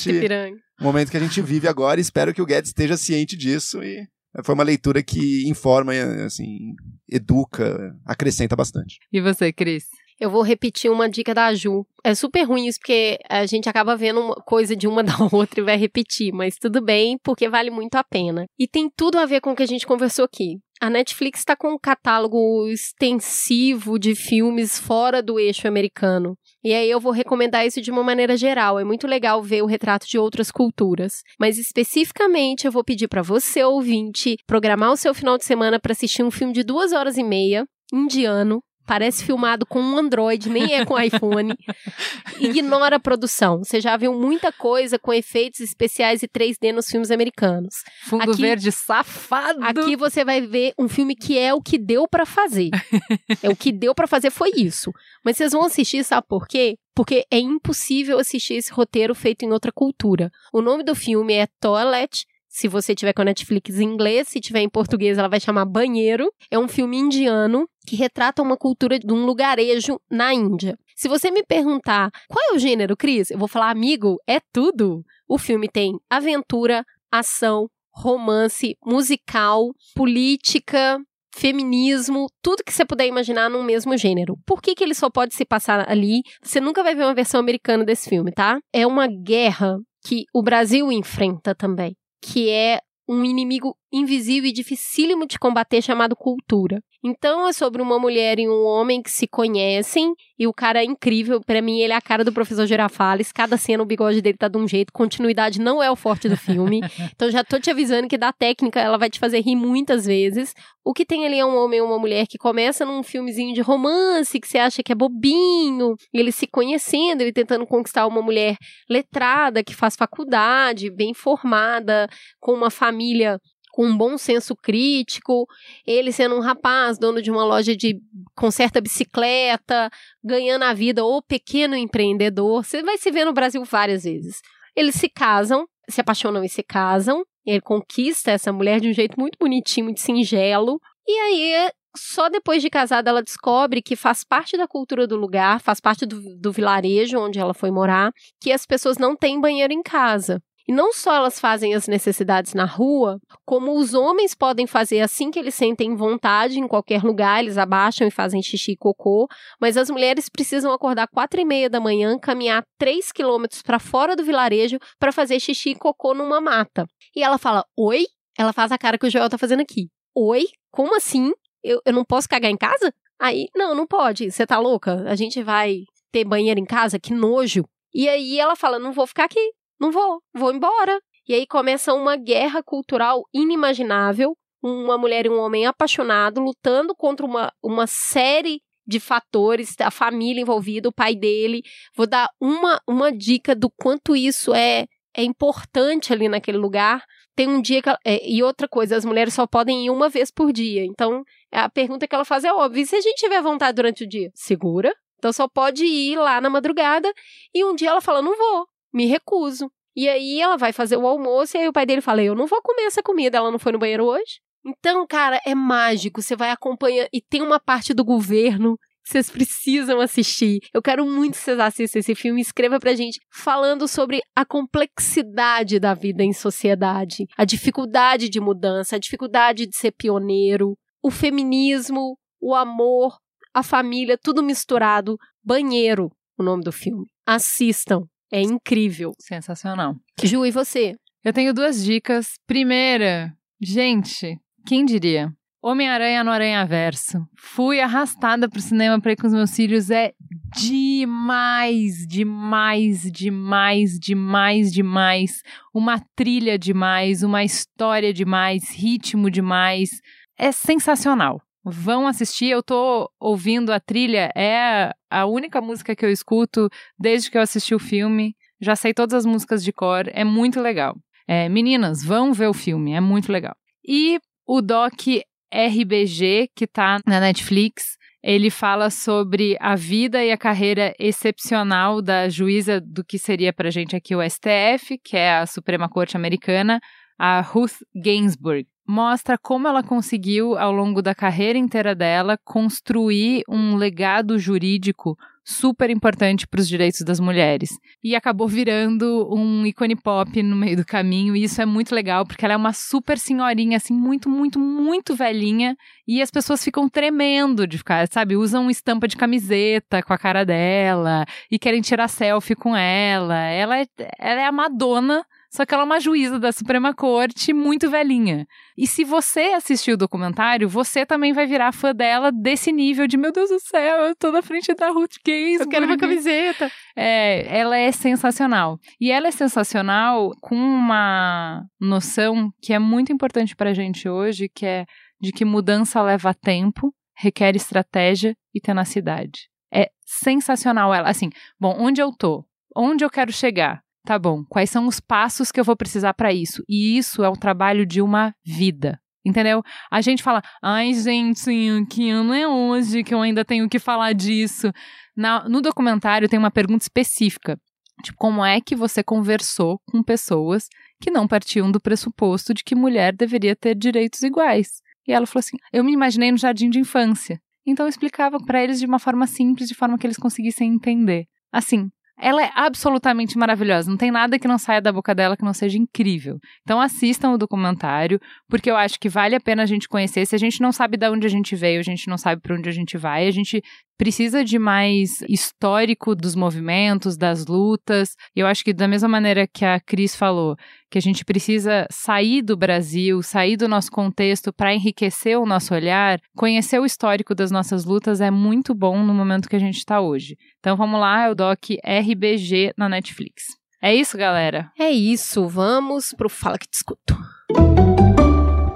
momento que a gente vive agora. Espero que o Guedes esteja ciente disso e foi uma leitura que informa, assim, educa, acrescenta bastante. E você, Cris? Eu vou repetir uma dica da Ju. É super ruim isso, porque a gente acaba vendo uma coisa de uma da outra e vai repetir, mas tudo bem, porque vale muito a pena. E tem tudo a ver com o que a gente conversou aqui. A Netflix está com um catálogo extensivo de filmes fora do eixo americano. E aí eu vou recomendar isso de uma maneira geral. É muito legal ver o retrato de outras culturas. Mas especificamente eu vou pedir para você, ouvinte, programar o seu final de semana para assistir um filme de duas horas e meia, indiano. Parece filmado com um Android, nem é com iPhone. Ignora a produção. Você já viu muita coisa com efeitos especiais e 3D nos filmes americanos. Fundo Aqui- verde safado. Aqui você vai ver um filme que é o que deu pra fazer. é o que deu pra fazer foi isso. Mas vocês vão assistir, sabe por quê? Porque é impossível assistir esse roteiro feito em outra cultura. O nome do filme é Toilet. Se você tiver com a Netflix em inglês, se tiver em português, ela vai chamar Banheiro. É um filme indiano que retrata uma cultura de um lugarejo na Índia. Se você me perguntar qual é o gênero, Cris, eu vou falar, amigo, é tudo. O filme tem aventura, ação, romance, musical, política, feminismo, tudo que você puder imaginar num mesmo gênero. Por que, que ele só pode se passar ali? Você nunca vai ver uma versão americana desse filme, tá? É uma guerra que o Brasil enfrenta também, que é um inimigo invisível e dificílimo de combater chamado cultura. Então é sobre uma mulher e um homem que se conhecem e o cara é incrível. Pra mim, ele é a cara do professor Girafales. Cada cena o bigode dele tá de um jeito. Continuidade não é o forte do filme. Então já tô te avisando que da técnica ela vai te fazer rir muitas vezes. O que tem ali é um homem e uma mulher que começa num filmezinho de romance que você acha que é bobinho, e ele se conhecendo, ele tentando conquistar uma mulher letrada que faz faculdade, bem formada, com uma família com um bom senso crítico, ele sendo um rapaz, dono de uma loja de conserta bicicleta, ganhando a vida, ou pequeno empreendedor. Você vai se ver no Brasil várias vezes. Eles se casam, se apaixonam e se casam. Ele conquista essa mulher de um jeito muito bonitinho, muito singelo. E aí, só depois de casada, ela descobre que faz parte da cultura do lugar, faz parte do, do vilarejo onde ela foi morar, que as pessoas não têm banheiro em casa. E não só elas fazem as necessidades na rua, como os homens podem fazer assim que eles sentem vontade em qualquer lugar, eles abaixam e fazem xixi e cocô, mas as mulheres precisam acordar quatro e meia da manhã, caminhar três quilômetros para fora do vilarejo para fazer xixi e cocô numa mata. E ela fala, oi? Ela faz a cara que o Joel tá fazendo aqui. Oi? Como assim? Eu, eu não posso cagar em casa? Aí, não, não pode. Você tá louca? A gente vai ter banheiro em casa? Que nojo. E aí ela fala, não vou ficar aqui. Não vou, vou embora. E aí começa uma guerra cultural inimaginável. Uma mulher e um homem apaixonado lutando contra uma, uma série de fatores, a família envolvida, o pai dele. Vou dar uma, uma dica do quanto isso é, é importante ali naquele lugar. Tem um dia que. ela- é, e outra coisa, as mulheres só podem ir uma vez por dia. Então, a pergunta que ela faz é óbvia. E se a gente tiver vontade durante o dia? Segura. Então só pode ir lá na madrugada. E um dia ela fala: não vou me recuso. E aí ela vai fazer o almoço e aí o pai dele fala: Eu não vou comer essa comida, ela não foi no banheiro hoje. Então, cara, é mágico. Você vai acompanhando. E tem uma parte do governo que vocês precisam assistir. Eu quero muito que vocês assistam esse filme. Escreva pra gente falando sobre a complexidade da vida em sociedade, a dificuldade de mudança, a dificuldade de ser pioneiro, o feminismo, o amor, a família, tudo misturado. Banheiro, o nome do filme. Assistam. É incrível. Sensacional. Ju, e você? Eu tenho duas dicas. Primeira, gente, quem diria? Homem-Aranha no Aranha Verso. Fui arrastada pro cinema pra ir com os meus filhos. É demais, demais, demais, demais, demais. Uma trilha demais, uma história demais, ritmo demais. É sensacional. Vão assistir, eu tô ouvindo a trilha, é a única música que eu escuto desde que eu assisti o filme. Já sei todas as músicas de cor, é muito legal. É, meninas, vão ver o filme, é muito legal. E o doc RBG, que tá na Netflix, ele fala sobre a vida e a carreira excepcional da juíza do que seria pra gente aqui o STF, que é a Suprema Corte Americana, a Ruth Ginsburg mostra como ela conseguiu, ao longo da carreira inteira dela, construir um legado jurídico super importante para os direitos das mulheres. E acabou virando um ícone pop no meio do caminho, e isso é muito legal, porque ela é uma super senhorinha, assim, muito, muito, muito velhinha, e as pessoas ficam tremendo de ficar, sabe? Usam estampa de camiseta com a cara dela, e querem tirar selfie com ela. Ela é, ela é a Madonna só que ela é uma juíza da Suprema Corte muito velhinha. E se você assistiu o documentário, você também vai virar fã dela desse nível de, meu Deus do céu, eu tô na frente da Ruth Gaines. Eu quero uma camiseta. É, ela é sensacional. E ela é sensacional com uma noção que é muito importante pra gente hoje, que é de que mudança leva tempo, requer estratégia e tenacidade. É sensacional ela. Assim, bom, onde eu tô? Onde eu quero chegar? Tá bom, quais são os passos que eu vou precisar para isso? E isso é o trabalho de uma vida. Entendeu? A gente fala, ai, gente, que ano é hoje que eu ainda tenho que falar disso. Na, no documentário tem uma pergunta específica. Tipo, como é que você conversou com pessoas que não partiam do pressuposto de que mulher deveria ter direitos iguais? E ela falou assim: eu me imaginei no jardim de infância. Então eu explicava para eles de uma forma simples, de forma que eles conseguissem entender. Assim, ela é absolutamente maravilhosa. Não tem nada que não saia da boca dela que não seja incrível. Então assistam o documentário, porque eu acho que vale a pena a gente conhecer. Se a gente não sabe de onde a gente veio, a gente não sabe para onde a gente vai, a gente precisa de mais histórico dos movimentos, das lutas. E eu acho que da mesma maneira que a Cris falou, que a gente precisa sair do Brasil, sair do nosso contexto para enriquecer o nosso olhar, conhecer o histórico das nossas lutas é muito bom no momento que a gente está hoje. Então vamos lá, é o doc RBG na Netflix. É isso, galera? É isso, vamos pro Fala que te escuto.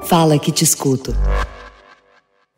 Fala que te escuto.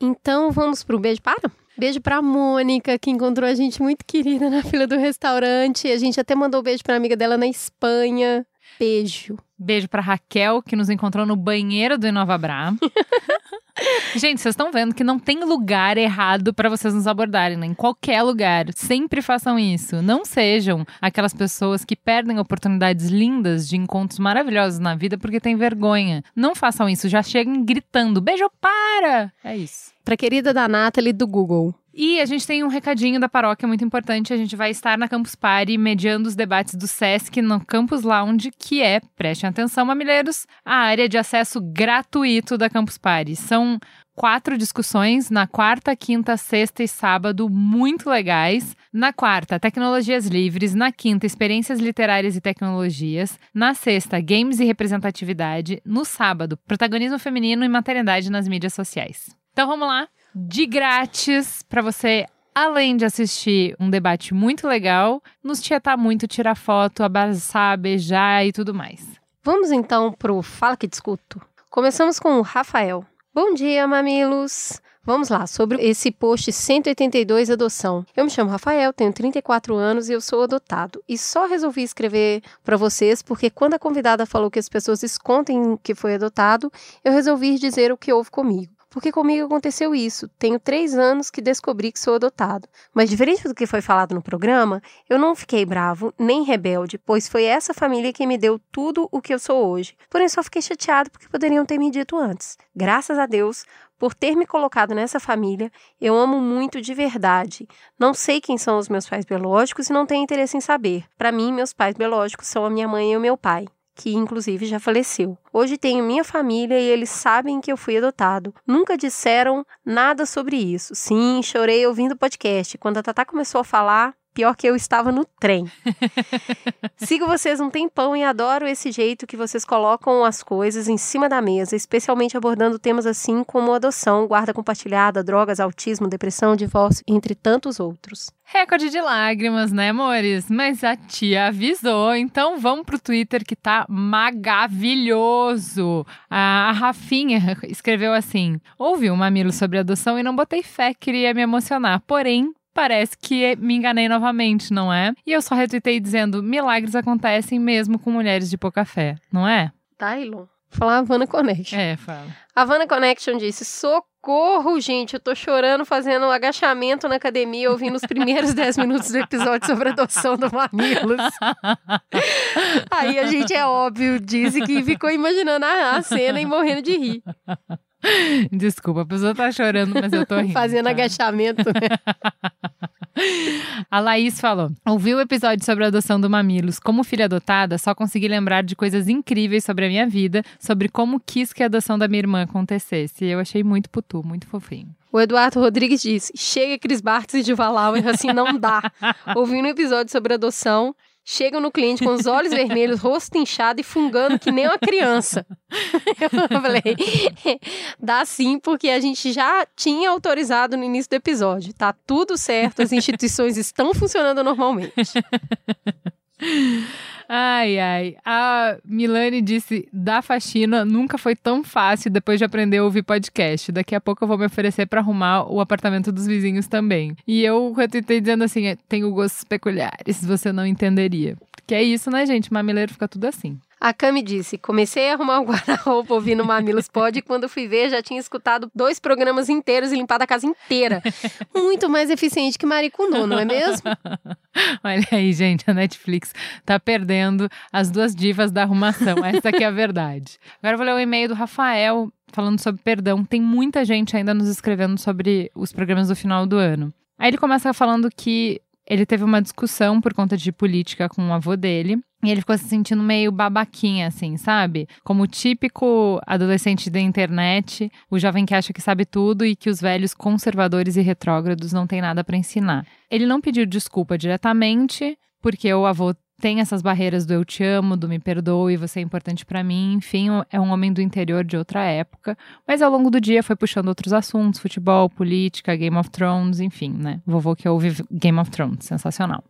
Então vamos pro beijo para? Beijo pra Mônica, que encontrou a gente muito querida na fila do restaurante. A gente até mandou um beijo pra amiga dela na Espanha. Beijo. Beijo pra Raquel, que nos encontrou no banheiro do Inova Bra. Gente, vocês estão vendo que não tem lugar errado para vocês nos abordarem, né? Em qualquer lugar. Sempre façam isso. Não sejam aquelas pessoas que perdem oportunidades lindas de encontros maravilhosos na vida porque têm vergonha. Não façam isso. Já cheguem gritando: beijo, para! É isso. Pra querida da Nathalie do Google. E a gente tem um recadinho da paróquia muito importante. A gente vai estar na Campus Party mediando os debates do SESC no Campus Lounge, que é, prestem atenção, mamileiros, a área de acesso gratuito da Campus Party. São quatro discussões na quarta, quinta, sexta e sábado, muito legais. Na quarta, tecnologias livres. Na quinta, experiências literárias e tecnologias. Na sexta, games e representatividade. No sábado, protagonismo feminino e maternidade nas mídias sociais. Então vamos lá, de grátis, para você além de assistir um debate muito legal, nos tietar muito, tirar foto, abraçar, beijar e tudo mais. Vamos então pro Fala que Discuto. Começamos com o Rafael. Bom dia, mamilos! Vamos lá, sobre esse post 182 adoção. Eu me chamo Rafael, tenho 34 anos e eu sou adotado. E só resolvi escrever para vocês porque quando a convidada falou que as pessoas escontem que foi adotado, eu resolvi dizer o que houve comigo. Porque comigo aconteceu isso. Tenho três anos que descobri que sou adotado. Mas diferente do que foi falado no programa, eu não fiquei bravo nem rebelde, pois foi essa família que me deu tudo o que eu sou hoje. Porém, só fiquei chateado porque poderiam ter me dito antes. Graças a Deus, por ter me colocado nessa família, eu amo muito de verdade. Não sei quem são os meus pais biológicos e não tenho interesse em saber. Para mim, meus pais biológicos são a minha mãe e o meu pai que inclusive já faleceu. Hoje tenho minha família e eles sabem que eu fui adotado. Nunca disseram nada sobre isso. Sim, chorei ouvindo o podcast. Quando a Tatá começou a falar, pior que eu estava no trem. Sigo vocês um tempão e adoro esse jeito que vocês colocam as coisas em cima da mesa, especialmente abordando temas assim como adoção, guarda compartilhada, drogas, autismo, depressão, divórcio, entre tantos outros. Recorde de lágrimas, né, amores? Mas a tia avisou, então vamos pro Twitter que tá maravilhoso. A Rafinha escreveu assim: Ouvi um mamilo sobre adoção e não botei fé, queria me emocionar. Porém, parece que me enganei novamente, não é? E eu só retuitei dizendo: milagres acontecem mesmo com mulheres de pouca fé, não é? Tylon. Falar a Havana Connection. É, fala. A Havana Connection disse: socorro, gente, eu tô chorando fazendo um agachamento na academia, ouvindo os primeiros 10 minutos do episódio sobre a adoção do Mamilos. Aí a gente, é óbvio, disse que ficou imaginando a cena e morrendo de rir. Desculpa, a pessoa tá chorando, mas eu tô rindo. Fazendo tá? agachamento. Né? A Laís falou: ouvi o episódio sobre a adoção do Mamilos. Como filha adotada, só consegui lembrar de coisas incríveis sobre a minha vida, sobre como quis que a adoção da minha irmã acontecesse. E eu achei muito putu, muito fofinho. O Eduardo Rodrigues disse: chega Cris Bartz e de Valauer, assim não dá. Ouvindo um episódio sobre adoção, chegam no cliente com os olhos vermelhos, rosto inchado e fungando que nem uma criança. Eu falei, dá sim, porque a gente já tinha autorizado no início do episódio. Tá tudo certo, as instituições estão funcionando normalmente. Ai, ai. A Milane disse: da faxina nunca foi tão fácil depois de aprender a ouvir podcast. Daqui a pouco eu vou me oferecer para arrumar o apartamento dos vizinhos também. E eu retuitei dizendo assim: "É, tenho gostos peculiares, você não entenderia. Porque é isso, né, gente? Mamileiro fica tudo assim. A Cami disse: comecei a arrumar o guarda-roupa ouvindo Mamilos Pod e quando fui ver já tinha escutado dois programas inteiros e limpado a casa inteira. Muito mais eficiente que Maricundo, não é mesmo? Olha aí, gente, a Netflix tá perdendo as duas divas da arrumação. Essa que é a verdade. Agora eu vou ler o e-mail do Rafael falando sobre perdão. Tem muita gente ainda nos escrevendo sobre os programas do final do ano. Aí ele começa falando que ele teve uma discussão por conta de política com o avô dele. E ele ficou se sentindo meio babaquinha, assim, sabe? Como o típico adolescente da internet, o jovem que acha que sabe tudo e que os velhos conservadores e retrógrados não têm nada para ensinar. Ele não pediu desculpa diretamente, porque o avô tem essas barreiras do eu te amo, do me perdoe, você é importante para mim, enfim, é um homem do interior de outra época, mas ao longo do dia foi puxando outros assuntos, futebol, política, Game of Thrones, enfim, né? Vovô que ouve Game of Thrones, sensacional.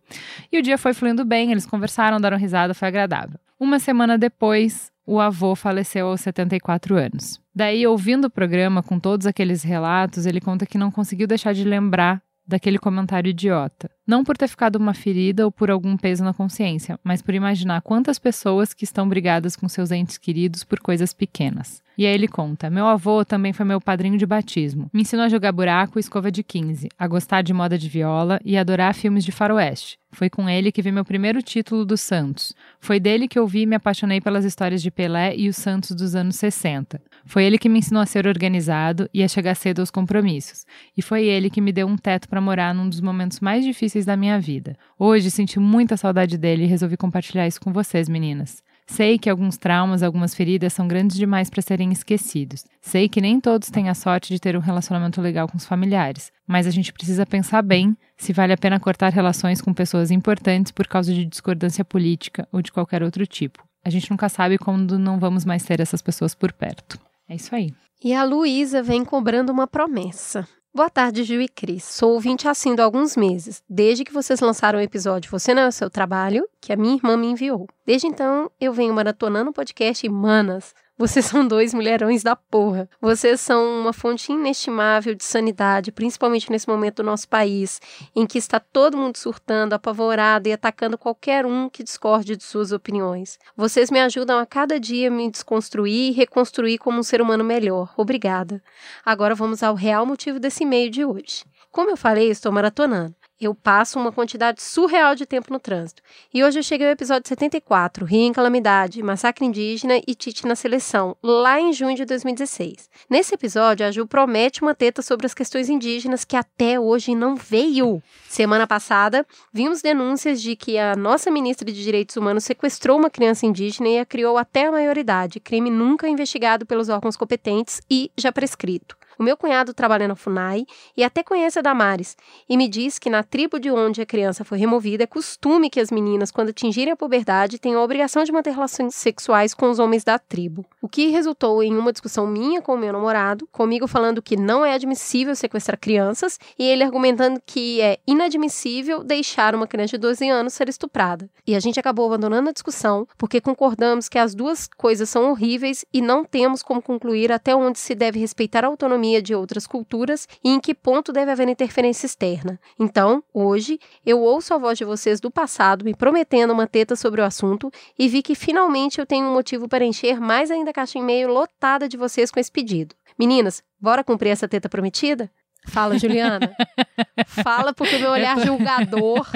E o dia foi fluindo bem, eles conversaram, deram risada, foi agradável. Uma semana depois, o avô faleceu aos 74 anos. Daí, ouvindo o programa com todos aqueles relatos, ele conta que não conseguiu deixar de lembrar daquele comentário idiota. Não por ter ficado uma ferida ou por algum peso na consciência, mas por imaginar quantas pessoas que estão brigadas com seus entes queridos por coisas pequenas. E aí ele conta: Meu avô também foi meu padrinho de batismo. Me ensinou a jogar buraco e escova de 15, a gostar de moda de viola e adorar filmes de faroeste. Foi com ele que vi meu primeiro título do Santos. Foi dele que eu vi e me apaixonei pelas histórias de Pelé e os Santos dos anos 60. Foi ele que me ensinou a ser organizado e a chegar cedo aos compromissos. E foi ele que me deu um teto para morar num dos momentos mais difíceis da minha vida. Hoje senti muita saudade dele e resolvi compartilhar isso com vocês, meninas. Sei que alguns traumas, algumas feridas são grandes demais para serem esquecidos. Sei que nem todos têm a sorte de ter um relacionamento legal com os familiares, mas a gente precisa pensar bem se vale a pena cortar relações com pessoas importantes por causa de discordância política ou de qualquer outro tipo. A gente nunca sabe quando não vamos mais ter essas pessoas por perto. É isso aí. E a Luísa vem cobrando uma promessa. Boa tarde, Gil e Cris. Sou ouvinte assíduo há alguns meses, desde que vocês lançaram o episódio Você Não é o Seu Trabalho, que a minha irmã me enviou. Desde então, eu venho maratonando o podcast manas, vocês são dois mulherões da porra. Vocês são uma fonte inestimável de sanidade, principalmente nesse momento do nosso país, em que está todo mundo surtando, apavorado e atacando qualquer um que discorde de suas opiniões. Vocês me ajudam a cada dia a me desconstruir e reconstruir como um ser humano melhor. Obrigada. Agora vamos ao real motivo desse e-mail de hoje. Como eu falei, estou maratonando. Eu passo uma quantidade surreal de tempo no trânsito. E hoje eu cheguei ao episódio 74, Rio em Calamidade, Massacre Indígena e Tite na Seleção, lá em junho de 2016. Nesse episódio, a Ju promete uma teta sobre as questões indígenas que até hoje não veio. Semana passada, vimos denúncias de que a nossa ministra de Direitos Humanos sequestrou uma criança indígena e a criou até a maioridade, crime nunca investigado pelos órgãos competentes e já prescrito. O meu cunhado trabalha na FUNAI e até conhece a Damares, e me diz que na tribo de onde a criança foi removida é costume que as meninas, quando atingirem a puberdade, tenham a obrigação de manter relações sexuais com os homens da tribo. O que resultou em uma discussão minha com o meu namorado, comigo falando que não é admissível sequestrar crianças e ele argumentando que é inadmissível deixar uma criança de 12 anos ser estuprada. E a gente acabou abandonando a discussão porque concordamos que as duas coisas são horríveis e não temos como concluir até onde se deve respeitar a autonomia de outras culturas e em que ponto deve haver interferência externa. Então, hoje, eu ouço a voz de vocês do passado me prometendo uma teta sobre o assunto e vi que finalmente eu tenho um motivo para encher mais ainda a caixa e-mail lotada de vocês com esse pedido. Meninas, bora cumprir essa teta prometida? Fala, Juliana. Fala, porque o meu olhar julgador.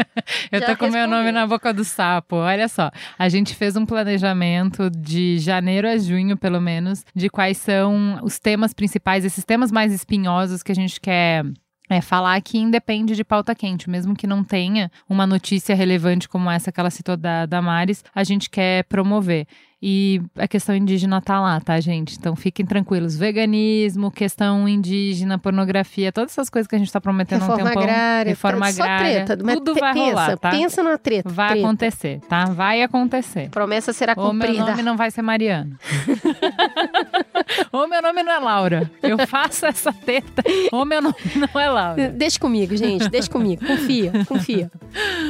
Eu tô com meu nome na boca do sapo. Olha só, a gente fez um planejamento de janeiro a junho, pelo menos, de quais são os temas principais, esses temas mais espinhosos que a gente quer é falar que independe de pauta quente, mesmo que não tenha uma notícia relevante como essa que ela citou da Damares, a gente quer promover. E a questão indígena tá lá, tá, gente? Então fiquem tranquilos. Veganismo, questão indígena, pornografia, todas essas coisas que a gente tá prometendo reforma um tempão. agrária, reforma só agrária. treta, tudo vai pensa, rolar, tá? Pensa numa treta. Vai treta. acontecer, tá? Vai acontecer. Promessa será O meu cumprida. nome não vai ser Mariana. Ou meu nome não é Laura. Eu faço essa teta. Ou meu nome não é Laura. Deixa comigo, gente. Deixa comigo. Confia, confia.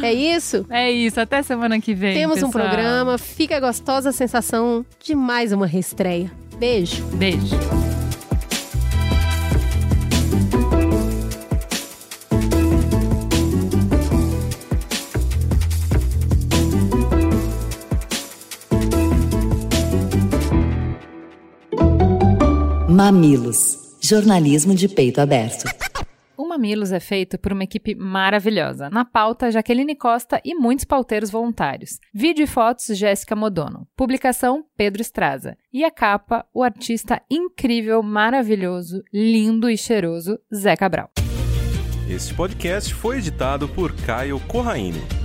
É isso? É isso, até semana que vem. Temos um pessoal. programa. Fica a gostosa sensação de mais uma reestreia. Beijo. Beijo. Mamilos. Jornalismo de peito aberto. O Mamilos é feito por uma equipe maravilhosa. Na pauta, Jaqueline Costa e muitos pauteiros voluntários. Vídeo e fotos, Jéssica Modono. Publicação, Pedro Estraza. E a capa, o artista incrível, maravilhoso, lindo e cheiroso, Zé Cabral. Este podcast foi editado por Caio Corraine.